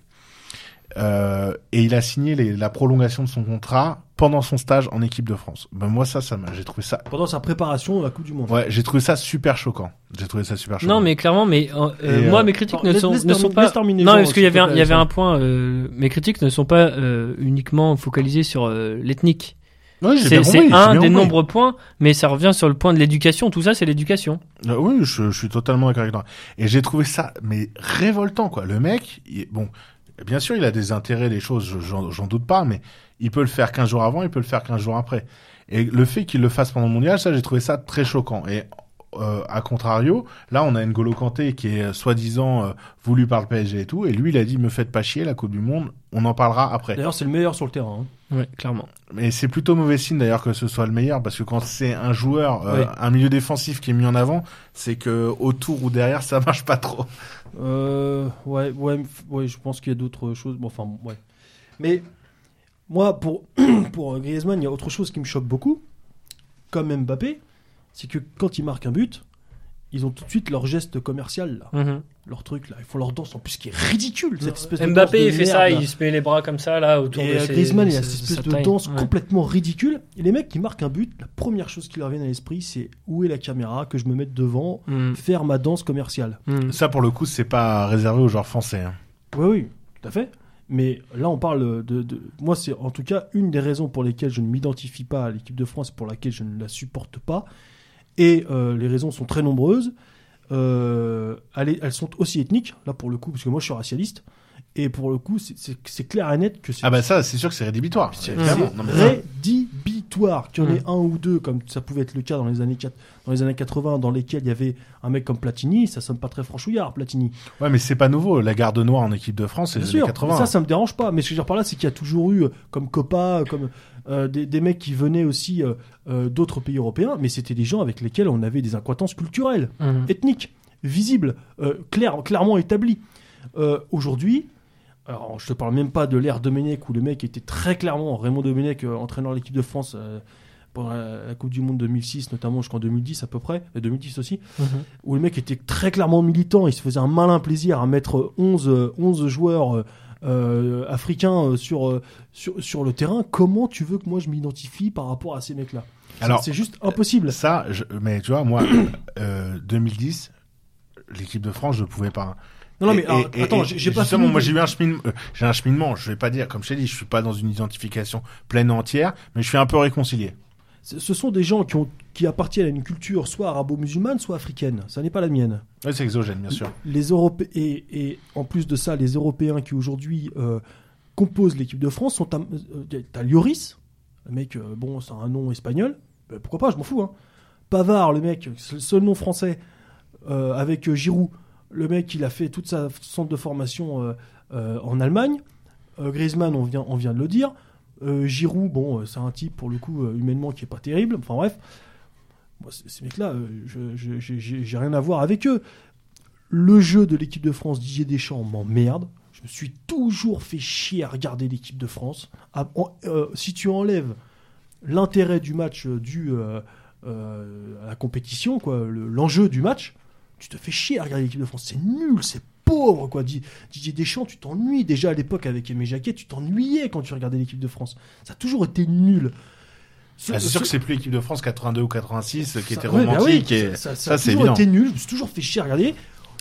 Euh, et il a signé les- la prolongation de son contrat pendant son stage en équipe de France. Ben moi ça, j'ai trouvé ça, Pendant sa préparation à la Coupe du Monde. ouais, j'ai trouvé ça super choquant. J'ai trouvé ça super choquant. Non, mais clairement, mais euh, euh, moi, euh, mes critiques ne sont, ne pas. Non, parce qu'il y avait, un, plaît, il y avait un Alexandre. point. euh, mes critiques ne sont pas euh, uniquement focalisées sur euh, l'ethnique. Ouais, C'est un des compris. nombreux points, mais ça revient sur le point de l'éducation. Tout ça, c'est l'éducation. Euh, oui, je, je suis totalement d'accord avec toi. Et j'ai trouvé ça, mais révoltant, quoi. Le mec, il- bon, bien sûr, il a des intérêts, les choses, je- j'en j'en doute pas, mais il peut le faire 15 jours avant, il peut le faire 15 jours après. Et le fait qu'il le fasse pendant le mondial, ça, j'ai trouvé ça très choquant. Et euh, à contrario, là, on a N'Golo Kanté qui est euh, soi-disant euh, voulu par le PSG et tout, et lui, il a dit me faites pas chier, la Coupe du Monde, on en parlera après. D'ailleurs, c'est le meilleur sur le terrain. hein. Ouais, clairement. Mais c'est plutôt mauvais signe d'ailleurs que ce soit le meilleur, parce que quand c'est un joueur, euh, Ouais. un milieu défensif qui est mis en avant, c'est que autour ou derrière, ça marche pas trop. Euh, ouais, ouais, ouais, je pense qu'il y a d'autres choses. Bon, enfin, ouais. Mais moi, pour, pour Griezmann, il y a autre chose qui me choque beaucoup, comme Mbappé, c'est que quand ils marquent un but, ils ont tout de suite leur geste commercial, là, Mhm. leur truc, là. Ils font leur danse, en plus, qui est ridicule, cette espèce de danse Mbappé, de il fait merde, ça, là. il se met les bras comme ça, là, autour Et de euh, ses- Griezmann, il a cette espèce de taille. danse Ouais. complètement ridicule. Et les mecs qui marquent un but, la première chose qui leur vient à l'esprit, c'est où est la caméra que je me mette devant, Mhm. faire ma danse commerciale. Mhm. Ça, pour le coup, c'est pas réservé aux joueurs français. hein. Oui, oui, tout à fait. Mais là, on parle de. de- Moi, c'est en tout cas une des raisons pour lesquelles je ne m'identifie pas à l'équipe de France, pour laquelle je ne la supporte pas. Et euh, les raisons sont très nombreuses. Euh, elles, elles sont aussi ethniques, là pour le coup, parce que moi je suis racialiste. Et pour le coup, c'est- clair et net que c'est Ah bah ça, c'est sûr que c'est rédhibitoire. c'est rédhibitoire. Qu'il y en ait Mm. un ou deux, comme ça pouvait être le cas dans les années, quat- dans les années 80, dans lesquels il y avait un mec comme Platini, ça sonne pas très franchouillard, Platini. Ouais, mais c'est pas nouveau. La garde noire en équipe de France, c'est les sûr, années 80. ça, ça me dérange pas. Mais ce que je veux dire par là, c'est qu'il y a toujours eu, euh, comme Copa, euh, comme euh, des, des mecs qui venaient aussi euh, euh, d'autres pays européens, mais c'était des gens avec lesquels on avait des incohérences culturelles, Mhm. ethniques, visibles, claires, clairement établies. Aujourd'hui, alors je te parle même pas de l'ère Domenech où le mec était très clairement Raymond Domenech, euh, entraîneur de l'équipe de France. euh, pour la, la Coupe du Monde 2006, notamment jusqu'en 2010 à peu près, et 2010 aussi, Mhm. où le mec était très clairement militant, il se faisait un malin plaisir à mettre 11, euh, 11 joueurs euh, euh, africains euh, sur, euh, sur, sur le terrain. Comment tu veux que moi je m'identifie par rapport à ces mecs-là? C'est- Alors, C'est juste impossible. Ça, je- mais tu vois, moi, euh, 2010, l'équipe de France, je pouvais pas. Non, non, mais Et- alors, et- attends, j'ai pas justement, moi j'ai eu un cheminement, euh, j'ai un cheminement. Je vais pas dire, comme je t'ai dit, je suis pas dans une identification pleine et entière, mais je suis un peu réconcilié. Ce sont des gens qui, ont, qui appartiennent à une culture soit arabo-musulmane, soit africaine. Ça n'est pas la mienne. C'est exogène, bien sûr. Les Europé- et, et en plus de ça, les Européens qui aujourd'hui euh, composent l'équipe de France sont. euh, T'as Lloris, le mec, euh, bon, c'est un nom espagnol. Ben, pourquoi pas, je m'en fous. Hein. Pavard, le mec, c'est le seul nom français euh, avec Giroud. Le mec, il a fait toute sa centre de formation en Allemagne. Griezmann, on vient, on vient de le dire. Giroud, bon, c'est un type pour le coup humainement qui est pas terrible. Enfin bref, moi, ces mecs-là, euh, j'ai rien à voir avec eux. Le jeu de l'équipe de France, Didier Deschamps m'emmerde. Je me suis toujours fait chier à regarder l'équipe de France. Ah, euh, si tu enlèves l'intérêt du match euh, dû à la compétition, l'enjeu du match, tu te fais chier à regarder l'équipe de France. C'est nul, c'est pauvre, quoi. Di- Didier Deschamps, tu t'ennuies. Déjà à l'époque avec Aimé Jacquet, tu t'ennuyais quand tu regardais l'équipe de France. Ça a toujours été nul. Ce- Ah, c'est sûr que c'est plus l'équipe de France 82 ou 86 qui ça- était ouais, bah romantique oui, et ça, ça- ça, c'est toujours été nul. Je me suis toujours fait chier à regarder.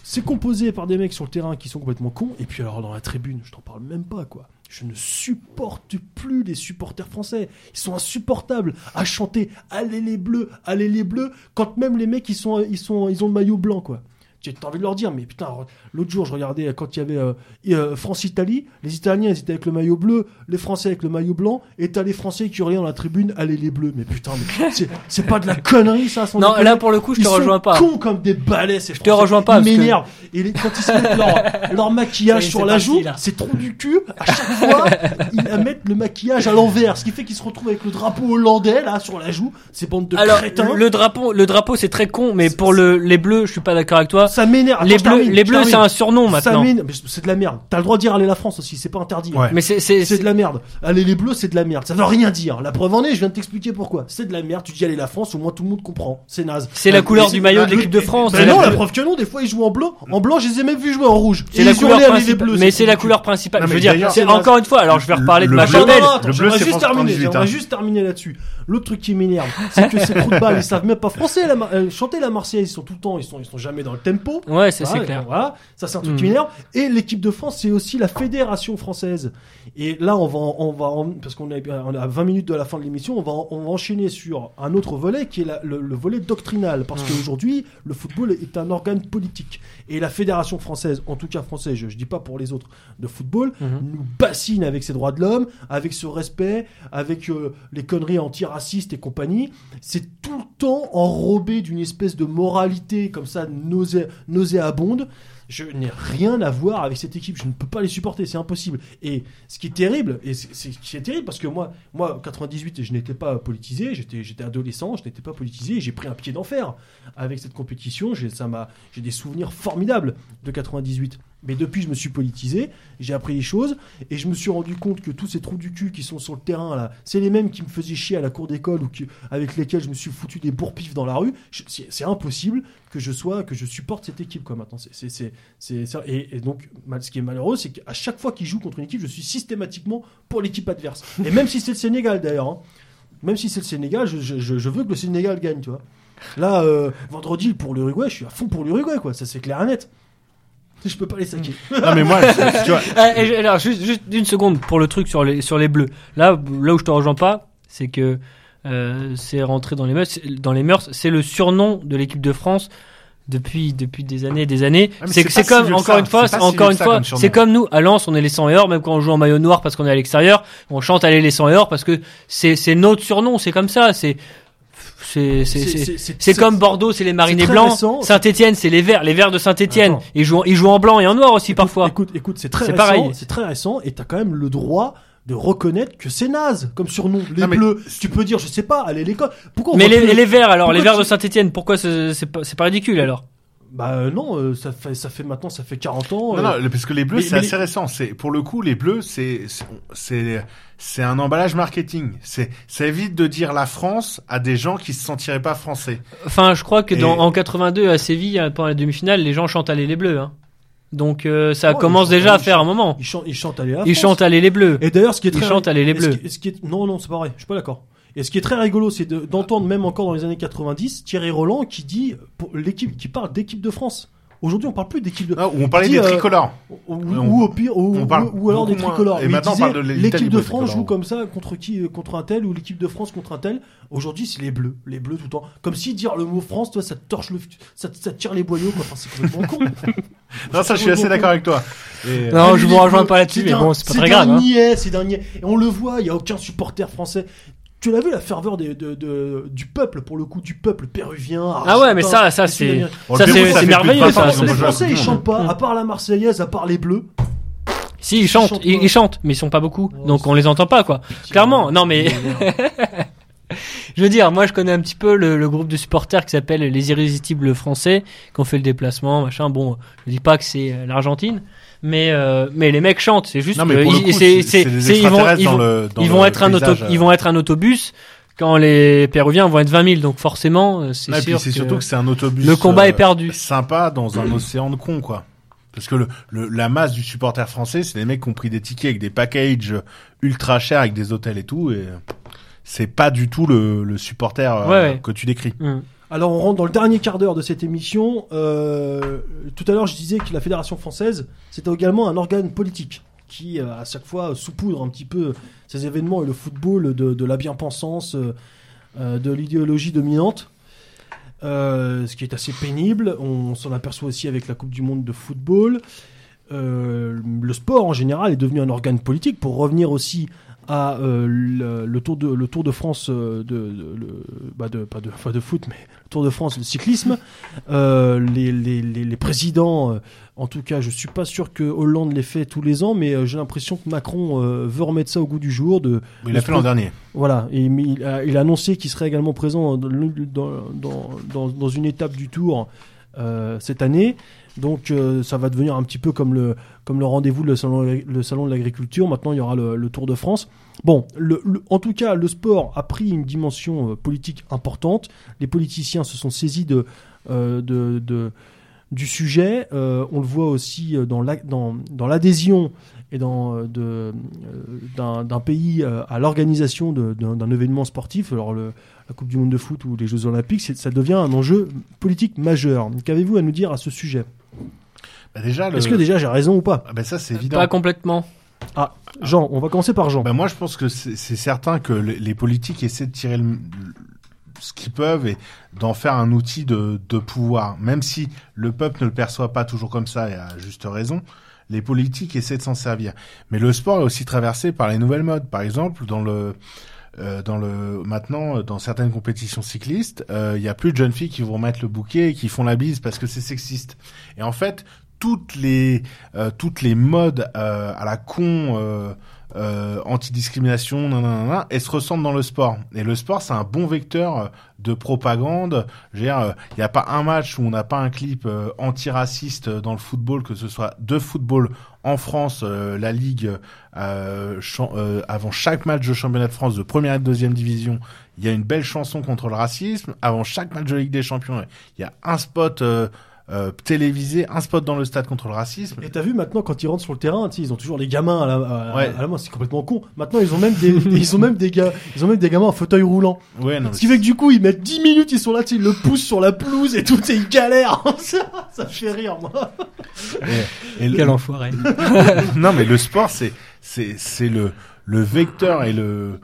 C'est composé par des mecs sur le terrain qui sont complètement cons. Et puis alors dans la tribune, je t'en parle même pas quoi. Je ne supporte plus les supporters français. Ils sont insupportables à chanter Allez les bleus, allez les bleus. Quand même les mecs ils sont, ils sont, ils ont le maillot blanc quoi. As envie de leur dire, mais putain, l'autre jour, je regardais quand il y avait euh, euh, France-Italie, les Italiens, ils étaient avec le maillot bleu, les Français avec le maillot blanc, et t'as les Français qui hurlaient dans la tribune, allez les bleus. Mais putain, mais c'est- c'est pas de la connerie, ça, sans Non, là pour le coup, je Ils te rejoins pas. cons comme des balais, ces Je te rejoins pas, Ils que- m'énervent. Et les- quand ils se mettent leur, leur maquillage sur la joue, là. c'est trop du cul. À chaque fois, ils mettent le maquillage à l'envers, ce qui fait qu'ils se retrouvent avec le drapeau hollandais, là, sur la joue. Ces bandes de Alors, crétins. le drapeau, le drapeau, c'est très con, mais pour le, les bleus, je suis pas d'accord avec toi. Ça m'énerve. Les bleus, les bleus, c'est un surnom Ça maintenant. Mais C'est de la merde. T'as le droit de dire aller la France aussi, c'est pas interdit. Ouais. Mais c'est, de la merde. Allez les bleus, c'est de la merde. Ça veut rien dire. La preuve en est, je viens de t'expliquer pourquoi. C'est de la merde. Tu dis allez la France, au moins tout le monde comprend. C'est naze. c'est la Euh, couleur mais du maillot bah, de l'équipe de France. C'est non, la, preuve que non. Des fois ils jouent en blanc. En blanc, je les ai même vus jouer en rouge. c'est la couleur allez principale. Mais c'est la couleur principale. Je mais veux dire, encore une fois. Alors, je vais le- reparler de ma chandelle. 78, J'aimerais hein. juste terminer là-dessus. L'autre truc qui m'énerve, c'est que ces trous de balles, ils savent même pas français. La, euh, chanter la Marseillaise, ils sont tout le temps, ils sont, ils sont jamais dans le tempo. Ouais, c'est, c'est Voilà, clair. Voilà, ça c'est un truc Mm. qui m'énerve. Et l'équipe de France, c'est aussi la fédération française. Et là, on va, on va, parce qu'on est, on à 20 minutes de la fin de l'émission, on va, on va enchaîner sur un autre volet qui est la- le, le volet doctrinal, parce Mm. qu'aujourd'hui, le football est un organe politique. Et la fédération française, en tout cas française, je, je dis pas pour les autres de football, Mhm. nous bassine avec ses droits de l'homme, avec ce respect, avec euh, les conneries raciste et compagnie, c'est tout le temps enrobé d'une espèce de moralité comme ça nausé- nauséabonde. Je n'ai rien à voir avec cette équipe, je ne peux pas les supporter, c'est impossible. Et ce qui est terrible, et c'est terrible parce que moi, moi, en 98, je n'étais pas politisé, j'étais j'étais adolescent, je n'étais pas politisé, j'ai pris un pied d'enfer avec cette compétition. J'ai ça m'a, j'ai des souvenirs formidables de 98. Mais depuis, je me suis politisé, j'ai appris des choses, et je me suis rendu compte que tous ces trous du cul qui sont sur le terrain là, c'est les mêmes qui me faisaient chier à la cour d'école ou avec lesquels je me suis foutu des bourpifs dans la rue. C'est impossible que je sois, que je supporte cette équipe quoi maintenant. C'est- c'est- c'est-. Et, et donc, ce qui est malheureux, c'est qu'à chaque fois qu'ils jouent contre une équipe, je suis systématiquement pour l'équipe adverse. Et même si c'est le Sénégal d'ailleurs, hein. même si c'est le Sénégal, je veux que le Sénégal gagne, tu vois. Là, euh, vendredi pour l'Uruguay, je suis à fond pour l'Uruguay, quoi. Ça c'est clair et net. Je peux pas les saquer. Non, mais moi, tu vois, et je- alors, juste, juste une seconde pour le truc sur les, sur les bleus. Là, là où je te rejoins pas, c'est que euh, c'est rentré dans les mœurs. Dans les mœurs, c'est le surnom de l'équipe de France depuis depuis des années et des années. Ah, mais c'est c'est c'est pas si comme vieux que encore ça. une fois, C'est pas si encore vieux une ça fois, comme surnom. c'est comme nous à Lens, on est les 100 et or, même quand on joue en maillot noir parce qu'on est à l'extérieur, on chante allez les 100 et or parce que c'est c'est notre surnom, c'est comme ça, c'est c'est c'est c'est c'est comme Bordeaux, c'est les marinés blancs. récent. Saint-Étienne, c'est les verts, les verts de Saint-Étienne. Attends. Ils jouent, ils jouent en blanc et en noir aussi parfois. Écoute, écoute, c'est très C'est récent. pareil. C'est très récent et t'as quand même le droit de reconnaître que c'est naze comme surnom. Les Non, mais- bleus, tu peux dire, je sais pas, allez l'école. Pourquoi on Mais les, les verts alors, Pourquoi les verts de Saint-Etienne, pourquoi c'est c'est pas, c'est pas ridicule alors? Bah euh, non, euh, ça fait ça fait maintenant ça fait 40 ans. Non, euh, non, le- parce que les bleus, c'est assez récent. C'est pour le coup, les bleus, c'est c'est- c'est c'est un emballage marketing. C'est ça évite de dire la France à des gens qui se sentiraient pas français. Enfin, je crois que dans, Et- en 82 à Séville, euh, pendant la demi-finale, les gens chantent aller les bleus. Hein. Donc euh, ça Ouais, commence ils chantent déjà à faire un ils moment. Ils chantent, ils chantent allez la Ils chantent aller les bleus. Et d'ailleurs, ce qui est Ils très chantent allez les ce bleus. qui- ce qui est non non, c'est pas vrai. Je suis pas d'accord. Et ce qui est très rigolo, c'est de- d'entendre même encore dans les années 90 Thierry Roland qui dit pour l'équipe qui parle d'équipe de France. Aujourd'hui, on parle plus d'équipe de Ah, où on parlait Dis, des euh, tricolores. ou, on- ou au pire ou, on parle ou alors des moins. tricolores. Et Mais il maintenant, on disait, parle de l'équipe de France joue comme ça contre qui contre un tel ou l'équipe de France contre un tel. Aujourd'hui, c'est les bleus, les bleus tout le temps. Comme si dire le mot France, toi, ça te torche le, ça, te- ça te tire les boyaux quoi. Enfin, c'est complètement con. Non, ça, je suis assez d'accord avec toi. Et, Non, Mais je vous rejoins pas là-dessus, mais d'un- bon, c'est pas très d'un grave. Hein. niais, c'est d'un niais. Et on le voit, il y a aucun supporter français. Tu l'as vu la ferveur des- de, de- du peuple, pour le coup, du peuple péruvien. Ah ouais, mais ça, ça c'est, ça c'est, merveilleux 20 ans ça. qu'ils ont c'est- pas Les Français, ils chantent pas, à part la Marseillaise, à part les Bleus. Si ils chantent, ils, chantent, mais ils sont pas beaucoup, donc on les entend pas quoi. Clairement, non mais je veux dire, moi je connais un petit peu le, le groupe de supporters qui s'appelle les Irrésistibles Français, qui ont fait le déplacement, machin. Bon, je dis pas que c'est euh, l'Argentine, mais euh, mais les mecs chantent. C'est juste Non, mais que pour le ils- coup, c'est- c'est c'est c'est- des c'est- ils vont extraterrestres ils dans vont le dans ils le vont être un auto, paysage, ils vont être un autobus quand les Péruviens vont être 20 000. Donc forcément, euh, c'est Ouais, sûr c'est surtout que c'est un autobus. le combat euh, est perdu. Sympa dans un océan de cons, quoi. Parce que le, le- la masse du supporter français, c'est des mecs qui ont pris des tickets avec des packages ultra chers avec des hôtels et tout, et c'est pas du tout le, le supporter euh, Ouais, ouais. que tu décris. Hum. Alors on rentre dans le dernier quart d'heure de cette émission. Euh, tout à l'heure je disais que la Fédération française c'était également un organe politique qui euh, à chaque fois saupoudre un petit peu ces événements et le football de, la bien-pensance, euh, de l'idéologie dominante. Ce qui est assez pénible. On s'en aperçoit aussi avec la Coupe du Monde de football. Le sport en général est devenu un organe politique pour revenir aussi à euh, le, le tour de le Tour de France euh, de, de- le- bah de pas de pas de foot mais le Tour de France de cyclisme Euh, les, les, les, les présidents en tout cas je suis pas sûr que Hollande les fait tous les ans mais j'ai l'impression que Macron veut remettre ça au goût du jour de Il a fait l'an dernier. voilà, et il, a, il a annoncé qu'il serait également présent dans, dans, dans, dans, une étape du Tour cette année. Donc euh, ça va devenir un petit peu comme le, comme le rendez-vous le salon, le salon de l'agriculture. Maintenant, il y aura le, Tour de France. Bon, en tout cas, le sport a pris une dimension euh, politique importante. Les politiciens se sont saisis de, euh, de, du sujet. On le voit aussi dans la- dans, dans l'adhésion et d'un, pays à l'organisation d'un, événement sportif. Alors la Coupe du Monde de foot ou les Jeux Olympiques, ça devient un enjeu politique majeur. Qu'avez-vous à nous dire à ce sujet? Bah, déjà, le... Est-ce que déjà j'ai raison ou pas Ah, bah, ça c'est évident. Pas complètement. Ah, Jean, on va commencer par Jean. Bah, moi, je pense que c'est certain que les, les politiques essaient de tirer le- ce qu'ils peuvent et d'en faire un outil de, de pouvoir. Même si le peuple ne le perçoit pas toujours comme ça et à juste raison, les politiques essaient de s'en servir. Mais le sport est aussi traversé par les nouvelles modes. Par exemple, dans le euh, dans le maintenant euh, dans certaines compétitions cyclistes, euh, il y a plus de jeunes filles qui vont mettre le bouquet et qui font la bise parce que c'est sexiste. Et en fait, toutes les euh, toutes les modes euh, à la con euh, euh, anti-discrimination, nanana, elles se ressentent dans le sport. Et le sport, c'est un bon vecteur de propagande. Il n'y a pas un match où on n'a pas un clip euh, antiraciste dans le football, que ce soit de football en France, la Ligue, avant chaque match de championnat de France de première et de deuxième division, il y a une belle chanson contre le racisme. Avant chaque match de Ligue des Champions, il y a un spot euh, télévisé, un spot dans le stade contre le racisme. Et t'as vu maintenant quand ils rentrent sur le terrain, tu sais, ils ont toujours les gamins à la, à, Ouais. à la main, c'est complètement con. Maintenant ils ont même des, ils ont même des gars, ils ont même des gamins en fauteuil roulant. Ouais, non, Ce qui fait que du coup ils mettent 10 minutes, ils sont là, tu sais, ils le poussent sur la pelouse et tout, et ils galèrent. ça, ça fait rire moi. et, et le- Quel enfoiré. non, mais le sport, c'est c'est c'est le le vecteur et le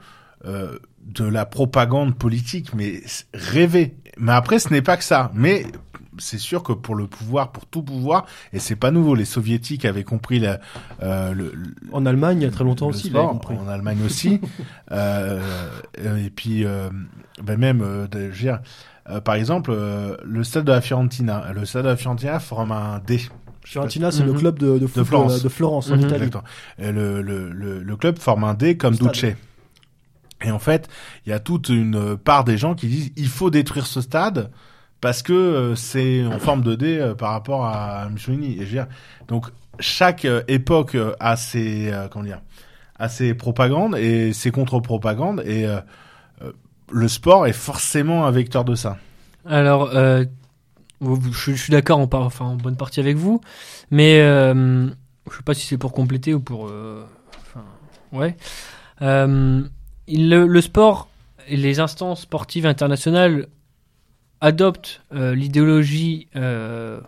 euh, de la propagande politique, mais rêvé. Mais après, ce n'est pas que ça. Mais c'est sûr que pour le pouvoir, pour tout pouvoir, et c'est pas nouveau. Les soviétiques avaient compris la, euh, le, le- En Allemagne il y a très longtemps aussi, ils sport, l'avaient compris. en Allemagne aussi. euh, euh, et puis, euh, ben même, euh, je veux dire, euh, par exemple, euh, le stade de la Fiorentina. Le stade de la Fiorentina forme un D. Fiorentina, c'est le Mhm. club de, de, foot Florence. de, de Florence en Mhm. Italie. Exactement. Et le, le, le, le club forme un D comme. Duce. Et en fait, il y a toute une part des gens qui disent il faut détruire ce stade parce que euh, c'est en forme de D euh, par rapport à Mussolini. Et je veux dire, donc chaque euh, époque a ses comment dire a ses propagandes et ses contre-propagandes et le sport est forcément un vecteur de ça. Alors, je, suis d'accord en, enfin, en bonne partie avec vous, mais euh, je sais pas si c'est pour compléter ou pour. ouais. Le, le sport les instances sportives internationales adoptent euh, l'idéologie euh,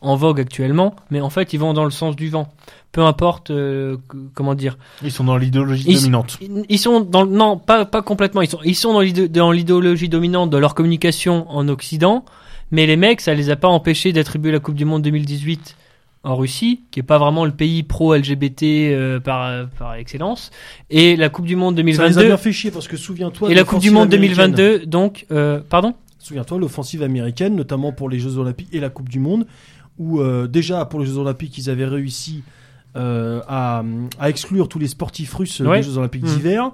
en vogue actuellement, mais en fait, ils vont dans le sens du vent. Peu importe, euh, comment dire. Ils sont dans l'idéologie dominante. Ils sont dans non pas pas complètement ils sont ils sont dans l'idé- dans l'idéologie dominante de leur communication en Occident mais les mecs ça les a pas empêchés d'attribuer la Coupe du monde 2018 en Russie qui est pas vraiment le pays pro LGBT euh, par par excellence et la Coupe du monde Ça les a 2022 bien fait chier parce que souviens-toi. et la Coupe du monde américaine. 2022 donc euh, pardon? Souviens-toi l'offensive américaine, notamment pour les Jeux Olympiques et la Coupe du Monde, où euh, déjà pour les Jeux Olympiques ils avaient réussi euh, à, à exclure tous les sportifs russes Ouais. des Jeux Olympiques Mm. d'hiver.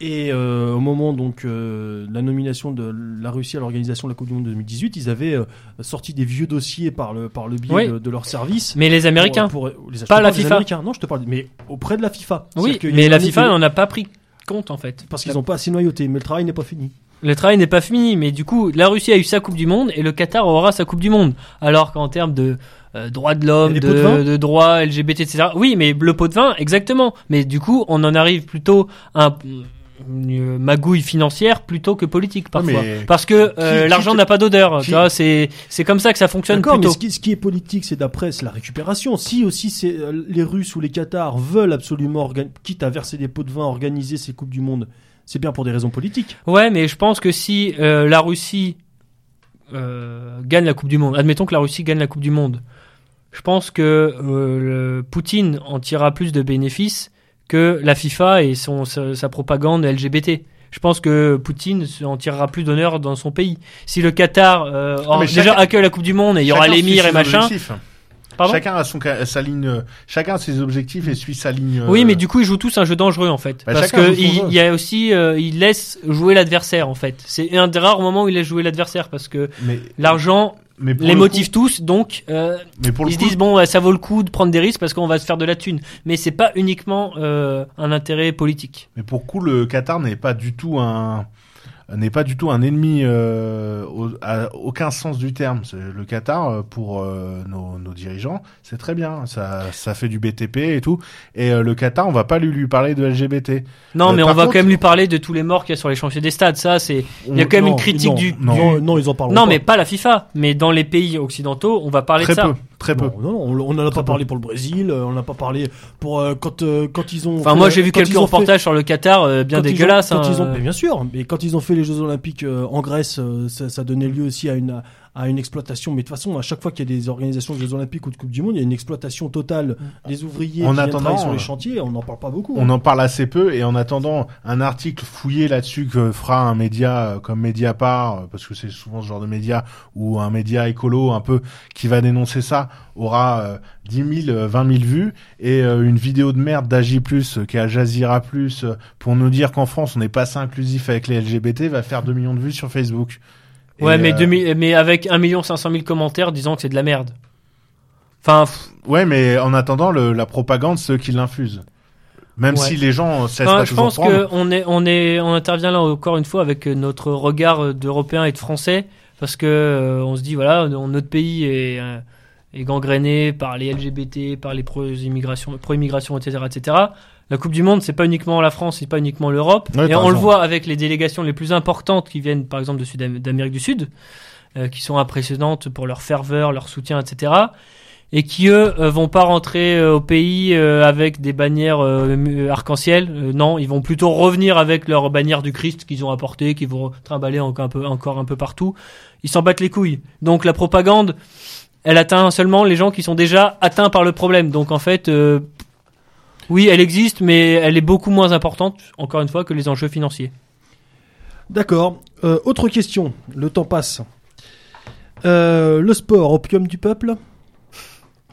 Et euh, au moment donc euh, de la nomination de la Russie à l'organisation de la Coupe du Monde 2018, ils avaient euh, sorti des vieux dossiers par le par le biais Oui. de, de leur service. mais les Américains Pour- pour- les- Pas la FIFA. Américains. Non, je te parle, mais auprès de la FIFA. oui mais la FIFA n'en a pas pris compte en fait parce qu'ils n'ont pas assez noyauté, mais le travail n'est pas fini. Le travail n'est pas fini, mais du coup, la Russie a eu sa Coupe du Monde et le Qatar aura sa Coupe du Monde. Alors qu'en termes de euh, droits de l'homme, de vin de, de droits LGBT, etc. Oui, mais le pot de vin, exactement. Mais du coup, on en arrive plutôt à un- une magouille financière plutôt que politique parfois. mais Parce que euh, l'argent n'a pas d'odeur. qui- c'est c'est comme ça que ça fonctionne D'accord, mais plutôt. ce qui, ce qui est politique, c'est d'après, c'est la récupération. Si aussi c'est euh, les Russes ou les Qatars veulent absolument, quitte à verser des pots de vin, organiser ces coupes du monde, c'est bien pour des raisons politiques. Ouais, mais je pense que si euh, la Russie euh, gagne la Coupe du Monde, admettons que la Russie gagne la Coupe du Monde, je pense que euh, le- Poutine en tirera plus de bénéfices que la FIFA et son, sa, sa propagande LGBT. Je pense que Poutine en tirera plus d'honneur dans son pays. Si le Qatar euh, déjà accueille la Coupe du Monde et il y aura l'émir et machin. Pardon chacun a son ca- sa ligne, euh, chacun a ses objectifs et suit sa ligne. euh, Oui, mais du coup, ils jouent tous un jeu dangereux en fait, Bah, parce que il y a aussi, euh, il laisse jouer l'adversaire en fait. C'est un des rares moments où il laisse jouer l'adversaire parce que mais, l'argent mais les le motive tous, donc euh, mais pour ils se coup, disent bon, ouais, ça vaut le coup de prendre des risques parce qu'on va se faire de la thune. Mais c'est pas uniquement euh, un intérêt politique. mais pour le coup, le Qatar n'est pas du tout un n'est pas du tout un ennemi euh, au, à aucun sens du terme. Le Qatar, euh, pour euh, nos, nos dirigeants, c'est très bien. Ça, ça fait du BTP et tout. Et euh, le Qatar, on va pas lui, lui parler de LGBT. Non, Euh, mais on va contre- quand même lui parler de tous les morts qu'il y a sur les chantiers des stades. Ça, c'est il y a quand même Non, une critique non, du, non. du- Non, non, ils en parlent non, mais pas la FIFA, mais dans les pays occidentaux, on va parler Très de ça. peu, très peu. Non, non, on on en a Très pas peu. parlé pour le Brésil, euh, on n'a pas parlé pour euh, quand euh, quand ils ont. Enfin, fait- moi, j'ai vu quelques fait- reportages sur le Qatar, euh, bien quand ils ont- dégueulasses. quand hein. ils ont- mais bien sûr, mais quand ils ont fait les Jeux Olympiques euh, en Grèce, euh, ça, ça donnait lieu aussi à une à une exploitation. Mais de toute façon, à chaque fois qu'il y a des organisations de Jeux Olympiques ou de Coupe du Monde, il y a une exploitation totale des ouvriers En qui viennent attendant, travailler sur les euh, chantiers. On n'en parle pas beaucoup. On en parle assez peu et en attendant un article fouillé là-dessus que fera un média euh, comme Mediapart, euh, parce que c'est souvent ce genre de média ou un média écolo un peu qui va dénoncer ça, aura euh, 10 000, euh, 20 000 vues et euh, une vidéo de merde d'Agi+, qui est à Jazeera+, pour nous dire qu'en France on n'est pas assez inclusif avec les LGBT, va faire 2 millions de vues sur Facebook. Ouais, mais, euh, 2000 mais avec 1 500 000 commentaires disant que c'est de la merde. Enfin, pff, Ouais, mais en attendant, le, la propagande, c'est eux qui l'infusent. Même Ouais. si les gens cessent enfin, pas je pense qu'on est, on est, on intervient là encore une fois avec euh, notre regard euh, d'Européens et de Français, parce que euh, on se dit voilà, notre pays est, euh, est gangréné par les LGBT, par les pro-immigration, pro-immigration, etc., etc. La Coupe du Monde, c'est pas uniquement la France, c'est pas uniquement l'Europe, Ouais, et on le voit avec les délégations les plus importantes qui viennent, par exemple, d'Amérique du Sud, euh, qui sont impressionnantes pour leur ferveur, leur soutien, etc. Et qui eux euh, vont pas rentrer euh, au pays euh, avec des bannières arc-en-ciel. Non, ils vont plutôt revenir avec leur bannière du Christ qu'ils ont apporté, qu'ils vont trimballer encore un peu, encore un peu partout. Ils s'en battent les couilles. Donc la propagande, elle atteint seulement les gens qui sont déjà atteints par le problème. Donc en fait, euh, oui, elle existe, mais elle est beaucoup moins importante, encore une fois, que les enjeux financiers. D'accord. Euh, autre question. Le temps passe. Euh, le sport, opium du peuple?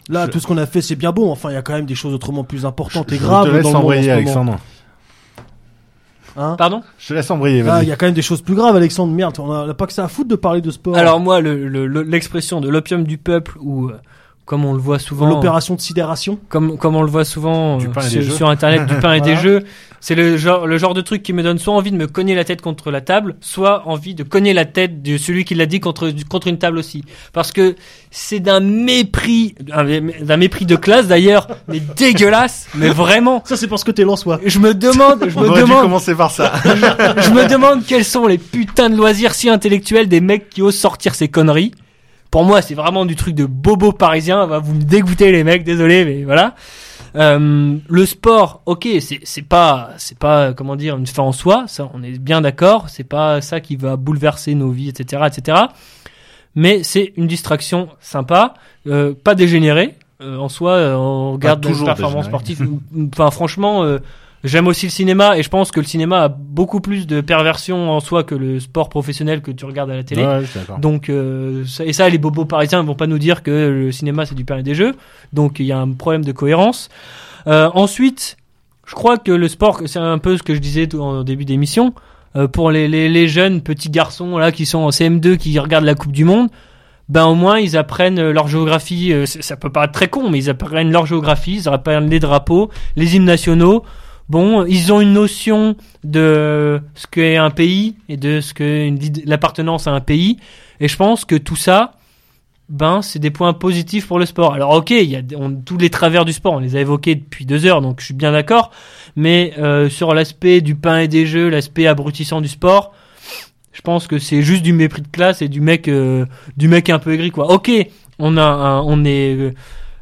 Là, Je- tout ce qu'on a fait, c'est bien bon. Enfin, il y a quand même des choses autrement plus importantes et Je graves te laisse dans le monde en embrayer, ce moment. Alexandre. Hein? Pardon? Je te laisse embrayer, Ah, vas-y. il y a quand même des choses plus graves, Alexandre. Merde, on a, on a pas que ça à foutre de parler de sport. Alors moi, le- le- le- l'expression de l'opium du peuple, ou euh, comme on le voit souvent, l'opération de sidération. comme, comme on le voit souvent Du euh, pain et des sur, jeux. sur internet, du pain et des jeux, c'est le genre, le genre de truc qui me donne soit envie de me cogner la tête contre la table, soit envie de cogner la tête de celui qui l'a dit contre, contre une table aussi. Parce que c'est d'un mépris, d'un mépris de classe d'ailleurs, mais dégueulasse, mais vraiment. Ça, c'est parce que t'es Lensois. Je me demande, je On me aurait dû demande, commencer par ça. je me demande quels sont les putains de loisirs si intellectuels des mecs qui osent sortir ces conneries. Pour moi, c'est vraiment du truc de bobo parisien. Va, Vous me dégoûtez les mecs, désolé, mais voilà. Euh, le sport, ok, c'est pas c'est pas comment dire une fin en soi, ça on est bien d'accord. C'est pas ça qui va bouleverser nos vies, etc., etc. Mais c'est une distraction sympa, euh, pas dégénérée. Euh, en soi, euh, on regarde performances dégénérée. sportives. Enfin, franchement, euh, J'aime aussi le cinéma et je pense que le cinéma a beaucoup plus de perversion en soi que le sport professionnel que tu regardes à la télé. Ouais. Donc euh, ça- et ça les bobos parisiens vont pas nous dire que le cinéma c'est du pain et des jeux. Donc il y a un problème de cohérence. Euh, ensuite, je crois que le sport c'est un peu ce que je disais tout en début d'émission euh, pour les, les, les jeunes petits garçons là qui sont en CM2 qui regardent la Coupe du monde. Ben au moins ils apprennent leur géographie. euh, ça peut paraître très con, mais ils apprennent leur géographie, ils apprennent les drapeaux, les hymnes nationaux. Bon, ils ont une notion de ce qu'est un pays et de ce que l'appartenance à un pays. Et je pense que tout ça, ben, c'est des points positifs pour le sport. Alors, ok, il y a on- tous les travers du sport, on les a évoqués depuis deux heures, donc je suis bien d'accord. Mais euh, sur l'aspect du pain et des jeux, l'aspect abrutissant du sport, je pense que c'est juste du mépris de classe et du mec, euh, du mec un peu aigri, quoi. Ok, on a, on est, euh,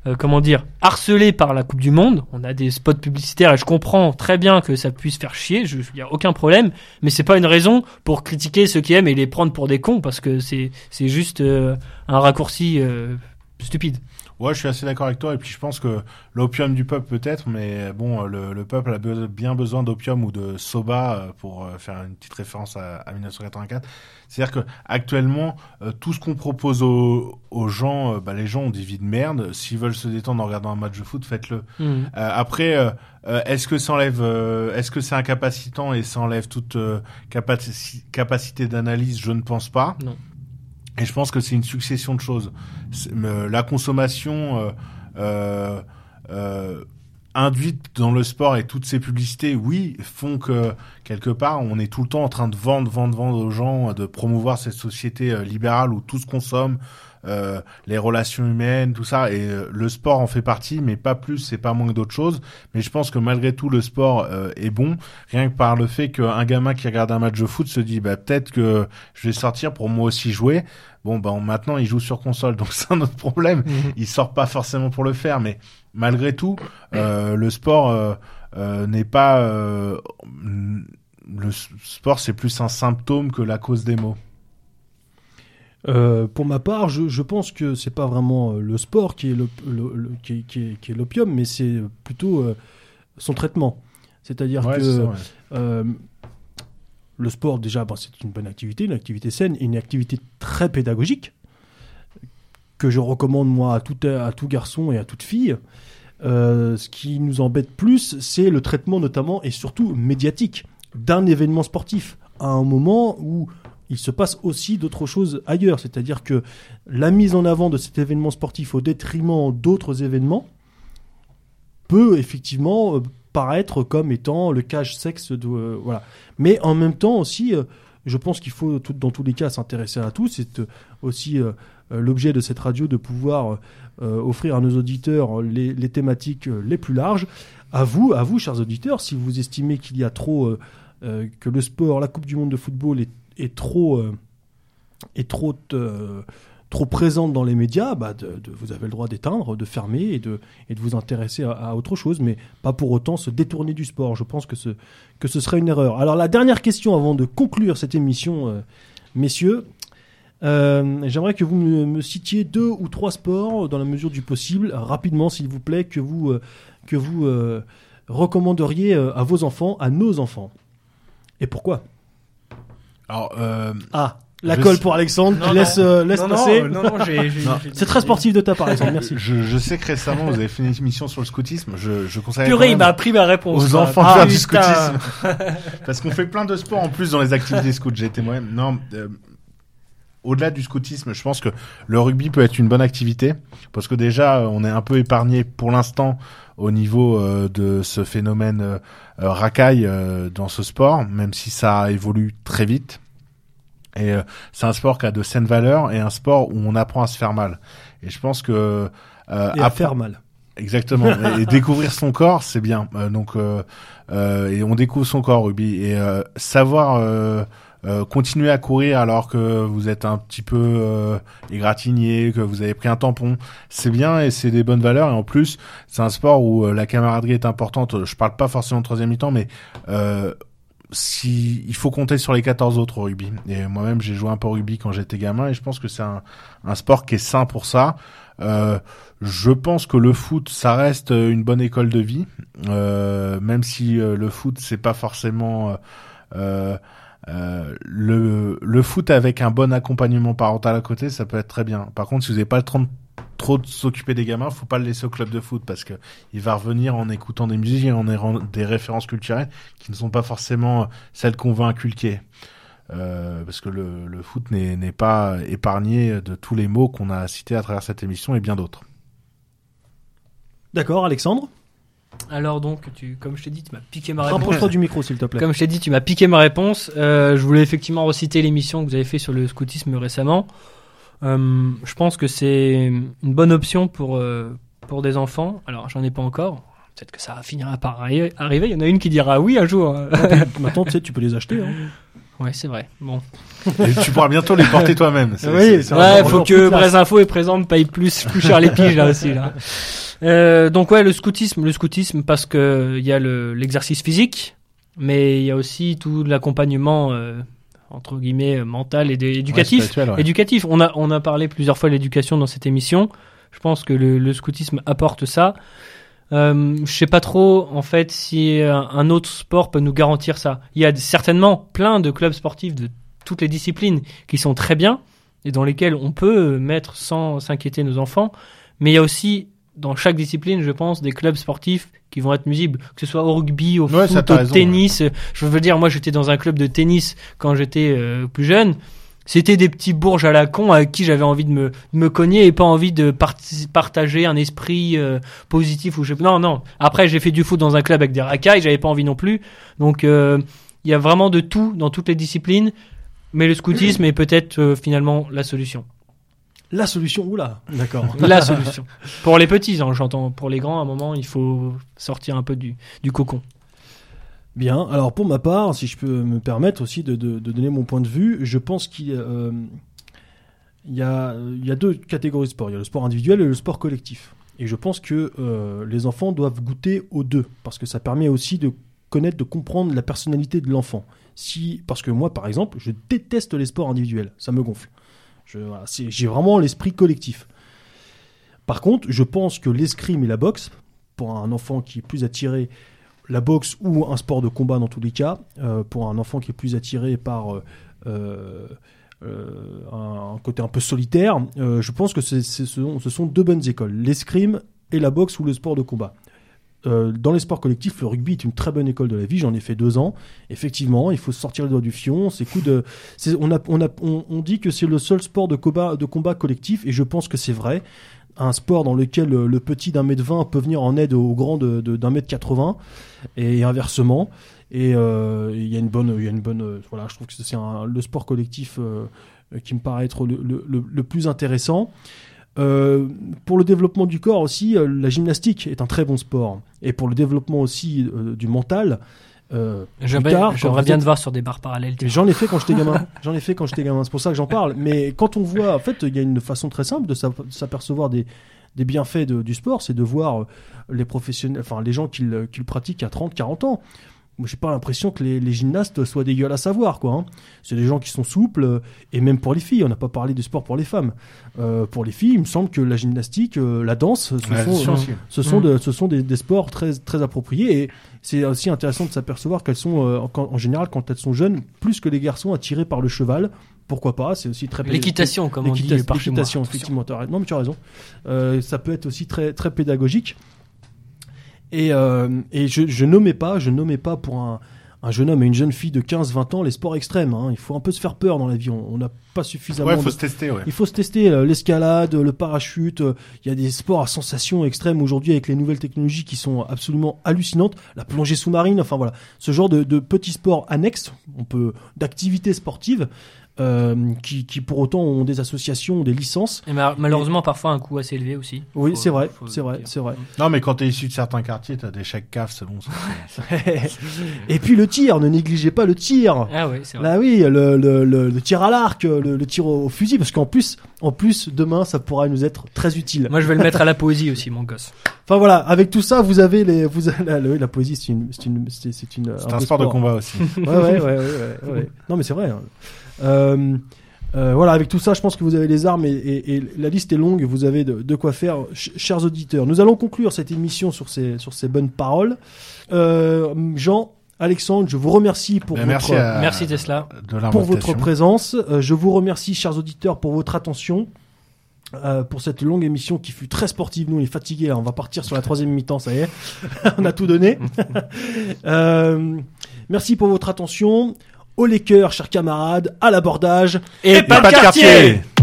euh, comment dire, harcelé par la Coupe du Monde. On a des spots publicitaires et je comprends très bien que ça puisse faire chier. Il y a aucun problème, mais c'est pas une raison pour critiquer ceux qui aiment et les prendre pour des cons parce que c'est, c'est juste euh, un raccourci euh, stupide. Ouais, je suis assez d'accord avec toi. Et puis, je pense que l'opium du peuple peut-être, mais bon, le, le peuple a be- bien besoin d'opium ou de soba euh, pour euh, faire une petite référence à, à 1984. C'est-à-dire que actuellement, euh, tout ce qu'on propose aux, aux gens, euh, bah, les gens ont des vies de merde. S'ils veulent se détendre en regardant un match de foot, faites-le. Euh, après, est-ce que ça enlève, est-ce que c'est incapacitant et ça enlève toute capaci- capacité d'analyse? Je ne pense pas. Non. Et je pense que c'est une succession de choses. La consommation euh, euh, euh, induite dans le sport et toutes ces publicités, oui, font que quelque part on est tout le temps en train de vendre, vendre, vendre aux gens, de promouvoir cette société libérale où tout se consomme, euh, les relations humaines, tout ça. Et euh, le sport en fait partie, mais pas plus, c'est pas moins que d'autres choses. Mais je pense que malgré tout, le sport euh, est bon, rien que par le fait qu'un gamin qui regarde un match de foot se dit, bah peut-être que je vais sortir pour moi aussi jouer. Bon, bah maintenant il joue sur console, donc c'est un autre problème. Il sort pas forcément pour le faire, mais malgré tout, euh, le sport euh, euh, n'est pas euh, le sport, c'est plus un symptôme que la cause des maux. Euh, pour ma part, je, je pense que c'est pas vraiment euh, le sport qui est le, le- le- qui est- qui est- qui est l'opium, mais c'est plutôt euh, son traitement. C'est-à-dire Ouais, que c'est ça, ouais. euh, le sport, déjà, bon, c'est une bonne activité, une activité saine, une activité très pédagogique que je recommande moi à tout, à tout garçon et à toute fille. Ce qui nous embête plus, c'est le traitement notamment et surtout médiatique d'un événement sportif à un moment où il se passe aussi d'autres choses ailleurs. C'est-à-dire que la mise en avant de cet événement sportif au détriment d'autres événements peut effectivement euh, paraître comme étant le cache sexe de euh, voilà. Mais en même temps aussi, euh, je pense qu'il faut dans tous les cas s'intéresser à tout. C'est aussi l'objet de cette radio de pouvoir offrir à nos auditeurs les, thématiques les plus larges. À vous, à vous, chers auditeurs, si vous estimez qu'il y a trop que le sport, la Coupe du Monde de football est, est trop euh, trop euh, trop présente dans les médias, bah vous avez le droit d'éteindre, de fermer et de et de vous intéresser à, autre chose, mais pas pour autant se détourner du sport. Je pense que ce que ce serait une erreur. Alors la dernière question avant de conclure cette émission, euh, messieurs. Euh, J'aimerais que vous me, me citiez deux ou trois sports dans la mesure du possible, rapidement s'il vous plaît, que vous que vous recommanderiez à vos enfants, à nos enfants. Et pourquoi? Alors, euh, Ah, la Je colle sais- pour Alexandre. Non, laisse non. euh, laisse non, passer. non, non, non, j'ai- j'ai- Non. j'ai- C'est très sportif de ta part, Alexandre. Merci. je, je sais que récemment vous avez fait une émission sur le scoutisme. Je, je conseille Purée, il m'a pris ma réponse. aux quoi. enfants Ah, faire du putain. scoutisme. Parce qu'on fait plein de sports en plus dans les activités scouts. J'ai été moi-même. Non, euh, au-delà du scoutisme, je pense que le rugby peut être une bonne activité parce que déjà euh, on est un peu épargné pour l'instant au niveau euh, de ce phénomène euh, euh, racaille dans ce sport, même si ça évolue très vite. Et c'est un sport qui a de saines valeurs et un sport où on apprend à se faire mal. Et je pense que euh, Et à faire mal. Exactement. et, découvrir son corps, c'est bien. Euh, donc, euh, et on découvre son corps, rugby. Et savoir euh, continuer à courir alors que vous êtes un petit peu euh, égratigné, que vous avez pris un tampon, c'est bien et c'est des bonnes valeurs. Et en plus, c'est un sport où euh, la camaraderie est importante. Je parle pas forcément de troisième mi-temps, mais euh, si il faut compter sur les 14 autres au rugby. Et moi-même, j'ai joué un peu au rugby quand j'étais gamin et je pense que c'est un, un sport qui est sain pour ça. Euh, je pense que le foot, ça reste une bonne école de vie, euh, même si euh, le foot, c'est pas forcément euh, le, foot avec un bon accompagnement parental à côté, ça peut être très bien. Par contre, si vous n'avez pas le temps de trop de s'occuper des gamins, faut pas le laisser au club de foot parce que il va revenir en écoutant des musiques et en ayant des références culturelles qui ne sont pas forcément celles qu'on veut inculquer. Euh, parce que le, foot n'est pas épargné de tous les mots qu'on a cités à travers cette émission et bien d'autres. D'accord, Alexandre? Alors donc, tu, comme je t'ai dit, tu m'as piqué ma réponse. Rapproche-toi du micro, s'il te plaît. Comme je t'ai dit, tu m'as piqué ma réponse. Euh, je voulais effectivement reciter l'émission que vous avez fait sur le scoutisme récemment. Euh, je pense que c'est une bonne option pour, euh, pour des enfants. Alors, j'en ai pas encore. Peut-être que ça finira par arri- arriver. Il y en a une qui dira oui un jour. Maintenant, tu sais, tu peux les acheter. Hein. ouais, c'est vrai. Bon. Et tu pourras bientôt les porter toi-même. Oui, Ouais, faut que. Brest Info et Présente paye plus, plus cher les piges là aussi là. Euh, donc ouais, le scoutisme, le scoutisme parce que il y a le- l'exercice physique, mais il y a aussi tout l'accompagnement euh, entre guillemets mental et Ouais, éducatif. ouais. Éducatif. On a on a parlé plusieurs fois de l'éducation dans cette émission. Je pense que le, le scoutisme apporte ça. Euh, je sais pas trop en fait si un, un autre sport peut nous garantir ça. Il y a certainement plein de clubs sportifs de toutes les disciplines qui sont très bien et dans lesquels on peut mettre sans s'inquiéter nos enfants. Mais il y a aussi dans chaque discipline, je pense, des clubs sportifs qui vont être nuisibles, que ce soit au rugby, au Ouais, foot, au raison, tennis. Je veux dire, moi, j'étais dans un club de tennis quand j'étais euh, plus jeune. C'était des petits bourges à la con avec qui j'avais envie de me, de me cogner et pas envie de partager un esprit euh, positif ou je non non. Après j'ai fait du foot dans un club avec des racailles, j'avais pas envie non plus. Donc euh, il y a vraiment de tout dans toutes les disciplines, mais le scoutisme est peut-être euh, finalement la solution. La solution, oula. D'accord. La solution. Pour les petits, hein, j'entends. Pour les grands, à un moment, il faut sortir un peu du, du cocon. Bien. Alors pour ma part, si je peux me permettre aussi de, donner mon point de vue, je pense qu'il euh, y, a, deux catégories de sport. Il y a le sport individuel et le sport collectif. Et je pense que euh, les enfants doivent goûter aux deux, parce que ça permet aussi de connaître, de comprendre la personnalité de l'enfant. Si, parce que moi, par exemple, je déteste les sports individuels. Ça me gonfle. J'ai vraiment l'esprit collectif. Par contre, je pense que l'escrime et la boxe, pour un enfant qui est plus attiré, la boxe ou un sport de combat dans tous les cas, euh, pour un enfant qui est plus attiré par euh, euh, un, côté un peu solitaire, je pense que ce, sont, deux bonnes écoles, l'escrime et la boxe ou le sport de combat. Dans les sports collectifs, le rugby est une très bonne école de la vie. J'en ai fait deux ans. Effectivement, il faut sortir les doigts du fion. C'est coup de, on, dit que c'est le seul sport de combat collectif, et je pense que c'est vrai. Un sport dans lequel euh, le petit d'un mètre vingt peut venir en aide au grand d'un mètre quatre-vingts, et inversement. Et euh, il y a une bonne, il y a une bonne, euh, voilà, je trouve que c'est le sport collectif euh, euh, qui me paraît être le, le- le- plus intéressant. Euh, pour le développement du corps aussi, euh, la gymnastique est un très bon sport. Et pour le développement aussi euh, du mental, euh, J'aimerais bien te voir sur des barres parallèles. J'en ai fait quand j'étais gamin. J'en ai fait quand j'étais gamin. C'est pour ça que j'en parle. Mais quand on voit, en fait, il y a une façon très simple de s'ap- s'apercevoir des, des bienfaits de- du sport, c'est de voir euh, les professionnels, enfin les gens qui le, qui le pratiquent à 30, 40 ans. Moi, j'ai pas l'impression que les, les gymnastes soient dégueulasses à voir, quoi. hein. C'est des gens qui sont souples, euh, et même pour les filles. On n'a pas parlé du sport pour les femmes. Euh, pour les filles, il me semble que la gymnastique, euh, la danse, ce Ouais, sont, ce sont, Mm. de- ce sont des, des sports très, très appropriés et c'est aussi intéressant de s'apercevoir qu'elles sont, euh, en, en général, quand elles sont jeunes, plus que les garçons attirés par le cheval. Pourquoi pas C'est aussi très L'équitation, comme on dit. L'équitation, effectivement. non, mais tu as raison. Euh, ça peut être aussi très, très pédagogique. Et, euh, et je, je nommais pas, je nommais pas pour un, un jeune homme et une jeune fille de 15-20 ans les sports extrêmes. hein. Il faut un peu se faire peur dans la vie. On n'a pas suffisamment. Ouais, de- faut se tester, ouais. il faut se tester euh, l'escalade, le parachute. euh, Il y a des sports à sensations extrêmes aujourd'hui avec les nouvelles technologies qui sont absolument hallucinantes. La plongée sous-marine, enfin voilà, ce genre de, de petits sports annexes, on peut d'activités sportives euh, qui, qui pour autant ont des associations, des licences. Et ma- malheureusement, parfois un coût assez élevé aussi. Oui, c'est vrai, c'est vrai, c'est vrai. Non, mais quand t'es issu de certains quartiers, t'as des chèques CAF, c'est bon. ça. Et puis le tir, ne négligez pas le tir. Ah oui, c'est vrai. Là oui, le, le, le, le tir à l'arc, le, le tir au, au fusil, parce qu'en plus, en plus, demain, ça pourra nous être très utile. Moi, je vais le mettre à la poésie aussi, mon gosse. Enfin voilà, avec tout ça, vous avez les, vous avez, la, la poésie, c'est une, c'est une, c'est un sport de combat aussi. Ouais, ouais, ouais, ouais, ouais, ouais. Non, mais c'est vrai. hein. Euh, euh, voilà, avec tout ça, je pense que vous avez les armes et, et- et la liste est longue. Vous avez de, de quoi faire, ch- chers auditeurs. Nous allons conclure cette émission sur ces, sur ces bonnes paroles. Euh, Jean, Alexandre, je vous remercie pour Ben, votre, merci à- Merci Tesla. de pour votre présence. Euh, je vous remercie, chers auditeurs, pour votre attention. euh, pour cette longue émission qui fut très sportive. Nous, on est fatigués. là. On va partir sur la troisième mi-temps. Ça y est, on a tout donné. Euh, merci pour votre attention. Au les cœurs, chers camarades, à l'abordage. Et, Pas de quartier L'enfer